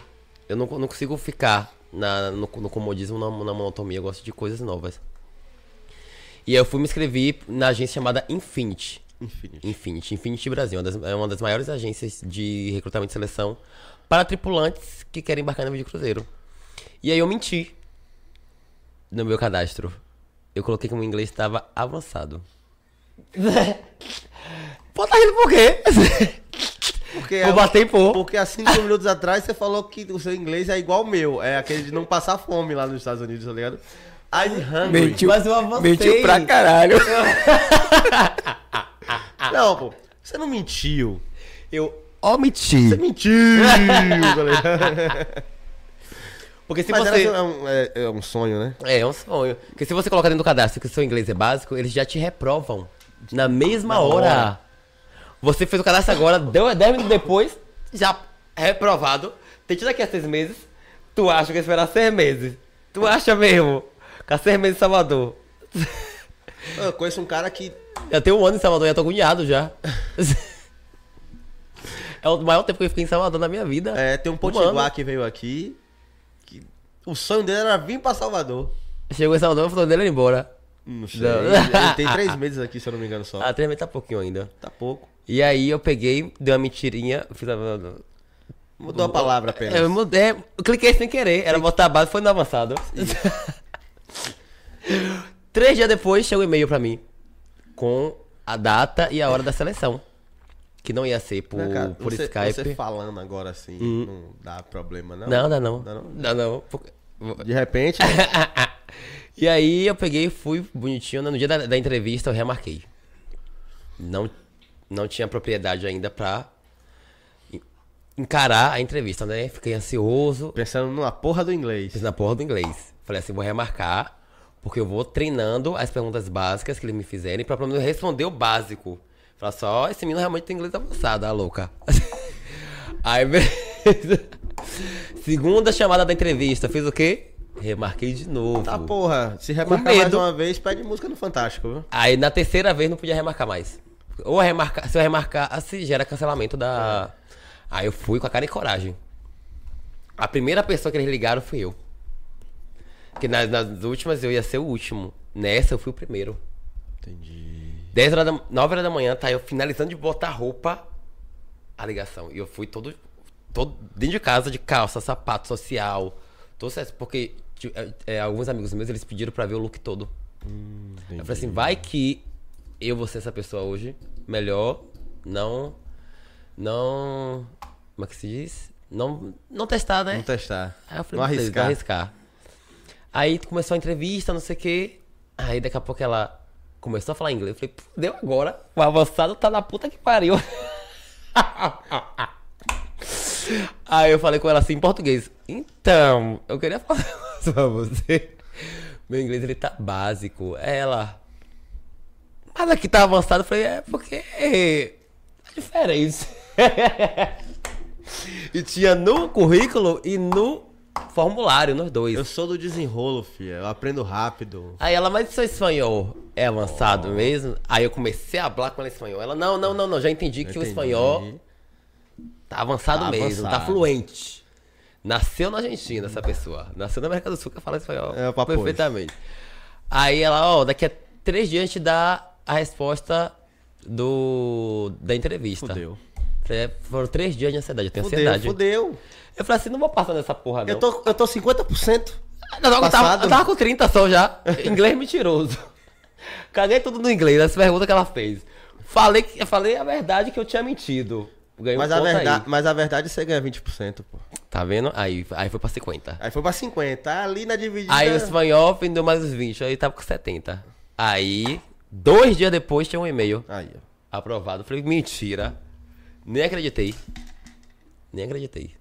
Eu não, não consigo ficar na, no, no comodismo, na, na monotonia. Eu gosto de coisas novas. E aí eu fui me inscrever na agência chamada Infinity. Infinity. Infinity, Infinity Brasil, uma das- é uma das maiores agências de recrutamento e seleção para tripulantes que querem embarcar no navio de cruzeiro. E aí eu menti no meu cadastro. Eu coloquei que o meu inglês estava avançado. *laughs* Pô, tá rindo por quê? Porque, Vou bater em pô. porque há cinco minutos atrás você falou que o seu inglês é igual ao meu. É aquele de não passar fome lá nos Estados Unidos, tá ligado? I'm hungry. Mentiu, Mas eu avancei. mentiu pra caralho. *laughs* Não, pô. Você não mentiu. Eu omiti. Você mentiu, tá ligado? *laughs* Porque se Mas você... era- é, um, é- é um sonho, né? É, é um sonho. Porque se você colocar dentro do cadastro que o seu inglês é básico, eles já te reprovam. Na mesma Na hora. hora. Você fez o cadastro agora, deu 10 minutos depois, já reprovado. Tente daqui a seis meses. Tu acha que esperar seis meses? Tu acha mesmo? Ficar seis meses em Salvador. Eu conheço um cara que. Já tem um ano em Salvador, já tô agoniado já. *laughs* é o maior tempo que eu fiquei em Salvador na minha vida. É, tem um potiguar que veio aqui. O sonho dele era vir pra Salvador. Chegou em Salvador e falou dele ir embora. Não sei. Não. Ele, ele tem três *laughs* meses aqui, se eu não me engano só. Ah, três meses tá pouquinho ainda. Tá pouco. E aí eu peguei, dei uma mentirinha, fiz a... Mudou a palavra apenas. Eu mudei, eu cliquei sem querer, era botar a base, foi no avançado. *laughs* Três dias depois chegou um e-mail pra mim com a data e a hora da seleção. Que não ia ser por, cara? por você, Skype. Você falando agora assim, não dá problema, não? Não, dá não. Dá não? Dá não. porque- De repente, *laughs* E aí eu peguei e fui bonitinho. né? No dia da, da entrevista eu remarquei. Não, não tinha propriedade ainda pra en- encarar a entrevista, né? Fiquei ansioso. pensando numa porra do inglês. Fiz na porra do inglês. Falei assim, vou remarcar, porque eu vou treinando as perguntas básicas que eles me fizerem pra pelo menos responder o básico. Falar só, esse menino realmente tem inglês avançado, a louca. *laughs* Aí, beleza. Segunda chamada da entrevista, fiz o quê? Remarquei de novo. Tá porra, se remarcar mais uma vez, pede música no Fantástico, viu? Aí na terceira vez não podia remarcar mais. Ou remarcar, se eu remarcasse, gera cancelamento da. Aí eu fui com a cara e coragem. A primeira pessoa que eles ligaram fui eu. Porque nas, nas últimas eu ia ser o último. Nessa eu fui o primeiro. Entendi. 10 horas da, 9 horas da manhã, tá eu finalizando de botar roupa, a ligação. E eu fui todo, todo dentro de casa, de calça, sapato social. Todo certo, porque ti- é, é, alguns amigos meus, eles pediram pra ver o look todo. eu falei assim, vai que eu vou ser essa pessoa hoje, melhor não, não, como é que se diz? Não, não testar, né? Vamos testar. Aí eu falei, não arriscar. Não arriscar. Aí começou a entrevista, não sei o quê. Aí daqui a pouco ela começou a falar inglês. Eu falei, "Pô, deu agora. O avançado tá na puta que pariu. *laughs* Aí eu falei com ela assim em português. Então, eu queria falar pra você. Meu inglês ele tá básico. Ela. Mas aqui tá avançado. Eu falei, é porque. É diferente. *laughs* e tinha no currículo e no formulário, nos dois. Eu sou do desenrolo, filha. Eu aprendo rápido. Aí ela, mas seu espanhol é avançado mesmo? Aí eu comecei a falar com ela em espanhol. Ela, não, não, não, não, já entendi que o Entendi. espanhol tá avançado Tá mesmo, tá avançado. fluente. Nasceu na Argentina essa pessoa. Nasceu na América do Sul que fala espanhol É, o papo perfeitamente. Aí ela, ó, daqui a três dias a gente dá a resposta do da entrevista. Fudeu. É, Foram três dias de ansiedade, eu tenho Fudeu, ansiedade. fudeu. Eu falei assim, não vou passar nessa porra não. Eu tô, eu tô 50%. Não, não, eu, tava, eu tava com 30 só já. Inglês mentiroso. Caguei tudo no inglês, as perguntas que ela fez. Falei, falei a verdade que eu tinha mentido. Ganhei Mas a, verdade, aí. mas a verdade você ganha 20%, pô. Tá vendo? Aí, aí foi pra 50. Aí foi pra 50. Ali na dividida. Aí o espanhol vendeu mais os 20, aí tava com 70. Aí, dois dias depois, tinha um e-mail Aí, ó. aprovado. Falei, mentira. Nem acreditei. Nem acreditei.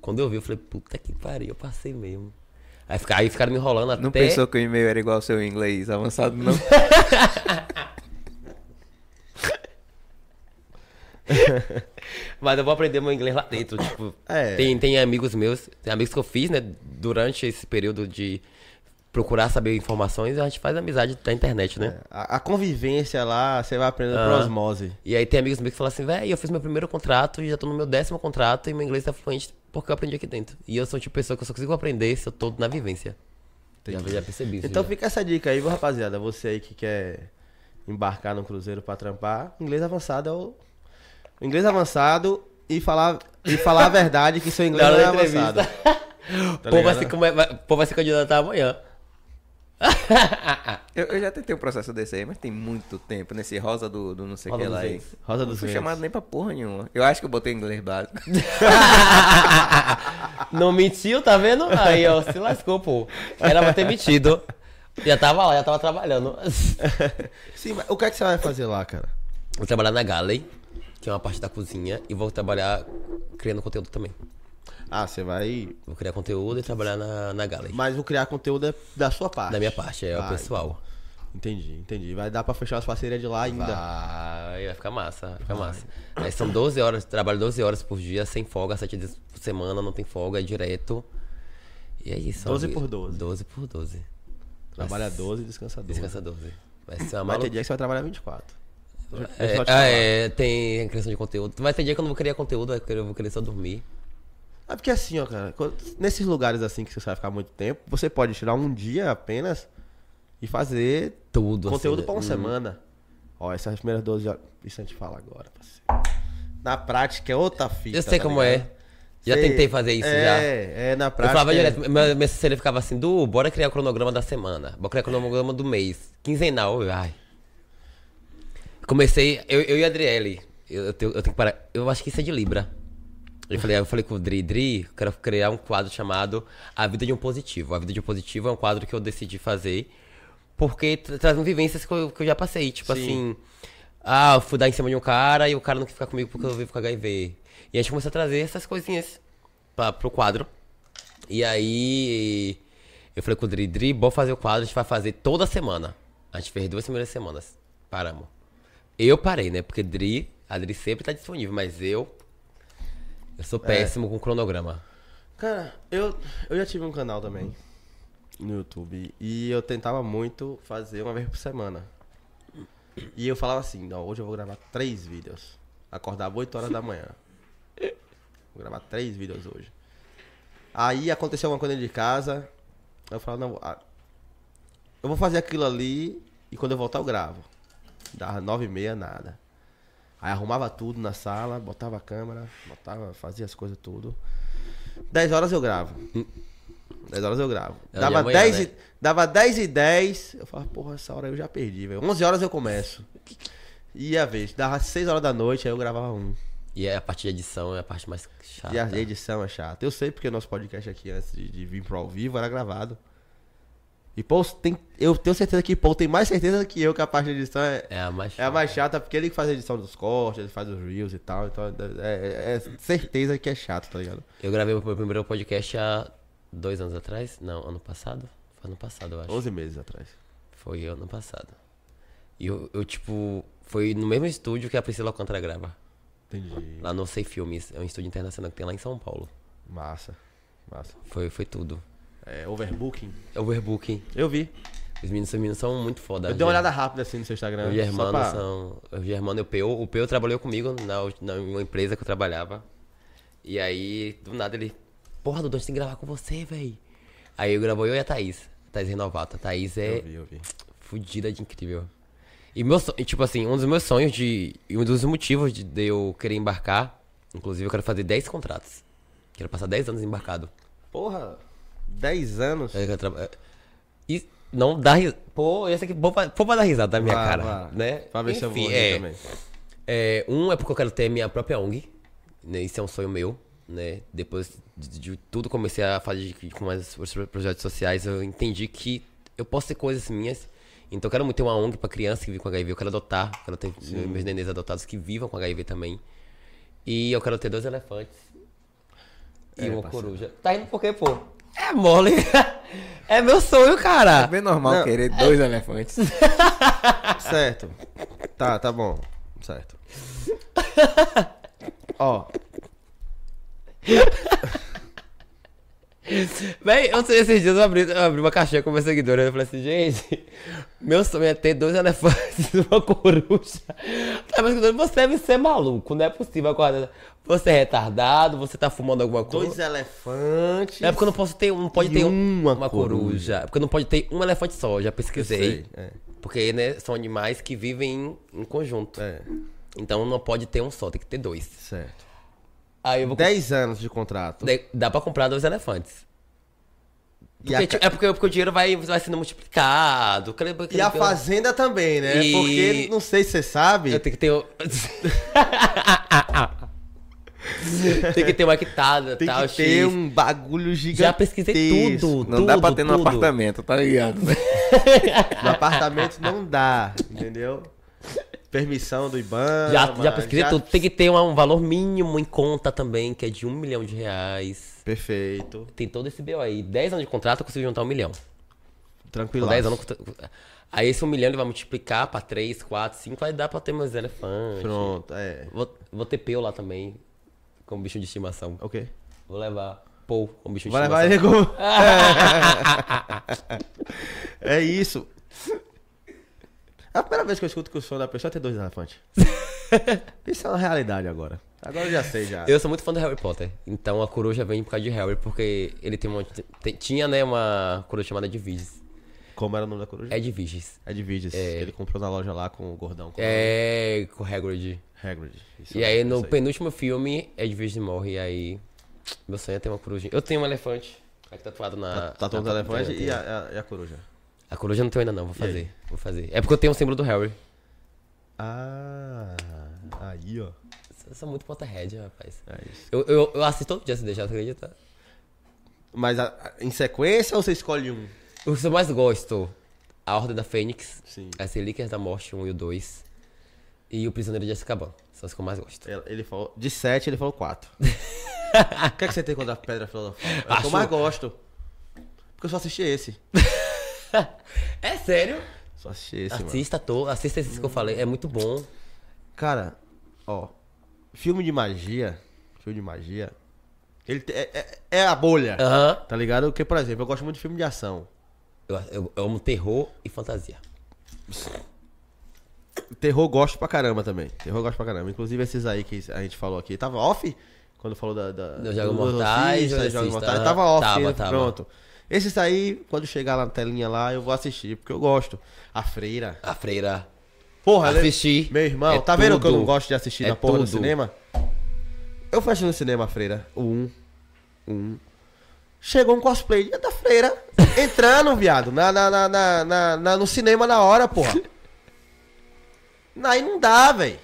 Quando eu vi, eu falei, puta que pariu, eu passei mesmo. Aí, aí ficaram me enrolando até... Não pensou que o e-mail era igual ao seu inglês avançado, não? *laughs* *laughs* Mas eu vou aprender meu inglês lá dentro. Tipo, É. tem, tem amigos meus, tem amigos que eu fiz, né, durante esse período de procurar saber informações, a gente faz amizade da internet, né? A, a convivência lá, você vai aprendendo por Ah. osmose. E aí tem amigos meus que falam assim, velho, eu fiz meu primeiro contrato e já tô no meu décimo contrato e meu inglês tá fluente porque eu aprendi aqui dentro. E eu sou o tipo de pessoa que eu só consigo aprender se eu tô na vivência. Já, já percebi isso. Então já. fica essa dica aí, viu, rapaziada? Você aí que quer embarcar no cruzeiro pra trampar, inglês avançado é o. o Inglês avançado e falar, e falar a verdade que seu inglês não é avançado. *laughs* Tá povo vai se, vai- o povo vai se candidatar amanhã. *laughs* Eu, eu já tentei um processo desse aí, mas tem muito tempo nesse rosa do, do não sei o que lá aí. Rosa Não dos fui Ventos. chamado nem pra porra nenhuma. Eu acho que eu botei inglês básico. *laughs* Não mentiu, tá vendo? Aí, ó, se lascou, pô. Era pra ter mentido. Já tava lá, já tava trabalhando. Sim, mas o que é que você vai fazer lá, cara? Vou trabalhar na Galley, que é uma parte da cozinha, e vou trabalhar criando conteúdo também. Ah, você vai. Vou criar conteúdo e trabalhar na, na Galley. Mas o criar conteúdo é da sua parte. Da minha parte, é o Vai. pessoal. Entendi, entendi. Vai dar pra fechar as parcerias de lá ainda. Vai, vai ficar massa, vai ficar massa. Aí são 12 horas, trabalho 12 horas por dia, sem folga, 7 dias por semana, não tem folga, é direto. E é isso. 12 ó, por 12. 12 por 12. Trabalha 12 e descansa 12. Descansa 12. Vai ser uma Vai maluca. ter dia que você vai trabalhar 24. Eu É, ah, é, tem criação de conteúdo. Vai ter dia que eu não vou criar conteúdo, querer- eu vou querer só dormir. É porque assim, ó, cara, quando- nesses lugares assim que você vai ficar muito tempo, você pode tirar um dia apenas e fazer Tudo. conteúdo assim, pra uma né? semana. Ó, essas primeiras 12 horas. Isso a gente fala agora, parceiro. Na prática é outra fita. Eu sei tá como ligado? é. Já Sei. tentei fazer isso é, já. É, na Eu prática. falava é- direto, assessor, ele ficava assim, Du, bora criar o cronograma da semana. Bora criar o cronograma do mês. Quinzenal, eu, ai. Comecei, eu, eu e a Adriele, eu, eu, tenho, eu tenho que parar. Eu acho que isso é de Libra. Eu falei, eu falei com o Dri, Dri, eu quero criar um quadro chamado A Vida de um Positivo. A Vida de um Positivo é um quadro que eu decidi fazer porque tra- trazem vivências que eu, que eu já passei. Tipo Sim. assim, ah, eu fui dar em cima de um cara e o cara não quis ficar comigo porque eu vivo com HIV. E a gente começou a trazer essas coisinhas pra, pro quadro. E aí eu falei com o Dri, Dri, bora fazer o quadro, a gente vai fazer toda semana. A gente fez duas primeiras semanas. Paramos. Eu parei, né? Porque Dri, a Dri sempre tá disponível, mas eu. Eu sou péssimo com cronograma. Cara, eu, eu já tive um canal também no YouTube e eu tentava muito fazer uma vez por semana. E eu falava assim, não, hoje eu vou gravar três vídeos. Acordava 8 horas da manhã. Vou gravar três vídeos hoje. Aí aconteceu alguma coisa dentro de casa. Eu falava, não, ah, eu vou fazer aquilo ali e quando eu voltar eu gravo. Dava nove e meia, nada. Aí arrumava tudo na sala, botava a câmera, botava, fazia as coisas tudo. 10 horas eu gravo. 10 horas eu gravo. É Dava, amanhã, 10 né? e, dava 10 e 10. Eu falava, porra, essa hora eu já perdi, velho. 11 horas eu começo. Ia ver, dava 6 horas da noite, aí eu gravava um. E aí a parte de edição é a parte mais chata. E a edição é chata. Eu sei porque o nosso podcast aqui, antes de, de vir pro ao vivo, era gravado. E Paul tem. Eu tenho certeza que Paul tem mais certeza que eu que a parte de edição é, É a mais é a mais chata, porque ele que faz a edição dos cortes, ele faz os reels e tal. Então é, é- é certeza que é chato, tá ligado? Eu gravei o meu primeiro podcast há dois anos atrás. Não, ano passado? Foi ano passado, eu acho. 11 meses atrás. Foi ano passado. E eu, eu, tipo, foi no mesmo estúdio que a Priscila Alcântara grava. Entendi. Lá no Sei Filmes. É um estúdio internacional que tem lá em São Paulo. Massa. Massa. Foi, foi tudo. É, overbooking. Overbooking. Eu vi. Os meninos, os meninos são muito foda. Eu dei uma olhada rápida assim no seu Instagram. O Germano pra- são. O Germano e o Peu. O Peu trabalhou comigo na, na uma empresa que eu trabalhava. E aí, do nada, ele. Porra, Dudu, a gente tem que gravar com você, véi. Aí eu gravou eu e a Thaís. Thaís Renovato. A Thaís é Eu vi, eu vi. fudida de incrível. E meu sonho, tipo assim, um dos meus sonhos de. E um dos motivos de, de eu querer embarcar. Inclusive, eu quero fazer 10 contratos. Quero passar 10 anos embarcado. Porra, 10 anos. É, traba- é, E não dá risada. Pô, esse aqui, pô, pra, pô pra dar risada da minha cara. vá. Né? Pra ver se eu vou Enfim, é, também. é, um é porque eu quero ter minha própria ONG. Né? Isso é um sonho meu. Né? Depois de, de tudo comecei a fazer com mais os projetos sociais, eu entendi que eu posso ter coisas minhas. Então eu quero muito ter uma ONG pra criança que vive com HIV. Eu quero adotar, quero ter meus nenês adotados que vivam com HIV também. E eu quero ter dois elefantes. E É, uma parceiro. coruja. Tá indo por quê, pô? É mole. *laughs* é meu sonho, cara. É bem normal Não. querer dois elefantes. *laughs* Certo. Tá, tá bom. Certo. Ó, *laughs* *laughs* Véi, eu sei, esses dias eu abri, eu abri uma caixinha com meus seguidores. Eu falei assim, gente, meu sonho é ter dois elefantes e uma coruja. Tá, você deve ser maluco, não é possível agora. Você é retardado, você tá fumando alguma coisa. dois elefantes. É porque eu não posso ter, não pode ter um- uma uma, coruja. coruja. É porque não pode ter um elefante só, já pesquisei. sei, é. Porque, né, são animais que vivem em, em conjunto. É, Então não pode ter um só, tem que ter dois. certo. Aí eu vou 10 anos de contrato. Dá pra comprar dois elefantes. Porque, tipo, é porque, porque o dinheiro vai, vai sendo multiplicado. e a fazenda também, né? E- Porque, não sei se você sabe, Eu tenho que ter. o- *laughs* tem que ter uma hectare, tem tal, que ter X. um bagulho gigantesco. Já pesquisei tudo. Não dá pra tudo, ter no tudo. apartamento, tá ligado? *laughs* No apartamento não dá, entendeu? Permissão do IBAN. Já, já pesquisei tudo. Tem que ter um valor mínimo em conta também, que é de um milhão de reais. Perfeito. Tem todo esse BO aí. 10 anos de contrato, eu consigo juntar um milhão. Tranquilo. 10 anos. Aí esse um milhão ele vai multiplicar pra 3, 4, 5, vai dar pra ter meus elefantes. Pronto, é. Vou, vou ter peu lá também, como bicho de estimação. Ok. Vou levar Pou como bicho de Vai levar estimação. ele como... *laughs* *laughs* é isso. É a primeira vez que eu escuto que o sonho da pessoa é ter dois elefantes. *laughs* Isso é uma realidade agora. Agora eu já sei já. Eu sou muito fã do Harry Potter, então a coruja vem por causa de Harry, porque ele tem uma. tem- tinha, né, uma coruja chamada Edviges. Como era o nome da coruja? Edviges. É de vídeos. Ele comprou na loja lá com o gordão. Com É. com o Hagrid. Hagrid. Isso E aí no penúltimo filme, Edviges morre, e aí. Meu sonho é ter uma corujinha. Eu tenho um elefante. Aqui tatuado na. Tá todo na- o elefante e a, a- e a coruja. A coruja não tenho ainda não, vou fazer. Vou fazer. É porque eu tenho um símbolo do Harry. Ah, aí ó. Eu sou muito Potterhead, rapaz. É isso. Eu, eu, eu assisto todo dia se deixar, você acredita? Mas a- a- em sequência ou você escolhe um? O que eu mais gosto, A Ordem da Fênix, Sim. As Relíquias da Morte 1 e o 2, e O Prisioneiro de Azkaban. São os que eu mais gosto. Ele- Ele falou. De sete, ele falou quatro. *laughs* o que, é que você tem contra a pedra filosofal? É o que eu mais gosto. Porque eu só assisti esse. *laughs* *laughs* É sério? Só assisti esse, mano. Assista, to, assista esses que eu falei, é muito bom. Cara, ó. Filme de magia. Filme de magia. Ele é, é- é a bolha. Aham. Tá ligado? Porque, por exemplo, eu gosto muito de filme de ação. Eu, eu- eu amo terror e fantasia. Terror gosto pra caramba também. Terror gosto pra caramba. Inclusive esses aí que a gente falou aqui. Tava off? Quando falou da. da Do Jogos Mortais, Jogos Mortais. Tava off, Tava, tava. pronto. Esses aí, quando chegar lá na telinha lá, eu vou assistir, porque eu gosto. A Freira. A Freira. Porra, ela- Assisti. Meu irmão, É tá vendo que eu não tudo. gosto de assistir É na porra do tudo. cinema? Eu fui assistir no cinema a Freira, o 1. O 1. Chegou um cosplay da Freira entrando, viado, na, na, na, na, na- na- no cinema na hora, porra. *laughs* Aí não dá, velho.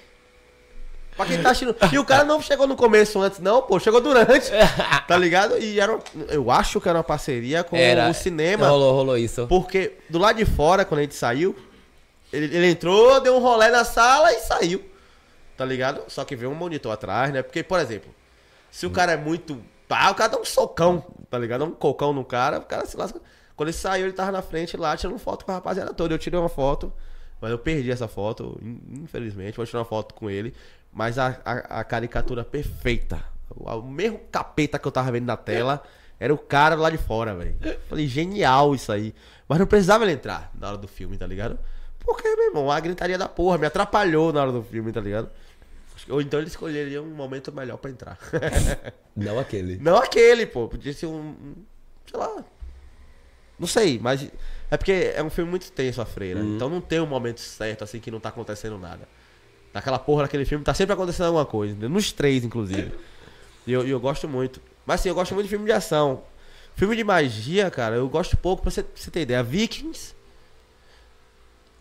Pra quem tá assistindo. E o cara não chegou no começo antes, não, pô, chegou durante. *laughs* Tá ligado? E era. Eu acho que era uma parceria com Era, o cinema. Rolou, rolou isso. Porque do lado de fora, quando a gente saiu, ele, ele entrou, deu um rolé na sala e saiu. Tá ligado? Só que veio um monitor atrás, né? Porque, por exemplo, se o cara é muito. Pá, o cara dá um socão, tá ligado? Dá um cocão no cara, o cara se lasca. Quando ele saiu, ele tava na frente lá, tirando foto com a rapaziada toda. Eu tirei uma foto, mas eu perdi essa foto, in- infelizmente. Vou tirar uma foto com ele. Mas a, a, a caricatura perfeita. O, o mesmo capeta que eu tava vendo na tela era o cara lá de fora, velho. Falei, genial isso aí. Mas não precisava ele entrar na hora do filme, tá ligado? Porque, meu irmão, a gritaria da porra me atrapalhou na hora do filme, tá ligado? Ou então ele escolheria um momento melhor pra entrar. *laughs* Não aquele. Não aquele, pô. Podia ser um. Sei lá. Não sei, mas. É porque é um filme muito tenso a freira. Então não tem um momento certo, assim, que não tá acontecendo nada. Naquela porra daquele filme tá sempre acontecendo alguma coisa. entendeu? Nos três, inclusive. E eu, eu gosto muito. Mas assim, eu gosto muito de filme de ação. Filme de magia, cara, eu gosto pouco, pra você, pra você ter ideia. Vikings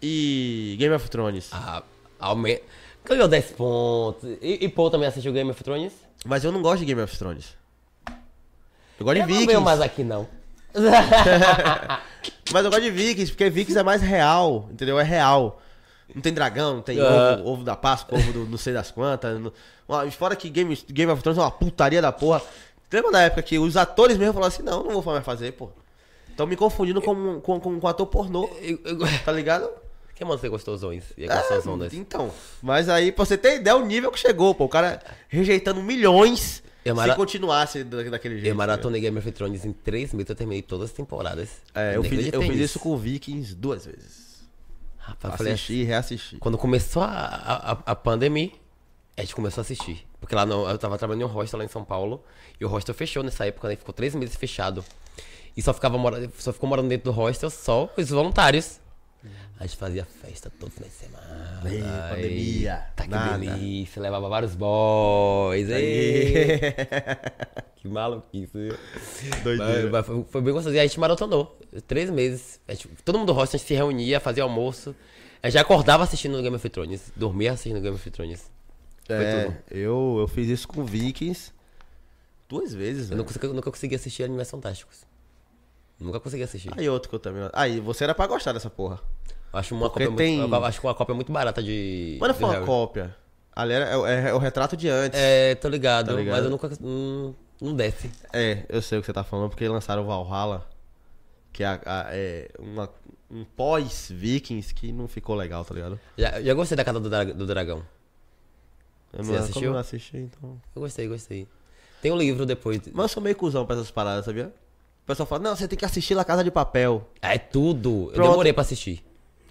e Game of Thrones. Ah, aumenta. Ganhou 10 pontos. E, e Paul também assistiu Game of Thrones? Mas eu não gosto de Game of Thrones. Eu gosto de Eu não Vikings. venho mais aqui, não. *laughs* Mas eu gosto de Vikings, porque Vikings é mais real, entendeu? É real. Não tem dragão, não tem Ah. ovo, ovo da Páscoa, ovo do não sei das quantas. Fora que Game, Game of Thrones é uma putaria da porra. Lembra da época que os atores mesmo falaram assim, não, não vou mais fazer, pô. Estão me confundindo com, com, com, com ator pornô, Eu- eu- tá ligado? Quem manda ser gostosões e É, gostosonas? então. Mas aí, pra você ter ideia, o nível que chegou, pô. O cara rejeitando milhões Eu se continuasse da- daquele jeito. Eu maratonei Game of Thrones em 3 meses, eu terminei todas as temporadas. É, eu Nem fiz, eu fiz isso com Vikings duas vezes. Rapaz, falei Assisti e reassisti. Quando começou a, a, a- pandemia, a gente começou a assistir. Porque lá no, eu tava trabalhando em um hostel lá em São Paulo. E o hostel fechou nessa época, né? Ficou três meses fechado. E só, ficava só ficou morando dentro do hostel só os voluntários. A gente fazia festa todo final de semana. Ei, pandemia, Tá que nada. delícia. Levava vários boys. Ei. *laughs* que maluquice. Doideira. Mas- mas foi, bem gostoso. E a gente maratonou. Três meses. Gente- todo mundo do hostel, a gente se reunia, fazia almoço. A gente já acordava assistindo Game of Thrones. Dormia assistindo Game of Thrones. Foi É, tudo. eu, eu fiz isso com Vikings duas vezes, Eu não consegui- nunca consegui assistir Animais Fantásticos. Nunca consegui assistir. Aí outro que eu também. Aí, você era pra gostar dessa porra. Eu acho uma porque cópia tem- muito, eu acho uma cópia muito barata de. Mas não foi uma Harry. cópia. Ali era, é, é o retrato de antes. É, tô ligado, Tá ligado? mas eu nunca. Hum, não desce. É, eu sei o que você tá falando, porque lançaram o Valhalla, que é, a- é uma, um pós-Vikings que não ficou legal, tá ligado? Já, já gostei da casa do, do dragão. Eu Você não, assistiu? eu não assisti, então. Eu gostei, gostei. Tem um livro depois. Mas eu sou meio cuzão pra essas paradas, sabia? O pessoal fala, não, você tem que assistir La Casa de Papel. É tudo. Eu Pronto. demorei pra assistir.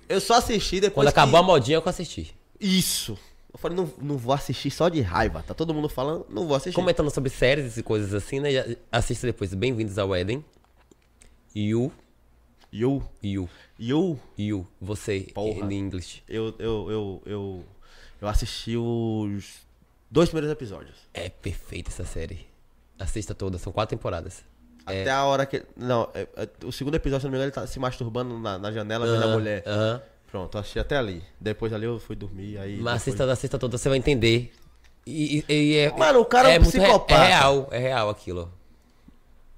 Eu só assisti depois Quando que- acabou a modinha, eu assisti. Isso. Eu falei, não, não vou assistir só de raiva. Tá todo mundo falando, não vou assistir. Comentando sobre séries e coisas assim, né? Assista depois. Bem-vindos ao Éden. You, You, you, you, you. Você, Porra. em inglês. eu, eu, eu, eu, eu assisti os dois primeiros episódios. É perfeita essa série. Assista toda, são quatro temporadas. Até a hora que. Não, é- é- o segundo episódio, se não me engano, ele tá se masturbando na, na janela vendo a Aham, mulher. aham. Pronto, assisti até ali. Depois ali eu fui dormir. Aí Mas depois- assista, assista toda, você vai entender. E, e- e é, Mano, o cara é um muito re- psicopata. É real, é real aquilo.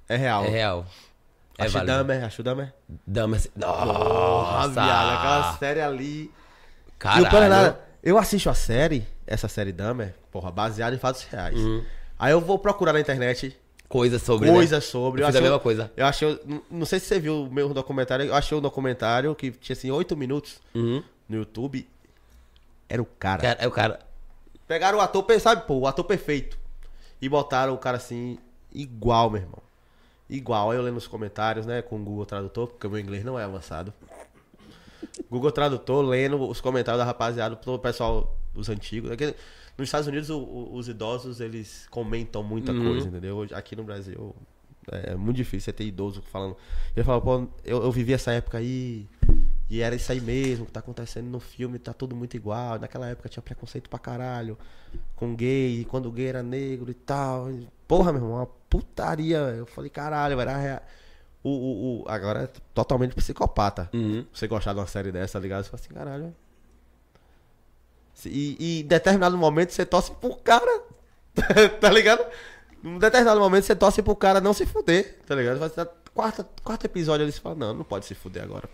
É real. É real. É Acho válido. Dahmer, acho Dahmer. Porra, Nossa! viado, aquela série ali. Caralho. é nada, eu assisto a série, essa série Dahmer, porra, baseada em fatos reais. Aí eu vou procurar na internet Coisa sobre. coisas né? sobre. Eu fiz a achei- mesma coisa. Eu achei. não- sei se você viu o meu documentário. Eu achei um documentário que tinha assim 8 minutos Uhum. no YouTube. Era o cara. Cara, é o cara. Pegaram o ator, sabe, pô, o ator perfeito. E botaram o cara assim, igual, meu irmão. Igual. Aí eu lendo nos comentários, né, com o Google Tradutor, porque o meu inglês não é avançado. Google Tradutor, lendo os comentários da rapaziada, todo o pessoal, os antigos. Aqui, nos Estados Unidos, o- o- os idosos, eles comentam muita Uhum. coisa, entendeu? Aqui no Brasil, é muito difícil você ter idoso falando. Ele fala, pô, eu, eu vivi essa época aí, e era isso aí mesmo que tá acontecendo no filme, tá tudo muito igual. Naquela época tinha preconceito pra caralho com gay, e quando o gay era negro e tal. Porra, meu irmão, uma putaria. Eu falei, caralho, era real. O, o, o- agora é totalmente psicopata. Uhum. Você gostar de uma série dessa, tá ligado? Você fala assim, caralho. E, e em determinado momento você torce pro cara. *laughs* tá ligado? Em determinado momento você torce pro cara não se fuder, tá ligado? Vai quarta, quarto episódio ali você fala, não, não pode se fuder agora.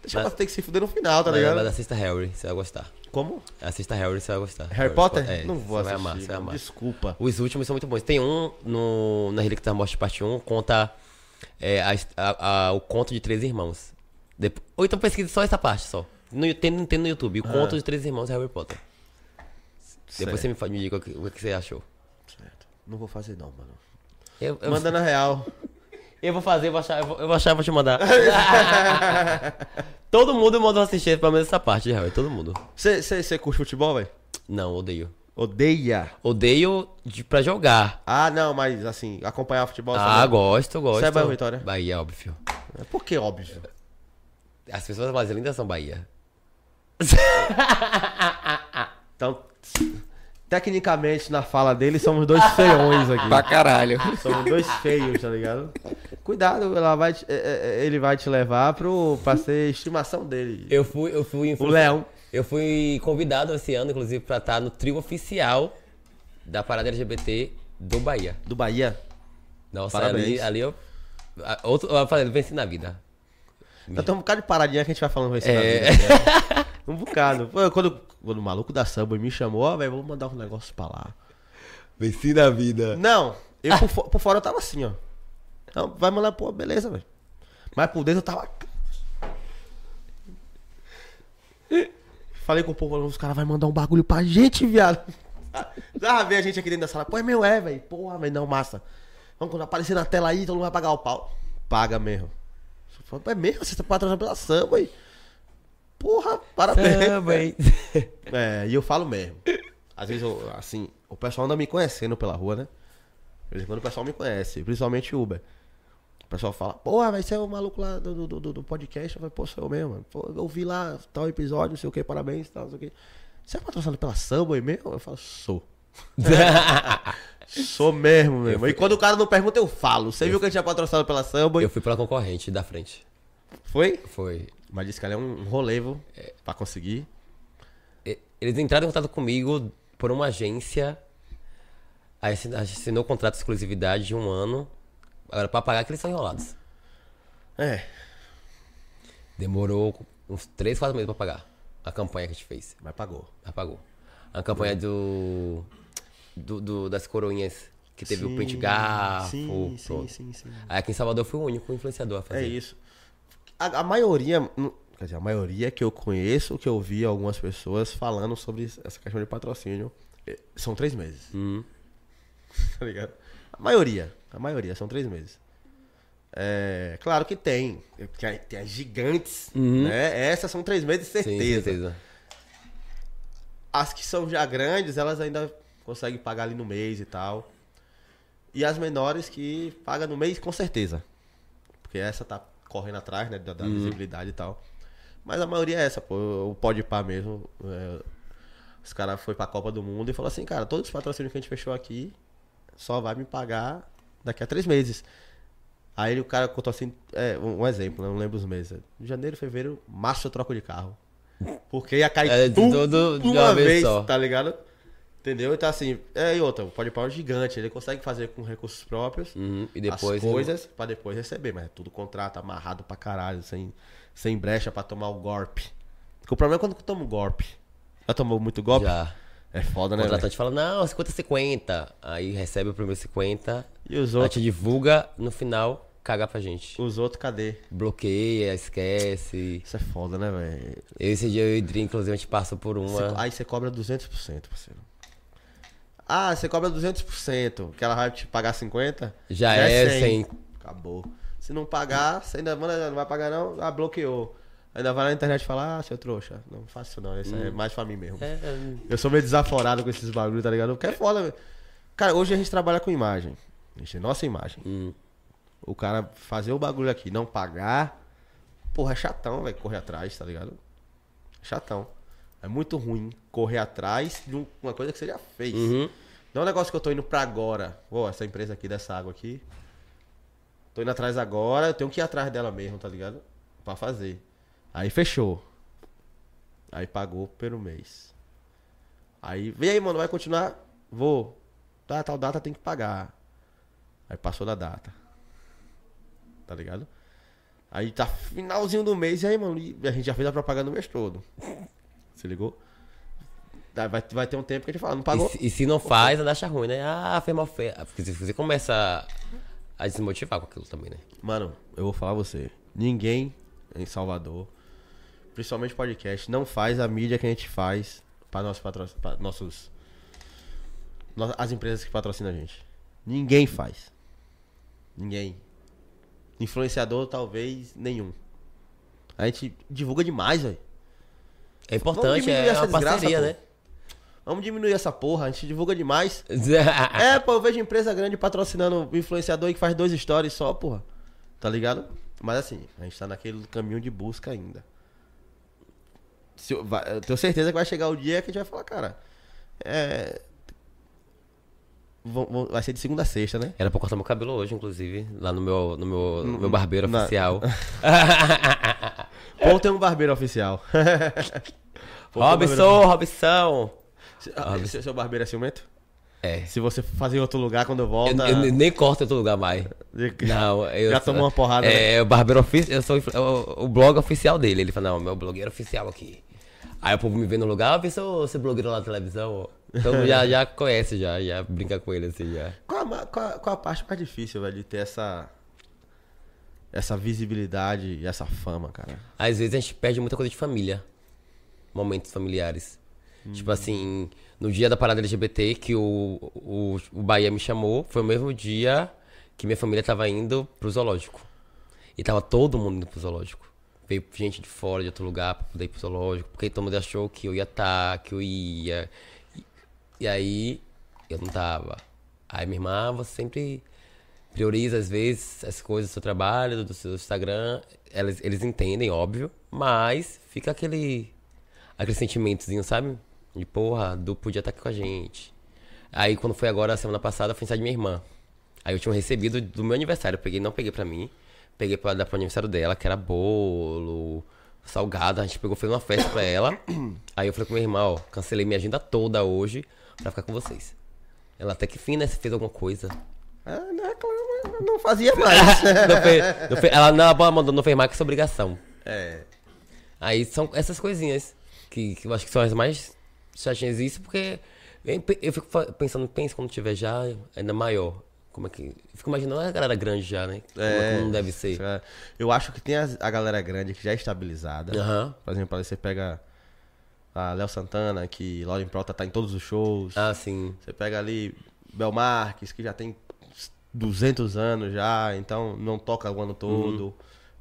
Deixa Mas- eu ter que se fuder no final, tá Mas- ligado? Mas assista Harry, você vai gostar. Como? Assista Harry, você vai gostar. Harry Potter? É, não vou você vai assistir. amar, você vai amar. Desculpa. Os últimos são muito bons. Tem um no, na Relíquia da Morte, parte 1, conta é, a a- a- o conto de três irmãos. Depo- Ou então pesquisa só essa parte, só. No, tem, tem no YouTube, o conto de três irmãos de Harry Potter. Depois você me, fa- me diga o que, o que você achou. Certo. Não vou fazer não, mano. Eu, eu, Manda na real. eu vou fazer, eu vou achar, eu vou, eu vou achar e vou te mandar. *laughs* todo mundo mandou assistir pelo menos essa parte de Harry, todo mundo. Você curte futebol, velho? Não, odeio. Odeia. Odeio de, pra jogar. Ah, não, mas assim, acompanhar futebol. Ah, sabe? gosto, gosto. Você é Bahia Vitória? Bahia, óbvio. Por que óbvio? As pessoas lindas são Bahia. *laughs* Então, tecnicamente, na fala dele, somos dois feiões aqui. Pra caralho. Somos dois feios, tá ligado? Cuidado, ela vai te- é, é, ele vai te levar pro, pra ser estimação dele. Eu fui, eu fui, O Leão. eu fui convidado esse ano, inclusive, pra estar no trio oficial da parada LGBT do Bahia. Do Bahia. Nossa, Parabéns. ali, ali eu. Outro, eu falei, venci na vida. Então tem um bocado de paradinha que a gente vai falando na É. vida, né? *laughs* Um bocado. Quando, quando o maluco da samba me chamou, ó, velho, vou mandar um negócio pra lá. Venci na vida. Não, eu por, fo- por fora eu tava assim, ó. Então, vai mandar, pô, beleza, velho. Mas por dentro eu tava. Falei com o povo, os caras vão mandar um bagulho pra gente, viado. *laughs* Já vê a gente aqui dentro da sala, pô, é meu, é, velho. Porra, velho, não, massa. Vamos quando aparecer na tela aí, todo mundo vai pagar o pau. Paga mesmo. É mesmo? Você tá patrocinando pela samba, aí. Porra, parabéns. Samba, hein? *laughs* É, e eu falo mesmo. Às vezes, eu, assim, o pessoal anda me conhecendo pela rua, né? De vez em quando o pessoal me conhece, principalmente Uber. O pessoal fala, porra, vai ser o maluco lá do, do, do- do podcast. Eu falo, pô, sou eu mesmo. Pô, eu vi lá tal episódio, não sei o que, parabéns, tal, não sei o que. Você é patrocinado pela Subway mesmo? Eu falo, sou. *laughs* Sou mesmo, mesmo. E quando o cara não pergunta, eu falo. Você viu que a gente é patrocinado pela Subway? eu fui pela concorrente da frente. Foi? Foi. Mas disse que ela é um rolevo pra conseguir. E- Eles entraram em contato comigo por uma agência. Aí assin- assinou um contrato de exclusividade de um ano. Agora, pra pagar, que eles são enrolados. É, Demorou uns 3, 4 meses pra pagar a campanha que a gente fez. mas pagou. Já pagou. A campanha do, do, do- das coroinhas, que teve o print garfo. Sim, sim, sim, sim. Aí aqui em Salvador eu fui o único influenciador a fazer. É isso. A, a maioria, quer dizer, a maioria que eu conheço, que eu vi algumas pessoas falando sobre essa questão de patrocínio, eh, são três meses. Uhum. *laughs* Tá ligado? A maioria, a maioria, são três meses. É, claro que tem. Tem, a- tem as gigantes, né? Essas são três meses, Uhum. Sim, certeza. certeza. As que são já grandes, elas ainda conseguem pagar ali no mês e tal. E as menores que pagam no mês, com certeza. Porque essa tá correndo atrás, né? Da, da visibilidade e tal. Mas a maioria é essa, pô. O pode pá mesmo. é, os caras foi pra Copa do Mundo e falou assim, cara, todos os patrocínios que a gente fechou aqui só vai me pagar daqui a três meses. Aí o cara contou assim, é, um, um exemplo, né? não lembro os meses. Janeiro, fevereiro, março eu troco de carro. Porque ia cair É, tudo tudo de uma uma vez vez, só. tá ligado? Entendeu? Então assim, é, e outra, o Pode Pau é um gigante, ele consegue fazer com recursos próprios Uhum, E depois. as coisas pra depois receber, mas é tudo contrato amarrado pra caralho, sem, sem brecha pra tomar o golpe. Porque o problema é quando toma o golpe. Já tomou muito golpe? Já. É foda, O né? velho? contratante fala, não, 50, 50. Aí recebe o primeiro 50. E os outros, te divulga, no final, caga pra gente. os outros cadê? Bloqueia, esquece. Isso é foda, né, velho? Esse dia eu e o Dri, inclusive, a gente passou por uma. Aí você cobra 200%, parceiro. Ah, você cobra 200%, que ela vai te pagar 50%? Já é 100. Acabou. Se não pagar, você ainda não vai pagar não, ah, bloqueou. Ainda vai na internet falar, ah, seu trouxa, não faço isso não, isso é mais pra mim mesmo. Hum. É, Eu sou meio desaforado com esses bagulho, tá ligado? Porque é foda, velho. Cara, hoje a gente trabalha com imagem. A gente tem nossa imagem. hum, O cara fazer o bagulho aqui, não pagar, porra, é chatão, velho, correr atrás, tá ligado? Chatão. É muito ruim correr atrás de um- uma coisa que você já fez. uhum. Não é um negócio que eu tô indo pra agora. Pô, essa empresa aqui dessa água aqui. Tô indo atrás agora, eu tenho que ir atrás dela mesmo, tá ligado? Pra fazer. Aí fechou. Aí pagou pelo mês. Aí, vem aí, mano, vai continuar? Vou. Tá, tal data tem que pagar. Aí passou da data. Tá ligado? Aí tá finalzinho do mês, e aí, mano, e a gente já fez a propaganda o mês todo. Se ligou? Vai, vai ter um tempo que a gente fala, não E pagou. se, e se não faz, ainda acha ruim, né? Ah, fez mal feio. Porque se você começa a desmotivar com aquilo também, né? Mano, eu vou falar você. Ninguém em Salvador, principalmente podcast, não faz a mídia que a gente faz para nossos patro... pra nossos no- as empresas que patrocinam a gente. Ninguém faz. Ninguém. Influenciador talvez nenhum. A gente divulga demais, velho. É importante, é uma desgraça, parceria, pô. né? Vamos diminuir essa porra, a gente divulga demais. *laughs* É, pô, eu vejo empresa grande patrocinando influenciador que faz dois stories só, porra. Tá ligado? Mas assim, a gente tá naquele caminho de busca ainda. Se eu, vai- eu tenho certeza que vai chegar o dia que a gente vai falar, cara. É. vão- vão- vai ser de segunda a sexta, né? Era pra cortar meu cabelo hoje, inclusive, lá no meu, no meu, no meu Hum, barbeiro na- oficial. *laughs* *laughs* Ou tem um barbeiro oficial. *laughs* Robson, Robson! Ah, Seu, seu barbeiro é ciumento? É. Se você fazer em outro lugar quando eu Eu, volta. eu nem corto em outro lugar mais. Não, *laughs* eu Já tomou uma porrada, né? É, o barbeiro oficial, eu sou influ- o, o blog oficial dele. Ele fala, não, meu blogueiro oficial aqui. Aí o povo me vê no lugar, ah, vê seu, seu blogueiro lá na televisão. Então *laughs* já, já conhece, já, já brinca com ele assim, já. Qual a, qual, a- qual a parte mais difícil, velho, de ter essa. Essa visibilidade e essa fama, cara? Às vezes a gente perde muita coisa de família. Momentos familiares. Tipo assim, no dia da parada LGBT que o, o, o Bahia me chamou, foi o mesmo dia que minha família tava indo pro zoológico. E tava todo mundo indo pro zoológico. Veio gente de fora, de outro lugar, pra poder ir pro zoológico. Porque todo mundo achou que eu ia estar, que eu ia. E, e aí, eu não tava. Aí minha irmã, você sempre prioriza às vezes as coisas do seu trabalho, do seu Instagram. Elas, eles entendem, óbvio, mas fica aquele aquele sentimentozinho, sabe? De porra, Du podia estar aqui com a gente. Aí quando foi agora, semana passada, foi aniversário de minha irmã. Aí eu tinha recebido do meu aniversário, peguei, não peguei pra mim, peguei pra dar pro aniversário dela, que era bolo, salgado, a gente pegou, fez uma festa pra ela. Aí eu falei com minha irmã, ó, cancelei minha agenda toda hoje pra ficar com vocês. Ela até que fim, né? Você fez alguma coisa. Ah, não reclama, não fazia *laughs* mais. Não fez- não fez- ela não, mandou, não fez mais que sua obrigação. é. Aí são essas coisinhas que, que eu acho que são as mais chatinhas. Isso porque eu, eu fico pensando, pensa quando tiver já ainda maior. Como é que. eu Fico imaginando a galera grande já, né? Como, é, como não deve ser. Eu acho que tem as- a galera grande que já é estabilizada. Aham. Por exemplo, você pega a Léo Santana, que Lauren Prota tá em todos os shows. Ah, sim. Você pega ali Bel Marques, que já tem 200 anos já, então não toca o ano todo.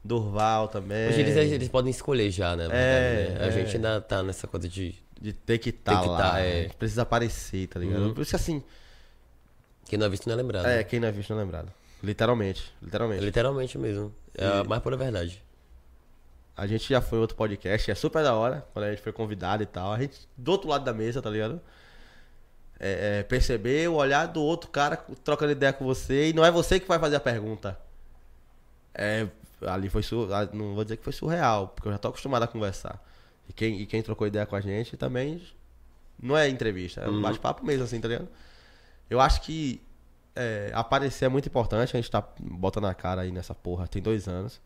Durval também. Hoje eles, eles podem escolher já, né? É, né? A é. gente ainda tá nessa coisa de. De ter que estar que lá. tá, é. A gente precisa aparecer, tá ligado? Por isso que assim, Quem não é visto não é lembrado. é, né? quem não é visto não é lembrado. Literalmente, literalmente. Literalmente mesmo. É a E- mais pura verdade. A gente já foi em outro podcast, é super da hora, quando a gente foi convidado e tal. A gente, do outro lado da mesa, tá ligado? É, é, perceber o olhar do outro cara trocando ideia com você e não é você que vai fazer a pergunta. É, ali foi sur... ah, não vou dizer que foi surreal, porque eu já tô acostumado a conversar. E quem, e quem trocou ideia com a gente também não é entrevista, é um bate-papo mesmo, assim, tá ligado? Eu acho que é, aparecer é muito importante, a gente tá botando a cara aí nessa porra, tem dois anos.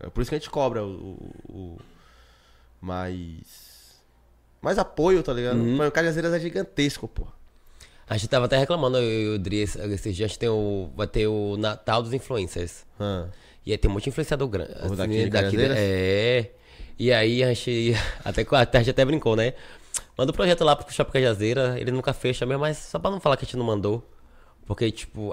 É por isso que a gente cobra o, o, o mais. Mais apoio, tá ligado? Uhum. Mano, O Cajazeiras é gigantesco, pô. A gente tava até reclamando, eu e o Dri, esse- esses dias a gente tem o, vai ter o Natal dos Influencers. Ah. E aí tem um monte de influenciador grande. O daqui Cajazeiras? É. E aí a gente. *laughs* Até, até, a gente até brincou, né? Manda o projeto lá pro Shopping Cajazeira, ele nunca fecha mesmo, mas só pra não falar que a gente não mandou. Porque, tipo,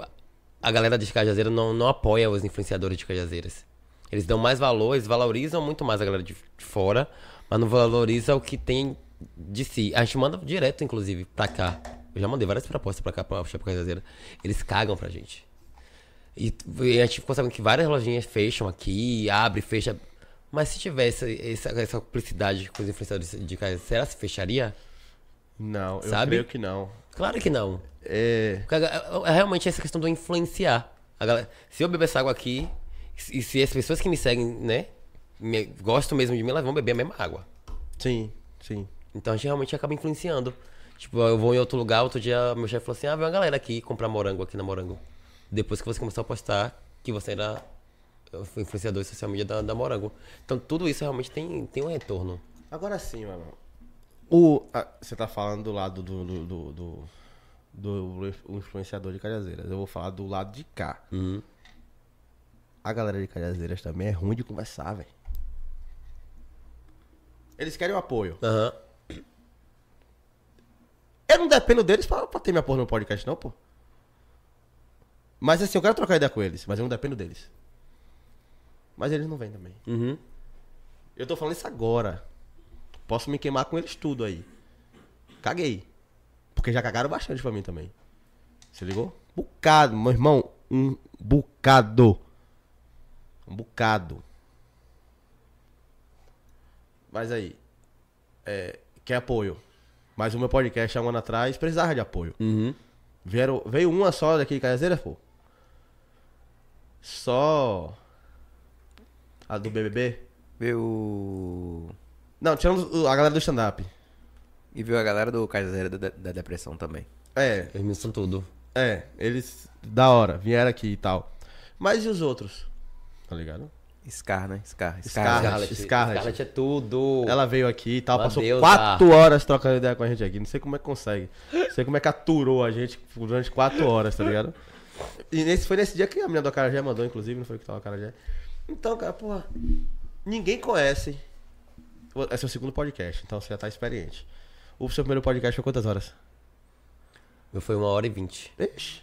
a galera de Cajazeira não, não apoia os influenciadores de Cajazeiras. Eles dão mais valor, eles valorizam muito mais a galera de, de fora, mas não valoriza o que tem de si. A gente manda direto, inclusive, pra cá. Eu já mandei várias propostas pra cá, pra Shopping Cajazeira. Eles cagam pra gente. E, e a gente ficou sabendo que várias lojinhas fecham aqui, abre, fecha. Mas se tivesse essa, essa publicidade com os influenciadores de casa, será que se fecharia? Não, eu Sabe? creio que não. Claro que não. É. Porque a- é realmente essa questão do influenciar. Galera, se eu beber essa água aqui, e se as pessoas que me seguem, né, me- gostam mesmo de mim, elas vão beber a mesma água. Sim, sim. Então a gente realmente acaba influenciando. Tipo, eu vou em outro lugar, outro dia meu chefe falou assim, ah, vem uma galera aqui comprar morango aqui na Morango. Depois que você começou a postar que você era o influenciador de social media da, da Morango. Então tudo isso realmente tem, tem um retorno. Agora sim, mano. O, a- você tá falando do lado do, do, do, do, do influenciador de Cajazeiras. Eu vou falar do lado de cá. Uhum. A galera de Cajazeiras também é ruim de conversar, velho. Eles querem o apoio. Aham. Eu não dependo deles pra, pra ter minha porra no podcast, não, pô. Mas assim, eu quero trocar ideia com eles, mas eu não dependo deles. Mas eles não vêm também. Uhum. Eu tô falando isso agora. Posso me queimar com eles tudo aí. Caguei. Porque já cagaram bastante pra mim também. Se ligou? Bocado, meu irmão. Um bocado. Um bocado. Mas aí. É, quer apoio. Mas o meu podcast há um ano atrás precisava de apoio. Uhum. Vieram, veio uma só daqui de Cajazeiras, pô. Só. A do BBB? Viu. Não, tiramos a galera do stand-up. E viu a galera do Cajazeira da, da depressão também. É, Eles me são tudo. é, eles, da hora, vieram aqui e tal. Mas e os outros? Tá ligado? Scar, né? Scar. Scar. Scarlett. Scarlett. Scarlett é tudo. Ela veio aqui e tal, Uma passou deusa. quatro horas trocando ideia com a gente aqui. Não sei como é que consegue. Não sei como é que aturou a gente durante quatro horas, tá ligado? E nesse, foi nesse dia que a menina do Acarajé mandou, inclusive, não foi que tava o Acarajé. Então, cara, porra, ninguém conhece. Esse é o segundo podcast, então você já tá experiente. O seu primeiro podcast foi quantas horas? Meu foi uma hora e vinte. Ixi.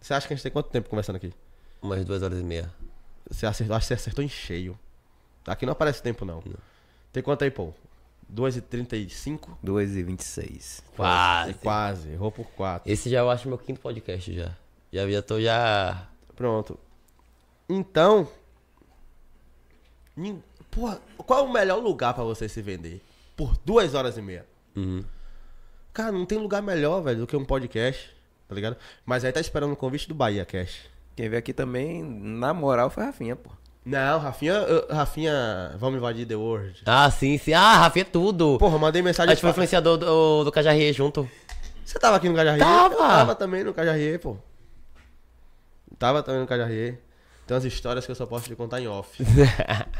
Você acha que a gente tem quanto tempo conversando aqui? Umas duas horas e meia. Você acertou, acho que você acertou em cheio. Aqui não aparece tempo, não. Tem quanto aí, pô? 2h35? 2 e 26. Quase. Quase, errou por 4. Esse já eu acho meu quinto podcast já. Já, já tô já. Pronto. Então. Porra, qual é o melhor lugar pra você se vender? Por duas horas e meia. Uhum. Cara, não tem lugar melhor, velho, do que um podcast, tá ligado? Mas aí tá esperando o convite do Bahia Cash. Quem veio aqui também, na moral, foi a Rafinha, pô. Não, Rafinha, eu- Rafinha, vamos invadir The World. Ah, sim, sim. Ah, Rafinha é tudo. Porra, mandei a mensagem. gente foi influenciador do, do junto. Você tava aqui no Cajarriê? Tava. Eu tava também no Cajarriê, pô. Tava também no Cajarriê. Tem umas histórias que eu só posso te contar em off.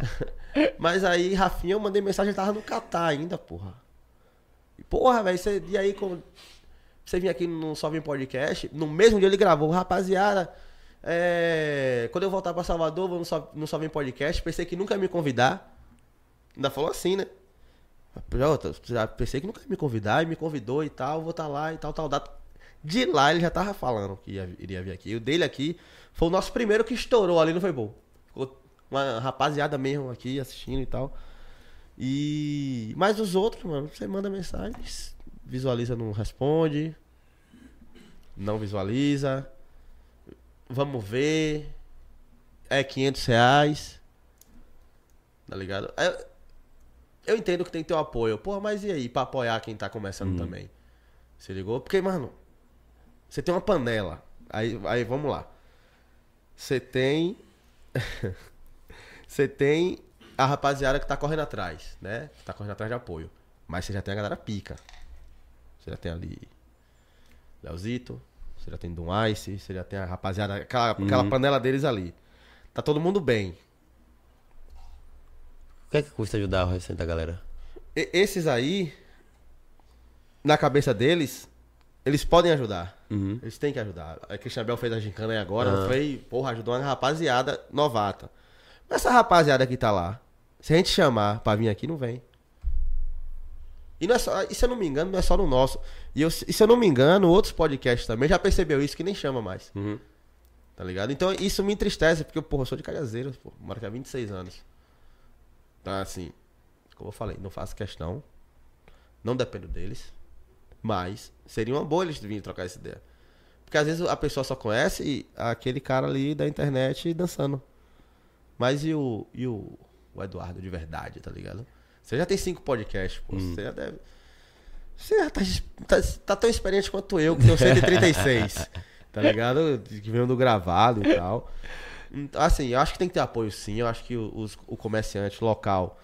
*laughs* Mas aí, Rafinha, eu mandei mensagem, ele tava no Catar ainda, porra. E, Porra, velho, você- e aí, como você vinha aqui no Só Vem Podcast, no mesmo dia ele gravou, rapaziada, é, quando eu voltar pra Salvador, no Só, no Só Podcast, pensei que nunca ia me convidar. Ainda falou assim, né? Já, pensei que nunca ia me convidar, e me convidou e tal, vou estar lá e tal, tal data. De lá ele já tava falando que ia- iria vir aqui. O dele aqui foi o nosso primeiro que estourou ali, não foi bom? Ficou uma rapaziada mesmo aqui assistindo e tal. E. Mas os outros, mano, você manda mensagem, visualiza, não responde. Não visualiza. Vamos ver. É 500 reais. Tá ligado? É- eu entendo que tem que ter o apoio. Porra, mas e aí, pra apoiar quem tá começando também? Se ligou? Porque, mano, você tem uma panela. Aí, aí vamos lá. Você tem. *laughs* você tem a rapaziada que tá correndo atrás, né? Que tá correndo atrás de apoio. Mas você já tem a galera pica. Você já tem ali. Leozito. Você já tem Dum Ice. Você já tem a rapaziada. Aquela, aquela panela deles ali. Tá todo mundo bem. O que é que custa ajudar o restante da galera? E- esses aí, na cabeça deles, eles podem ajudar. Uhum. Eles têm que ajudar. A Christian Bell fez a gincana aí agora, foi, porra, ajudou uma rapaziada novata. Mas essa rapaziada que tá lá, se a gente chamar pra vir aqui, não vem. E, não é só, e se eu não me engano, não é só no nosso. E, eu, e se eu não me engano, outros podcasts também já percebeu isso, que nem chama mais. Uhum. Tá ligado? Então isso me entristece, porque, porra, eu sou de Cajazeiras, pô. Moro aqui há 26 anos. Então, assim, como eu falei, não faço questão. Não dependo deles. Mas seria uma boa eles virem trocar essa ideia. Porque às vezes a pessoa só conhece aquele cara ali da internet dançando. Mas e o, e o, o Eduardo de verdade, tá ligado? Você já tem cinco podcasts, pô. Você já deve. Você já tá, tá, tá tão experiente quanto eu, que tenho 136. *laughs* tá ligado? Que veio do gravado e tal. Então, assim, eu acho que tem que ter apoio sim. Eu acho que o- os, o comerciante local.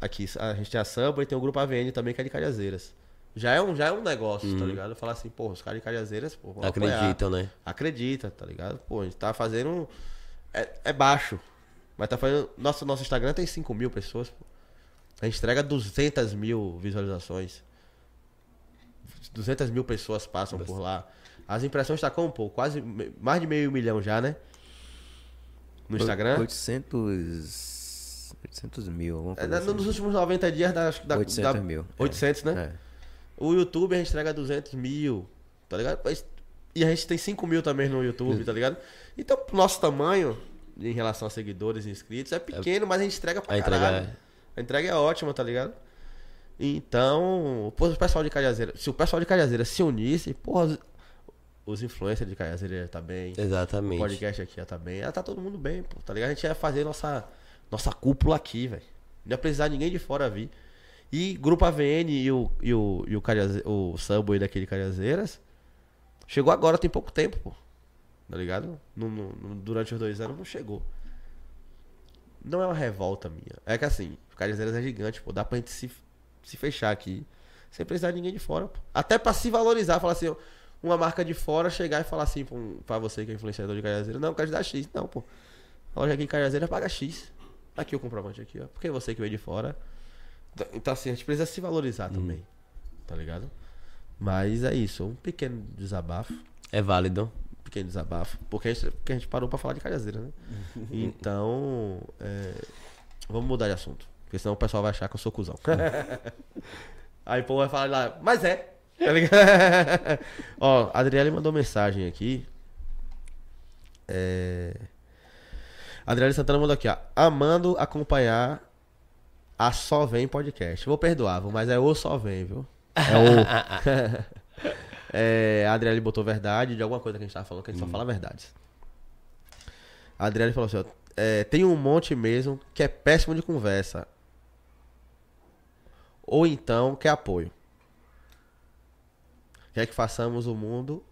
Aqui, a gente tem a Samba e tem o Grupo AVN também, que é de Cajazeiras. Já é um, já é um negócio, tá ligado? Falar assim, pô, os caras de Cajazeiras, pô. Acreditam, né? Acredita, tá ligado? Pô, a gente tá fazendo. É, é baixo. Mas tá fazendo. Nossa, nosso Instagram tem 5 mil pessoas, pô. A gente entrega 200 mil visualizações. 200 mil pessoas passam por lá. As impressões tá com, pô, quase mais de meio milhão já, né? No Instagram. 800. 800 mil. É, assim. nos últimos 90 dias da, da 800 da- mil. 800, né? É. O YouTube a gente entrega 200 mil, tá ligado? E a gente tem 5 mil também no YouTube, tá ligado? Então, nosso tamanho, em relação a seguidores e inscritos, é pequeno, mas a gente entrega pra A entrega caralho. é- A entrega é ótima, tá ligado? Então, pô, o pessoal de Cajazeiras, se o pessoal de Cajazeiras se unisse, porra, os, influencers de Cajazeiras ia tá bem, o Exatamente. podcast aqui ia tá bem, ia tá todo mundo bem, pô, tá ligado? A gente ia fazer nossa, nossa cúpula aqui, velho. Não ia precisar ninguém de fora vir. E Grupo AVN e o, e o, e o, Cariaze- o Subway daquele Cariazeiras chegou agora, tem pouco tempo, pô. Tá ligado? Não- não- não- durante os dois anos não chegou. Não é uma revolta minha. É que assim, o Cariazeiras é gigante, pô. Dá pra gente se, se fechar aqui sem precisar de ninguém de fora, pô. Até pra se valorizar, falar assim, uma marca de fora chegar e falar assim pra, um- pra você que é influenciador de Cariazeiras, não, quero te dar X. Não, pô. A loja aqui em Cariazeiras paga X. Aqui o comprovante aqui, ó. Porque você que veio de fora. Então- Então assim, a gente precisa se valorizar também. Tá ligado? Mas é isso, um pequeno desabafo. É válido. Pequeno desabafo. Porque a gente, porque a gente parou pra falar de Cajazeiras, né? *laughs* Então, é, vamos mudar de assunto. Porque senão o pessoal vai achar que eu sou cuzão. *laughs* Aí o povo vai falar lá, mas é. Tá *laughs* ligado? Ó, a Adriele mandou mensagem aqui. É... A Adriele Santana mandou aqui, ó. Amando acompanhar a Só Vem podcast. Vou perdoar, mas é o Só Vem, viu? É o. é, a Adriele botou verdade de alguma coisa que a gente tava falando, que a gente só fala verdades. A Adriele falou assim, ó. é, tem um monte mesmo que é péssimo de conversa. Ou então quer apoio. Quer que façamos o mundo,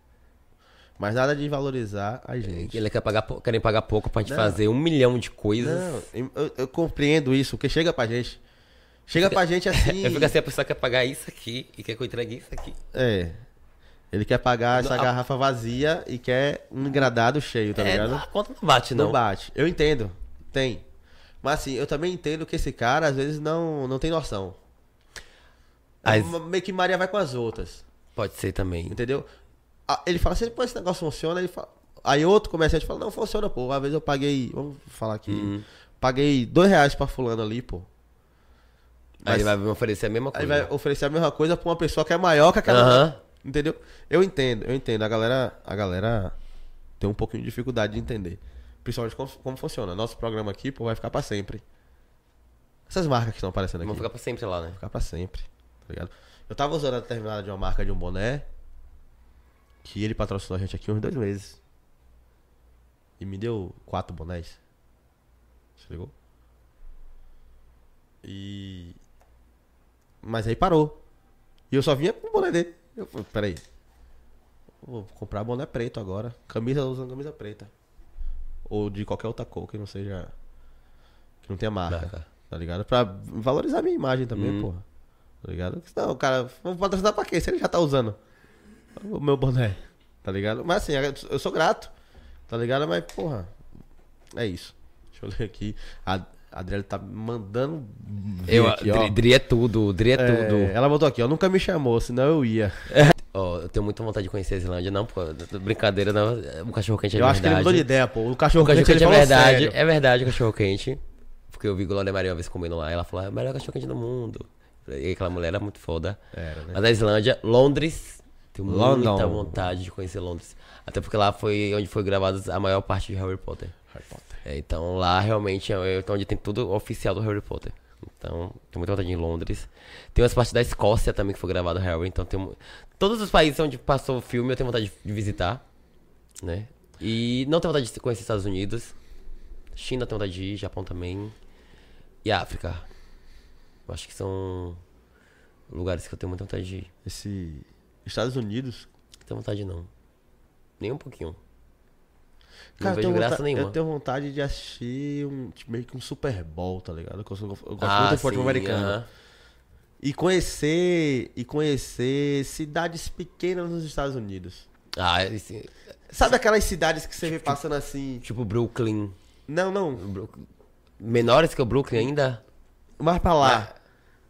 mas nada de valorizar a gente. Ele quer pagar, querem pagar pouco pra gente Não. fazer um milhão de coisas. Não, eu, eu compreendo isso, porque chega pra gente. Chega pra gente *laughs* assim. Eu fico assim, a pessoa quer pagar isso aqui e quer que eu entregue isso aqui. É. Ele quer pagar essa a- garrafa vazia e quer um engradado cheio, tá é, ligado? a conta não bate, não. Não bate. Eu entendo. Tem. Mas assim, eu também entendo que esse cara às vezes não, não tem noção. As- É Meio que Maria vai com as outras. Pode ser também. Entendeu? Ele fala assim, pô, esse negócio funciona, ele fala. Aí outro comerciante fala, não, funciona, pô. Uma vez eu paguei. Vamos falar aqui. Uhum. Paguei dois reais pra fulano ali, pô. Aí ele Mas- vai me oferecer a mesma Aí coisa. vai oferecer a mesma coisa pra uma pessoa que é maior que aquela. Aham. Entendeu? Eu entendo, eu entendo. A galera, a galera tem um pouquinho de dificuldade de entender. Principalmente como, como funciona. Nosso programa aqui, pô, vai ficar pra sempre. Essas marcas que estão aparecendo aqui. Vamos ficar pra sempre lá, né? ficar pra sempre, tá ligado? Eu tava usando a determinada de uma marca de um boné que ele patrocinou a gente aqui uns dois meses. E me deu quatro bonés. Você ligou? E. Mas aí parou. E eu só vinha com o boné dele. Eu falei, peraí. Vou comprar boné preto agora. Camisa usando camisa preta. Ou de qualquer outra cor que não seja. Que não tenha marca. Marca. Tá ligado? Pra valorizar a minha imagem também, Hum. porra. Tá ligado? Senão, o cara, vou patrocinar pra quê? Se ele já tá usando o meu boné. Tá ligado? Mas assim, eu sou grato. Tá ligado? Mas, porra. É isso. Deixa eu ler aqui. A Adriele tá me mandando. Eu, aqui. Dri, Dri é tudo, Dri é, É, tudo. ela botou aqui, ó. Nunca me chamou, senão eu ia. *laughs* Ó, eu tenho muita vontade de conhecer a Islândia, não, pô. Brincadeira, não. O cachorro quente é eu verdade. acho que ele mudou de ideia, pô. O cachorro, O cachorro quente, quente é verdade, sério. é verdade o cachorro quente. Porque eu vi Glória Maria uma vez comendo lá, ela falou, é o melhor cachorro quente do mundo. E aquela mulher era muito foda. Era, né? Mas a Islândia, Londres, tenho London. muita vontade de conhecer Londres. Até porque lá foi onde foi gravada a maior parte de Harry Potter. Harry Potter. É, então lá realmente é onde tem tudo oficial do Harry Potter. Então, tenho muita vontade de ir em Londres. Tem umas partes da Escócia também que foi gravado Harry. Então, tem, todos os países onde passou o filme eu tenho vontade de- de visitar. Né? E não tenho vontade de conhecer Estados Unidos. China tenho vontade de ir, Japão também. E África. Eu acho que são lugares que eu tenho muita vontade de ir. Esse. Estados Unidos. Não tenho vontade não. Nem um pouquinho. Cara, não eu vejo tenho graça vontade, nenhuma. Eu tenho vontade de assistir um, tipo, meio que um Super Bowl, tá ligado? Eu gosto, eu gosto Ah, muito de futebol americano. aham. e conhecer e conhecer cidades pequenas nos Estados Unidos. Ah, esse, Sabe aquelas cidades que você vê passando assim? tipo Brooklyn. Não, não, Brooklyn. Menores que o Brooklyn ainda? mais pra lá.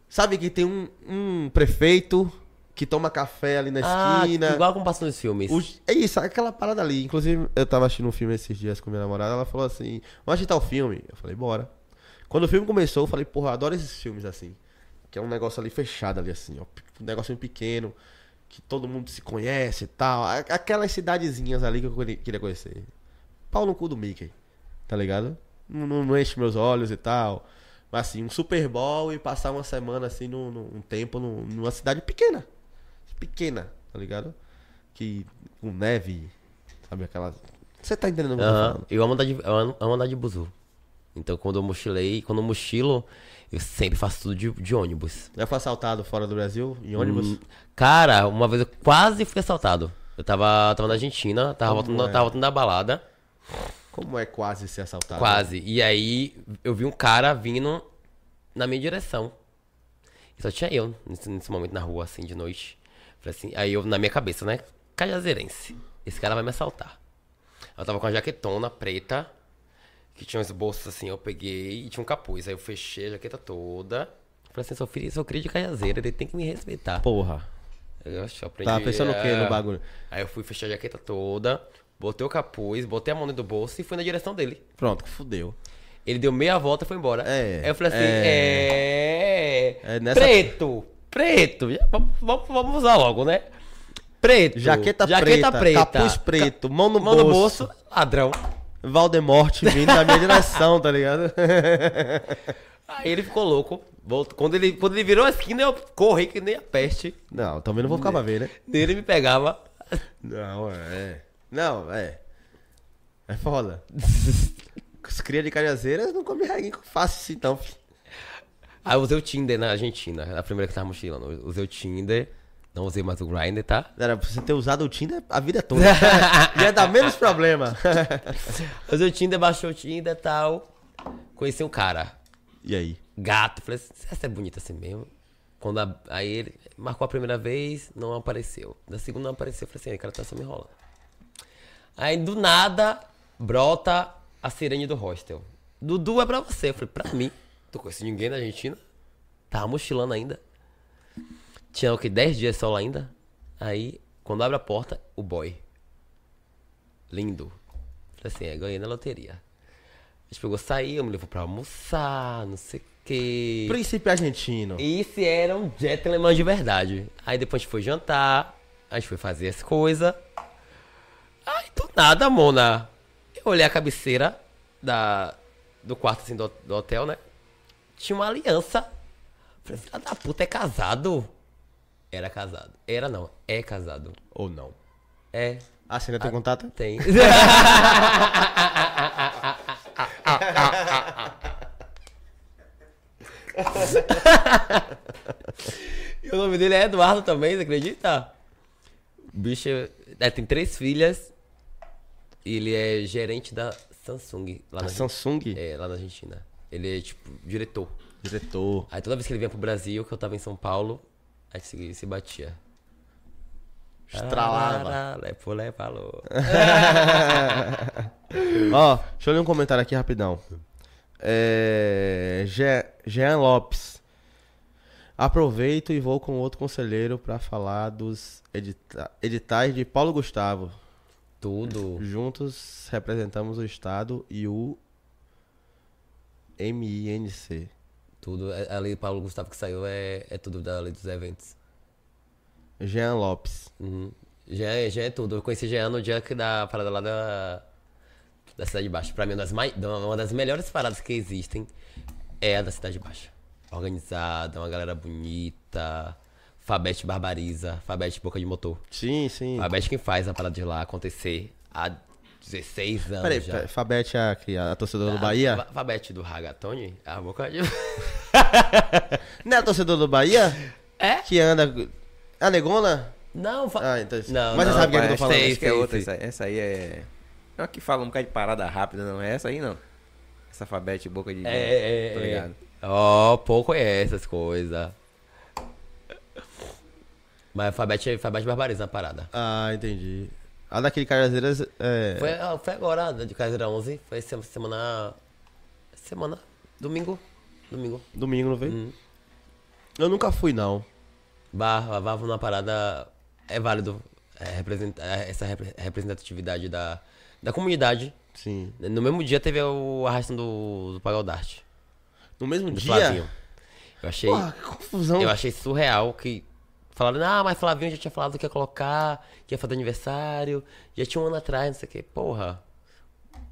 Sabe que tem um, um prefeito que toma café ali na Ah, esquina. igual como passou nos filmes. É isso, aquela parada ali. Inclusive, eu tava assistindo um filme esses dias com minha namorada, ela falou assim, vamos assistir o filme. Eu falei, bora. Quando o filme começou, eu falei, porra, eu adoro esses filmes assim. Que é um negócio ali fechado ali, assim, ó. Um negocinho pequeno, que todo mundo se conhece e tal. Aquelas cidadezinhas ali que eu queria- queria conhecer. Pau no cu do Mickey, tá ligado? Não, não, não enche meus olhos e tal. Mas assim, um Super Bowl e passar uma semana assim, num, num um tempo num- numa cidade pequena. Pequena, tá ligado? Que com neve, sabe aquela. Você tá entendendo o que eu tô Aham. falando? Eu amo andar de, eu amo, amo andar de buzu. Então quando eu mochilei, quando eu mochilo, eu sempre faço tudo de, de ônibus. Já foi assaltado fora do Brasil, em ônibus? Hum, Cara, uma vez eu quase fui assaltado. Eu tava, tava na Argentina, tava Como voltando, é? tava voltando da balada. Como é quase ser assaltado? Quase. E aí eu vi um cara vindo na minha direção. E só tinha eu nesse, nesse momento na rua, assim, de noite. Falei assim, aí eu, na minha cabeça, né? Cajazeirense. Esse cara vai me assaltar. Eu tava com a jaquetona preta, que tinha uns bolsos assim, eu peguei e tinha um capuz. Aí eu fechei a jaqueta toda. Falei assim, sou filho, sou cria de cajazeira, ele tem que me respeitar. Porra. Eu que eu aprendi. Tava pensando o quê é. no bagulho? Aí eu fui fechar a jaqueta toda, botei o capuz, botei a mão dentro do bolso e fui na direção dele. Pronto, fudeu. Ele deu meia volta e foi embora. É, Aí eu falei assim, é. é. É nessa- Preto! Preto! Vamos, vamos, usar logo, né? Preto! Jaqueta, preta, capuz preto, mão no Mão no bolso. bolso, ladrão. Valdemort vindo na minha direção, tá ligado? *laughs* Aí ele ficou louco. Voltou. Quando, ele, quando ele virou a esquina, eu corri que nem a peste. Não, também não vou ficar pra ver, né? Nele me pegava. Não, é. Não, é. É foda. *laughs* Os cria de cajazeiras não come reguinho fácil assim, então. Aí eu usei o Tinder na Argentina, a primeira que tava mochilando. Eu usei o Tinder, não usei mais o Grindr, tá? Era pra você ter usado o Tinder a vida toda. Ia *laughs* dar menos problema. *laughs* Usei o Tinder, baixou o Tinder e tal. Conheci um cara. E aí? gato. Falei assim, essa é bonita assim mesmo. Quando a- aí ele marcou a primeira vez, não apareceu. Da segunda não apareceu. Falei assim, o cara tá só me enrolando. Aí do nada, brota a sirene do hostel. Dudu é pra você. Eu falei, pra mim. Tô conhecendo ninguém na Argentina. Tava mochilando ainda. Tinha o que? 10 dias só lá ainda. Aí, quando abre a porta, o boy. Lindo. Falei assim, é, ganhei na loteria. A gente pegou, saiu, me levou pra almoçar, não sei o quê. Príncipe argentino. E esse era um gentleman de verdade. Aí depois a gente foi jantar, a gente foi fazer as coisas. Aí do nada, Mona. Eu olhei a cabeceira da, do quarto assim do, do hotel, né? Tinha uma aliança. Falei, filha da puta, é casado? Era casado. Era não, é casado. Ou não? É, Ah, você ainda tem contato? tem. *laughs* e o nome dele é Eduardo também, você acredita? O bicho é, tem três filhas. E ele é gerente da Samsung lá A na, Samsung? é, lá na Argentina. Ele é tipo diretor. Diretor. Aí toda vez que ele vinha pro Brasil, que eu tava em São Paulo, a gente se, batia. Estralava. Lepo, falou. *laughs* Ó, deixa eu ler um comentário aqui rapidão. É, Je- Jean Lopes. Aproveito e vou com outro conselheiro pra falar dos edita- editais de Paulo Gustavo. Tudo. Juntos representamos o Estado e o MINC. Tudo. É- A lei do Paulo Gustavo que saiu é, é tudo da lei dos eventos. Jean Lopes. Uhum. Já, é- já é tudo. Eu conheci Jean no dia que da parada lá da, da Cidade Baixa. Pra mim, uma das, mai, uma das melhores paradas que existem é a da Cidade Baixa. Organizada, uma galera bonita. Fabete barbariza. Fabete boca de motor. Sim, sim. Fabete quem faz a parada de lá acontecer há 16 anos Peraí, já. Fabete é a, que- a torcedora do A- Bahia? Fa- Fabete do Ragatone, a boca de... *laughs* Não é a torcedora do Bahia? É? Que anda. A Negona? Não, fa... Ah, então. Não, Mas não, você sabe o que, é que eu tô falando? sei. Acho que é outra. Essa, essa aí é. É uma que fala um bocado de parada rápida, não é essa aí, não. Essa alfabete boca de. É, é, Tô é. ligado. Ó, pouco conhece essas coisas. Mas Fabete, Fabete barbariza a parada. Ah, entendi. A daquele Cajazeiras é. Foi, ah, foi agora, de Caseira 11. Foi se- semana. Semana. Domingo. Domingo. Domingo, não veio? Hum. Eu nunca fui, não. Barra, Vava numa parada. É válido é, representa- é, essa repre- representatividade da, da comunidade. Sim. No mesmo dia teve o arrastão do, do Pagal Dart. No mesmo Do dia. Flavinho. Eu achei. Porra, que confusão. Eu achei surreal que falaram, ah, mas Flavinho já tinha falado que ia colocar, que ia fazer aniversário, já tinha um ano atrás, não sei o que. Porra,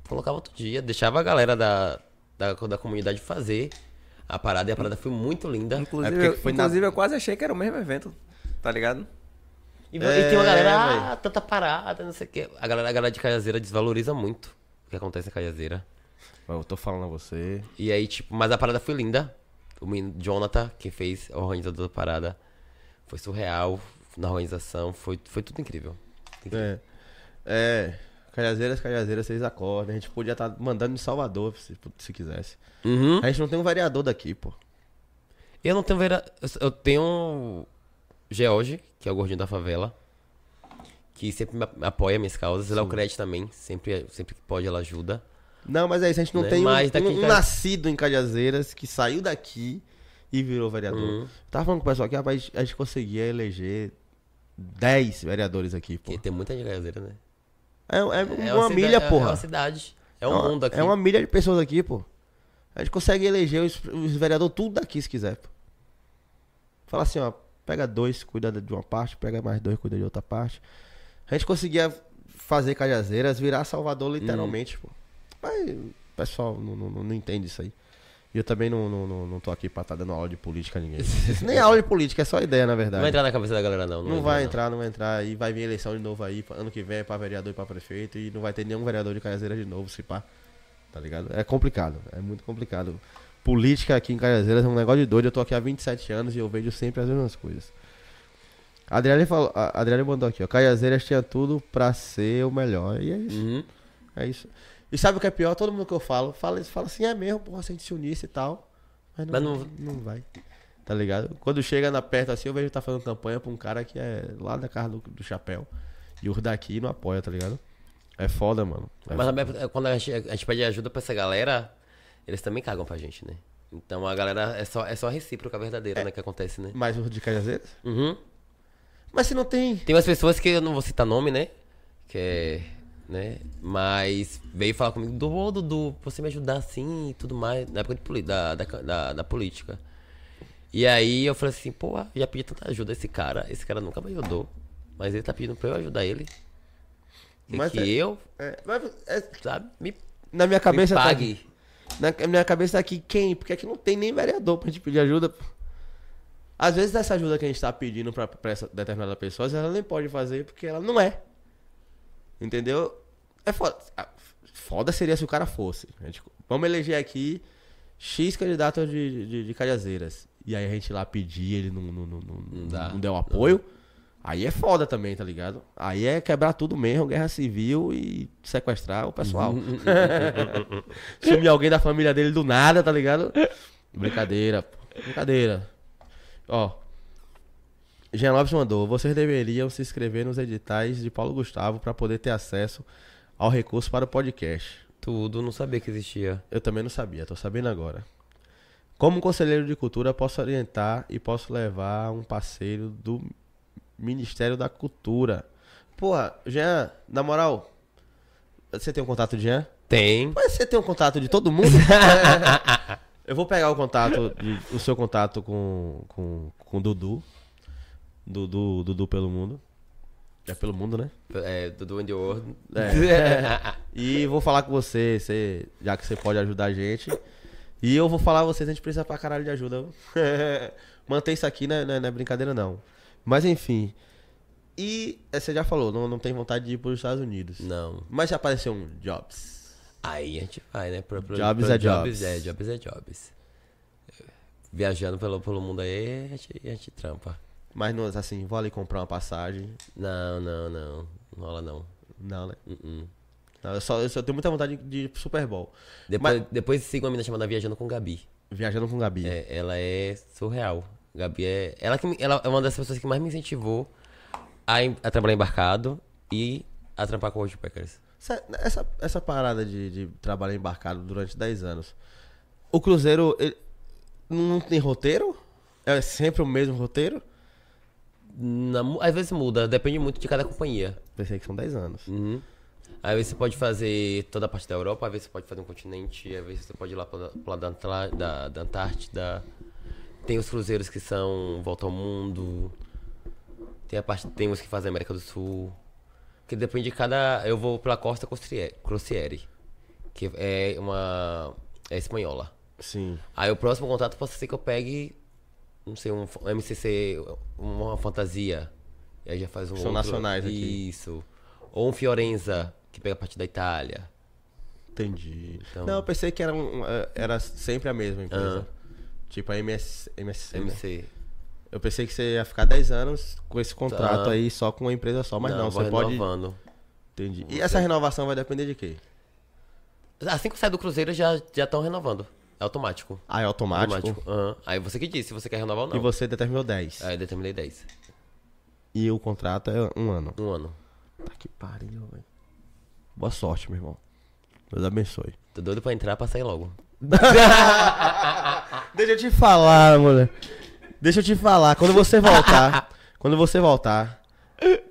colocava outro dia, deixava a galera da, da, da comunidade fazer a parada, e a parada foi muito linda. Inclusive, porque eu, foi na- inclusive eu quase achei que era o mesmo evento, tá ligado? E, e tem uma É, galera, velho. ah, tanta parada, não sei o que. A galera, a galera de Caiazeira desvaloriza muito o que acontece em Caiazeira. Eu tô falando a você. E aí, tipo, mas a parada foi linda. O menino Jonathan, que fez o organizador da parada, foi surreal na organização, foi, foi tudo incrível. É. É. Cajazeiras, Cajazeiras, vocês acordam. A gente podia estar mandando em Salvador, se, se quisesse. Uhum. A gente não tem um vereador daqui, pô. Eu não tenho vera... eu- tenho George, que é o gordinho da favela, que sempre me ap- apoia minhas causas. Ele é o Cred também, sempre, sempre que pode ela ajuda. Não, mas é isso, a gente não Né? tem um, um Ca- nascido em Cajazeiras que saiu daqui e virou vereador. Uhum. Tava falando com o pessoal aqui, rapaz, a gente conseguia eleger 10 vereadores aqui, pô. Porque tem muita gente né? É, é É uma cida- milha, é- porra. É uma cidade. É um uma- mundo aqui. É uma milha de pessoas aqui, pô. A gente consegue eleger os, os vereadores tudo daqui, se quiser, pô. Fala assim, ó, pega dois, cuida de uma parte, pega mais dois, cuida de outra parte. A gente conseguia fazer Cajazeiras virar Salvador literalmente, pô. Mas o pessoal não, não, não entende isso aí. E eu também não, não, não, não tô aqui pra estar dando aula de política a ninguém. *laughs* Nem aula de política, é só ideia, na Não verdade. vai entrar na cabeça da galera, não. Não vai entrar, não vai entrar. E vai vir eleição de novo aí. Ano que vem é pra vereador e pra prefeito. E não vai ter nenhum vereador de Cajazeiras de novo, se pá. Tá ligado? É complicado. É muito complicado. Política aqui em Cajazeiras é um negócio de doido. Eu tô aqui há 27 anos e eu vejo sempre as mesmas coisas. A Adriane, falou, a Adriane mandou aqui, ó. Cajazeiras tinha tudo pra ser o melhor. E é isso. Uhum. É isso. E sabe o que é pior? Todo mundo que eu falo, fala, fala assim, é mesmo, porra, se a gente se unisse e tal. Mas não, Mas não... não- vai. Tá ligado? Quando chega na perto assim, eu vejo que tá fazendo campanha pra um cara que é lá da casa do, do chapéu. E os daqui não apoia, tá ligado? É foda, mano. É Mas foda. também, quando a gente, a gente pede ajuda pra essa galera, eles também cagam pra gente, né? Então a galera é só, é só recíproca verdadeira, né? Que acontece, né? Mas os de Cajazeiras? Uhum. Mas se não tem. Tem umas pessoas que eu não vou citar nome, né? Que é. Né? Mas veio falar comigo, Dudu, Dudu, você me ajudar assim e tudo mais, na época de da, da, da, da política. E aí eu falei assim, pô, já pedi tanta ajuda a esse cara, esse cara nunca me ajudou. Mas ele tá pedindo pra eu ajudar ele. E Mas que é- eu, É, mas é- sabe, me, na minha cabeça me tá pague. Na minha cabeça tá aqui quem? Porque aqui não tem nem vereador pra gente pedir ajuda. Às vezes essa ajuda que a gente tá pedindo pra, pra essa determinada pessoa, ela nem pode fazer porque ela não é. Entendeu? É foda. Ah, Foda seria se o cara fosse. Gente- vamos eleger aqui X candidatos de, de, de Cajazeiras. E aí a gente lá pedir, ele não, não, não, não, dá. não deu apoio. Aí é foda também, tá ligado? Aí é quebrar tudo mesmo, guerra civil e sequestrar o pessoal. *laughs* Sumir alguém da família dele do nada, tá ligado? Brincadeira, pô. brincadeira. Ó. Jean Lopes mandou, vocês deveriam se inscrever nos editais de Paulo Gustavo pra poder ter acesso ao recurso para o podcast. Tudo, não sabia que existia. Eu também não sabia, tô sabendo agora. Como conselheiro de cultura, posso orientar e posso levar um parceiro do Ministério da Cultura. Porra, Jean, na moral, você tem um contato de Jean? Tem. Mas você tem um contato de todo mundo? *laughs* Eu vou pegar o contato, o seu contato com, com, com o Dudu. Dudu, Dudu pelo mundo. É pelo mundo, né? É, Dudu in the World. E vou falar com você, você, já que você pode ajudar a gente. E eu vou falar a vocês, a gente precisa pra caralho de ajuda. *laughs* Manter isso aqui não é, não é- é brincadeira, não. Mas enfim. E é, você já falou, não, não tem vontade de ir pros Estados Unidos. Não. Mas já apareceu um Jobs. Aí a gente vai, né? Pro, pro, Jobs pro é jobs. É, jobs é jobs. Viajando pelo, pelo mundo aí, a gente, a gente trampa. Mas não, assim, vou ali comprar uma passagem. Não, não, não. Não rola não. Não, né? Uh-uh. Não, eu, só, eu só tenho muita vontade de ir pro Super Bowl. Depois, Mas- depois siga uma menina chamada Viajando com Gabi. Viajando com Gabi. É, ela é surreal. Gabi é. Ela, que ela é uma das pessoas que mais me incentivou a, a trabalhar embarcado e a trampar com Woodpeckers. Essa, essa, essa parada de, de trabalhar embarcado durante 10 anos. O Cruzeiro ele não tem roteiro? É sempre o mesmo roteiro? Na às vezes muda, depende muito de cada companhia. Pensei que são 10 anos. Uhum. Às vezes você pode fazer toda a parte da Europa, às vezes você pode fazer um continente, às vezes você pode ir lá pro pro lado da, da, da Antártida. Tem os cruzeiros que são Volta ao Mundo. Tem a parte, tem os que fazem América do Sul. Que depende de cada. Eu vou pela Costa Crociere, que é uma. é espanhola. Sim. Aí o próximo contato pode ser que eu pegue, não sei, um, MCC, uma fantasia. E aí já faz um São outro- nacionais aqui. Isso. Ou um Fiorenza, que pega a parte da Itália. Entendi. Então- Não, eu pensei que era, um, eh, era sempre a mesma empresa. Ah. Tipo a MS, MSC. né? MC. Eu pensei que você ia ficar 10 anos com esse contrato Tá. aí só com uma empresa só, mas não, vou você pode. renovando. Entendi. E essa renovação vai depender de quê? Assim que sai do Cruzeiro, já estão renovando. É automático. Ah, é automático. Aham. Aí você que disse se você quer renovar ou não. E você determinou 10. Aí eu determinei 10. E o contrato é um ano. Um ano. Tá que pariu, velho. Boa sorte, meu irmão. Deus abençoe. Tô doido pra entrar pra sair logo. *laughs* Deixa eu te falar, mulher. Deixa eu te falar. Quando você voltar, *laughs* quando você voltar,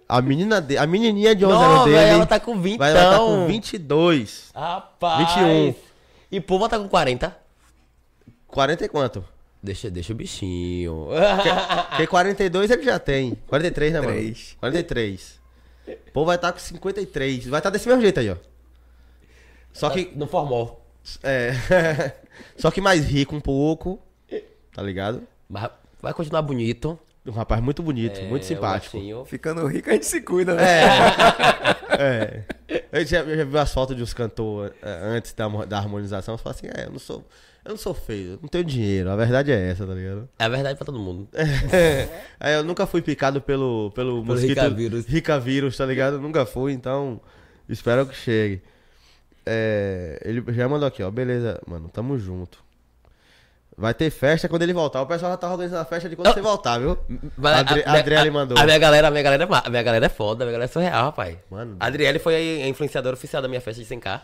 a menina de, a menininha de 11 anos dele ela tá com 20. vai estar com 22. Rapaz. 21. E Puma tá com 40. 40 e quanto? Deixa, deixa o bichinho. Porque 42 ele já tem. 43, né, mano? Três. 43. Pô, vai estar com 53. Vai estar desse mesmo jeito aí, ó. Só que. Não formou. É. *laughs* Só que mais rico um pouco. Tá ligado? Mas vai continuar bonito. Um rapaz muito bonito, É, muito simpático. o baixinho. Ficando rico a gente se cuida, né? É. *laughs* Eu já, eu já vi as fotos de uns cantores é, antes da, da harmonização. Eu falo assim, é, eu não sou. Eu não sou feio, não tenho dinheiro. A verdade é essa, tá ligado? É a verdade pra todo mundo. É, *laughs* eu nunca fui picado pelo, pelo, Pelo mosquito Ricavírus. Ricavírus, tá ligado? Eu nunca fui, então espero que chegue. É, ele já mandou aqui, ó. Beleza, mano, tamo junto. Vai ter festa quando ele voltar. O pessoal já tá organizando a festa de quando Ah. você voltar, viu? Mas a Adri- a- a Adriele mandou. A minha galera, a minha galera, é a minha galera é foda, a minha galera é surreal, rapaz. Mano. A Adriele foi a influenciadora oficial da minha festa de 100k.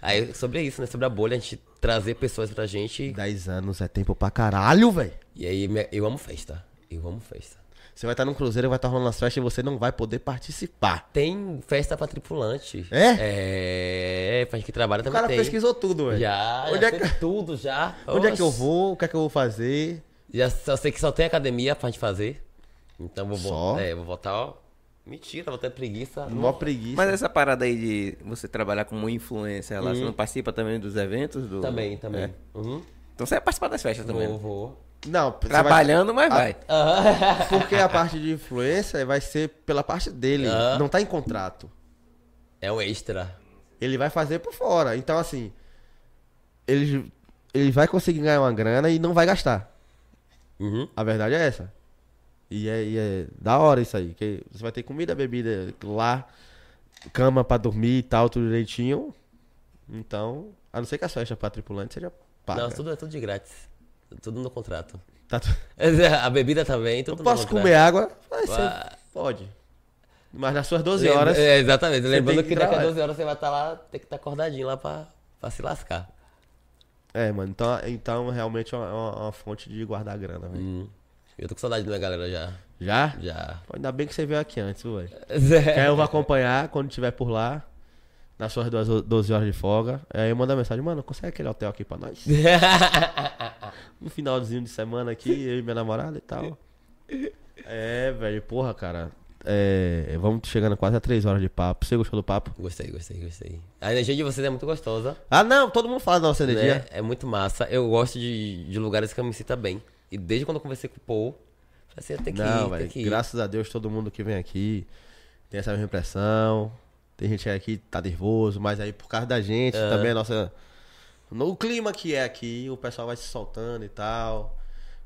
Aí, sobre isso, né? Sobre a bolha, a gente trazer pessoas pra gente. 10 anos é tempo pra caralho, velho. E aí, eu amo festa. Eu amo festa. Você vai estar num cruzeiro, vai estar rolando as festas e você não vai poder participar. Tem festa pra tripulante. É? É, pra gente que trabalha O também cara tem. pesquisou tudo, velho. Já, Onde já é que- tudo já. Onde é que eu vou? O que é que eu vou fazer? Já só sei que só tem academia pra gente fazer. Então vou Só? É, vou voltar, ó. Mentira, vou ter preguiça. Mó preguiça. Mas essa parada aí de você trabalhar como influencer lá, você não participa também dos eventos? Do... Também, também. É. Uhum. Então você vai participar das festas também. Vou, né? vou. Não, Trabalhando, mas vai. vai- *laughs* Porque a parte de influência vai ser pela parte dele. Não tá em contrato. É um extra. Ele vai fazer por fora. Então, assim. Ele, ele vai conseguir ganhar uma grana e não vai gastar. Uhum. A verdade é essa. E é, e é da hora isso aí. Que você vai ter comida, bebida lá, cama pra dormir e tal, tudo direitinho. Então, a não ser que a festas pra tripulante seja paga. Não, tudo é tudo de grátis. Tudo no contrato. Tá tu- *laughs* A bebida também, tudo Eu posso comer água? Ah. Pode. Mas nas suas 12 Lembra- horas. É, exatamente. Lembrando que, que daqui a trabalhar. 12 horas você vai estar lá, tem que estar acordadinho lá pra, pra se lascar. É, mano. Então, então realmente é uma, é uma- uma fonte de guardar grana, velho. Hum. Eu tô com saudade da minha galera já. Já? Já. Pô, Ainda bem que você veio aqui antes, velho. *laughs* Quer eu vou acompanhar quando estiver por lá. Nas suas duas, 12 horas de folga. Aí eu mando a mensagem, mano, consegue aquele hotel aqui pra nós? No *laughs* finalzinho de semana aqui, eu e minha namorada e tal. É, velho, porra, cara. É, vamos chegando quase a 3 horas de papo. Você gostou do papo? Gostei, gostei, gostei. A energia de vocês é muito gostosa. Ah, não, todo mundo fala da nossa energia. né? É muito massa. Eu gosto de, de lugares que eu me sinta bem. E desde quando eu conversei com o Paul, falei assim, tem que Não, ir, velho. que ir. Graças a Deus, todo mundo que vem aqui tem essa mesma impressão. Tem gente aqui que tá nervoso, mas aí por causa da gente, É. também a nossa. No clima que é aqui, o pessoal vai se soltando e tal.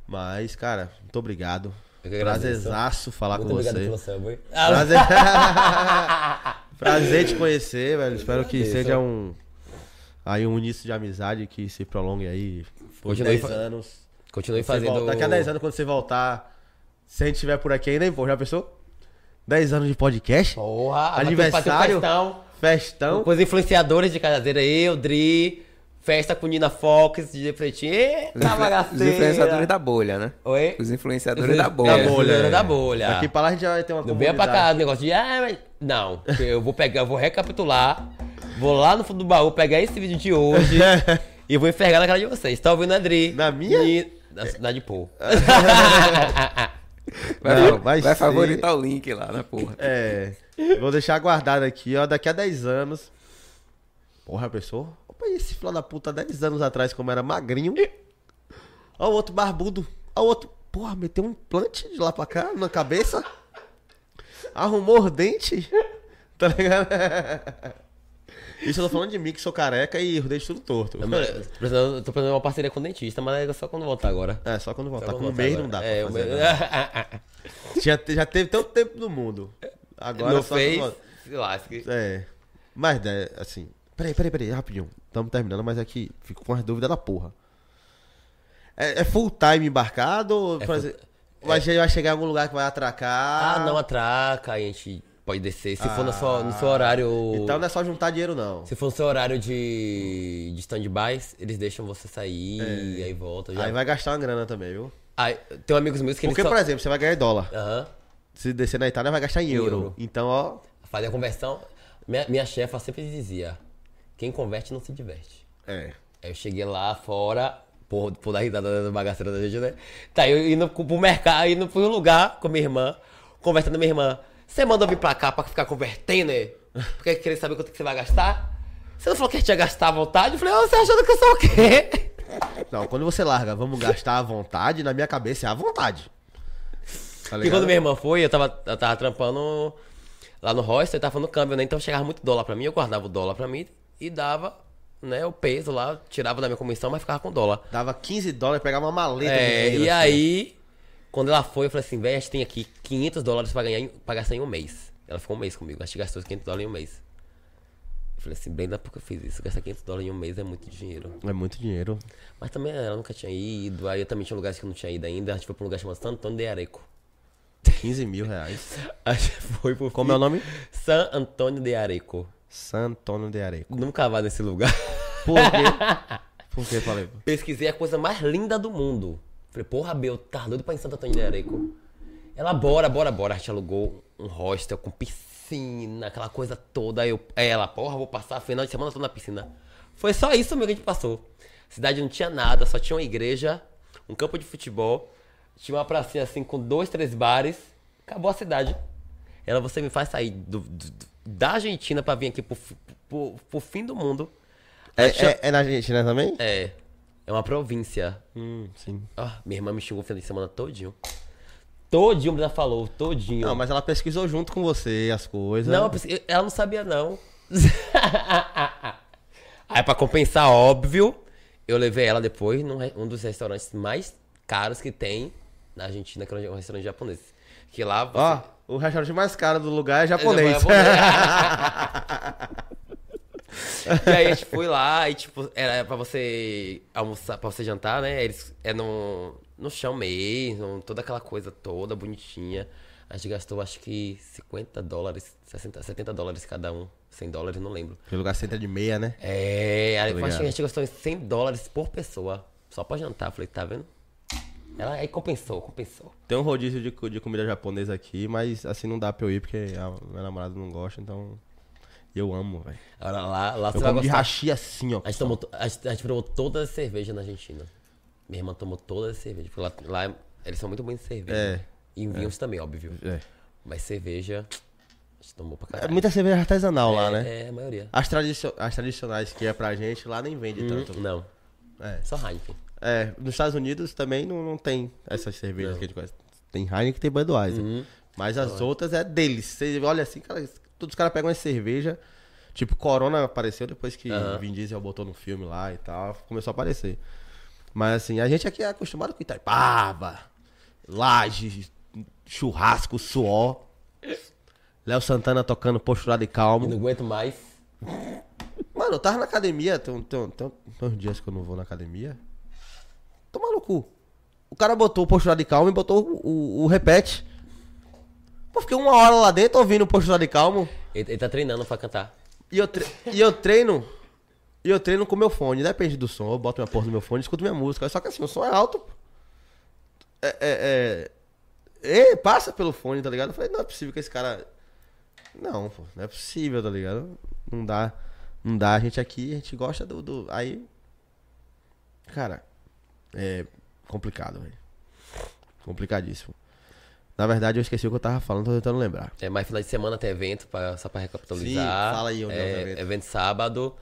Mas, cara, muito obrigado. Eu. Prazerzaço falar Muito com obrigado você. pelo Subway. Prazer... *laughs* Prazer te conhecer, velho. Espero que seja um. Aí um início de amizade que se prolongue aí por Continue 10 fa- anos. Continue Você fazendo. volta- Daqui a 10 anos, quando você voltar, se a gente estiver por aqui ainda, pô, já pensou? 10 anos de podcast? Porra, Aniversário. festão. Festão. Com os influenciadores de casadeira, eu, Dri, festa com Nina Fox, de Pretinho. Eita, Os, influ- os bagaceira. influenciadores da bolha, né? Oi? Os influenciadores da bolha. Da bolha. da bolha. Daqui pra lá a gente vai ter uma Não venha pra cá o negócio de. Ah, mas... Não, eu vou pegar, eu vou recapitular, vou lá no fundo do baú, pegar esse vídeo de hoje *laughs* e vou enfergar na cara de vocês. Tá ouvindo a Adri? Na minha? E... Na, na de Paul. *laughs* Vai, Não, vai, vai favoritar o link lá na porra. É. Vou deixar guardado aqui, ó. Daqui a 10 anos. Porra, pessoa. Opa, esse filho da puta, 10 anos atrás, como era magrinho. Ó, o outro barbudo. Ó, o outro. Porra, meteu um implante de lá pra cá na cabeça. Arrumou os dentes. *laughs* Tá ligado? *laughs* Isso eu tô falando de mim, que sou careca e dentes tudo torto. Eu tô precisando, tô precisando de uma parceria com o dentista, mas é só quando voltar agora. É, só quando voltar. Só Com quando um voltar mês agora. não dá pra É, o fazer. nada. *laughs* Já, já teve todo tempo no mundo. Agora não só fez, quando- se lasque. É. Mas, é, assim. Peraí, peraí, peraí, rapidinho. Estamos terminando, mas aqui fico com as dúvidas da porra. É, é full time embarcado? Ou, full- vai, che- vai chegar em algum lugar que vai atracar? Ah, não atraca, a gente pode descer. Se for no seu, no seu horário. Então não é só juntar dinheiro, não. Se for no seu horário de, de stand-by, eles deixam você sair e aí volta. Já. É. Aí vai gastar uma grana também, viu? Aí, tem amigos meus que Porque, eles por só... exemplo, você vai ganhar em dólar. Aham. Se descer na Itália, vai gastar em euro. Euro. Então, ó. Fazer a conversão. Minha, minha chefa sempre dizia: quem converte não se diverte. É. Aí eu cheguei lá fora, por, por dar risada da bagaceira da gente, né? Tá, eu indo pro pro mercado, indo pro lugar com minha irmã, conversando com minha irmã. Você mandou vir pra cá pra ficar convertendo, né? Porque querer saber quanto que você vai gastar? Você não falou que a gente ia gastar à vontade? Eu falei, ô, você achando que eu sou o quê? *laughs* Não, quando você larga, vamos gastar à vontade, na minha cabeça é à vontade. Tá ligado? quando minha irmã foi, eu tava, eu tava trampando lá no hostel, eu tava no câmbio, né? Então chegava muito dólar pra mim, eu guardava o dólar pra mim e dava, né, o peso lá, tirava da minha comissão, mas ficava com dólar. Dava 15 dólares, pegava uma maleta É, dinheiro, e assim. aí, quando ela foi, eu falei assim, velho, a gente tem aqui 500 dólares pra ganhar, pra gastar em um mês. Ela ficou um mês comigo, a gente gastou os 500 dólares em um mês. Eu falei assim, Brenda, por que eu fiz isso? Gastar 500 dólares em um mês é muito dinheiro. É muito dinheiro. Mas também ela nunca tinha ido, aí eu também tinha lugares que eu não tinha ido ainda. A gente foi pra um lugar chamado San Antônio de Areco. 15 mil reais. *laughs* A gente foi pro Como é o nome? San Antônio de Areco. San Antônio de Areco. Nunca vá nesse lugar. Por quê? *laughs* Por que falei? Pesquisei a coisa mais linda do mundo. Falei, porra, Bel, tá doido pra ir em Santo Antônio de Areco. Ela, bora, bora, bora. A gente alugou um hostel com piscina, aquela coisa toda. Aí eu, ela, porra, vou passar a final de semana toda na piscina. Foi só isso mesmo que a gente passou. A cidade não tinha nada, só tinha uma igreja, um campo de futebol, tinha uma pracinha assim com dois, três bares. Acabou a cidade. Ela, você me faz sair do- do- da Argentina pra vir aqui pro, pro, pro fim do mundo. É, é, é na Argentina também? É, é uma província. Hum, sim. Ah, minha irmã me xingou o final de semana todinho. Todinho, a Bruna falou, todinho. Não, mas ela pesquisou junto com você as coisas. Não, ela não sabia, não. *laughs* Aí, pra compensar, óbvio, eu levei ela depois num um dos restaurantes mais caros que tem na Argentina, que é um restaurante japonês. Que lá você... Ó, o restaurante mais caro do lugar é japonês. *laughs* e aí a gente foi lá e, tipo, era pra você almoçar, pra você jantar, né? Eles é no, no chão mesmo, toda aquela coisa toda bonitinha. A gente gastou acho que 50 dólares, 60, 70 dólares cada um. 100 dólares, não lembro. Porque o lugar senta de meia, né? É, aí acho ligado. que a gente gastou 100 dólares por pessoa. Só pra jantar. Falei, tá vendo? Ela aí compensou, compensou. Tem um rodízio de, de comida japonesa aqui, mas assim não dá pra eu ir porque a minha namorada não gosta, então. Eu amo, velho. Lá, lá você Eu vai como de gostar. hashi assim, ó. A gente, tomou, to- a, gente, a gente provou todas as cervejas na Argentina. Minha irmã tomou todas as cervejas. Porque lá, lá eles são muito bons em cerveja. É. E em vinhos também, óbvio. É. Mas cerveja, a gente tomou pra É caralho. muita cerveja artesanal lá, né? É, a maioria. As, tradicio- as tradicionais que é pra gente lá nem vende tanto. Não, É. só Heineken. É, nos Estados Unidos também não, não tem essas cervejas que a gente conhece. Tem Heineken e tem Budweiser. Uhum. Mas as outras é deles. Você olha assim, cara, todos os caras pegam uma cerveja. Tipo, Corona apareceu depois que Aham. Vin Diesel botou no filme lá e tal. Começou a aparecer. Mas assim, a gente aqui é acostumado com Itaipava, Laje, churrasco, suor. Léo Santana tocando posturado e E calmo. não aguento mais. Mano, eu tava na academia, tem, tem, tem, tem uns dias que eu não vou na academia. Toma no cu. O cara botou o postura de calmo e botou o, o, o repete. Pô, fiquei uma hora lá dentro ouvindo o postura de calmo. Ele, ele tá treinando pra cantar. E eu, tre- e eu treino. E eu treino com meu fone, depende do som. Eu boto minha porra no meu fone e escuto minha música. Só que assim, o som é alto. É, é, é... é, passa pelo fone, tá ligado? Eu falei, não é possível que esse cara. Não, pô, não é possível, tá ligado? Não dá. Não dá, a gente aqui, a gente gosta do. do... Aí. Cara, é complicado, velho. Complicadíssimo. Na verdade, eu esqueci o que eu tava falando, tô tentando lembrar. É, mais final de semana tem evento, pra, só pra recapitalizar. Sim, fala aí onde é o é, evento. evento sábado,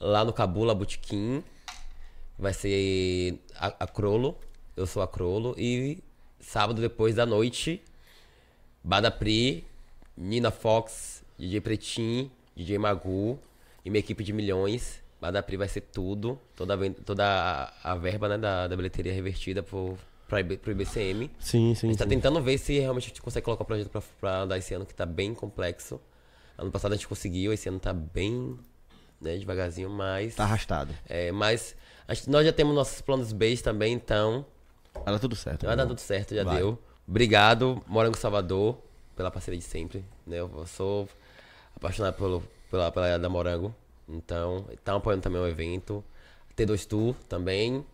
lá no Cabula Botequim. Vai ser a, a Crolo, eu sou a Crolo. E sábado, depois da noite, Bada Pri, Nina Fox, DJ Pretim, DJ Magu e minha equipe de milhões. Bada Pri vai ser tudo, toda, a toda a, a verba né, da, da bilheteria revertida pro, IB pro IBCM. Sim, A sim, gente tá sim. tentando ver se realmente a gente consegue colocar o projeto pra, pra andar esse ano, que tá bem complexo. Ano passado a gente conseguiu, esse ano tá bem né, devagarzinho, mas. Tá arrastado. É, mas a gente- nós já temos nossos planos B também, então Vai dar tudo certo. vai dar tudo certo, já Vai. deu. Obrigado, Morango Salvador, pela parceria de sempre. Né? Eu sou apaixonado pelo, pela, pela da Morango. Então, tá apoiando também o evento. T2 Tour também.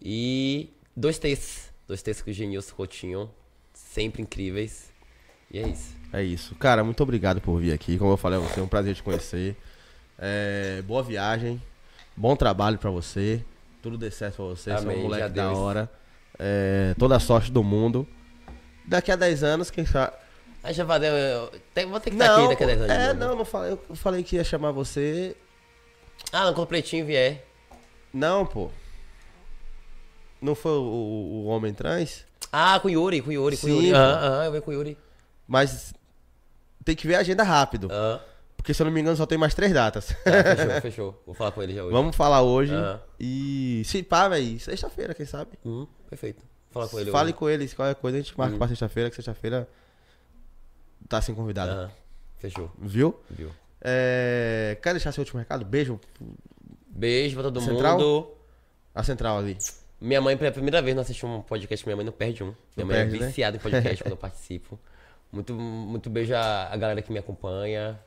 E dois T's. Dois T's com o Genilson Coutinho. Sempre incríveis. E é isso. É isso. Cara, muito obrigado por vir aqui. Como eu falei a você, é um prazer te conhecer. É, boa viagem. Bom trabalho pra você. Tudo dê certo pra você. Você é Amém, um moleque da hora. É, toda a sorte do mundo. Daqui a 10 anos, quem sabe. Aí já valeu. eu- tem- Vou ter que estar aqui daqui a 10 anos. é, novo. não, não falei. Eu falei que ia chamar você. Ah, não, quando o Pretinho vier. Não, pô. Não foi o, o- homem trans? Ah, com o Yuri, com Yuri, com Sim, Yuri. Aham, aham, eu venho com o Yuri. Mas tem que ver a agenda rápido. Aham. Porque se eu não me engano, só tem mais três datas. Tá, fechou, *laughs* fechou. Vou falar com ele já hoje. Vamos falar hoje. Aham. E se pá, velho, sexta-feira, quem sabe? Uhum, perfeito. Vou falar com ele Fale hoje. com eles, qualquer coisa a gente marca Uhum. pra sexta-feira, que sexta-feira tá sem convidado. Aham, fechou, Viu? viu. É... Quer deixar seu último recado? Beijo. Beijo pra todo Central? mundo. A central ali. Minha mãe, pela primeira vez, não assistiu um podcast, minha mãe não perde um. Minha Não mãe perde, é né? viciada em podcast *laughs* quando eu participo. Muito, muito beijo a, galera que me acompanha,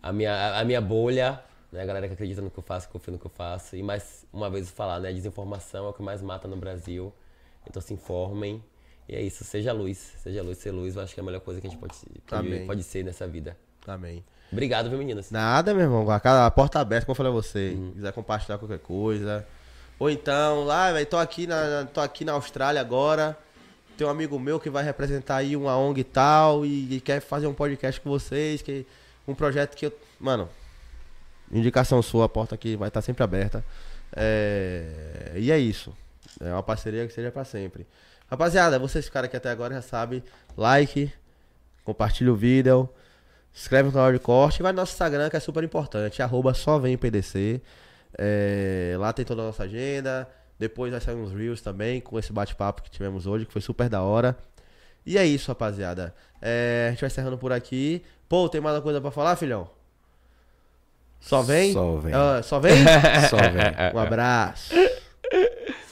a minha, a, minha bolha, né? A galera que acredita no que eu faço, confia no que eu faço. E mais uma vez falar, né? Desinformação é o que mais mata no Brasil. Então se informem. E é isso, seja luz. Seja luz, ser luz, eu acho que é a melhor coisa que a gente pode, pode, pode ser nessa vida. Amém. Obrigado, viu, meninas? Nada, meu irmão. A, porta aberta, como eu falei a você. Uhum. quiser compartilhar qualquer coisa. Ou então, lá, velho, tô aqui na, tô aqui na Austrália agora. Tem um amigo meu que vai representar aí uma ONG e tal e, e quer fazer um podcast com vocês, que um projeto que eu, mano, indicação sua, a porta aqui vai estar sempre aberta. É, e é isso. É uma parceria que seja pra sempre. Rapaziada, vocês ficaram aqui até agora já sabe, like, compartilha o vídeo, inscreve no canal de corte e vai no nosso Instagram que é super importante, arroba só vem PDC. É, lá tem toda a nossa agenda. Depois vai sair uns Reels também com esse bate-papo que tivemos hoje, que foi super da hora. E é isso, rapaziada. É, a gente vai encerrando por aqui. Pô, tem mais uma coisa pra falar, filhão? Só vem? Só vem. Ah, só vem? *laughs* Só vem. Um abraço. *laughs*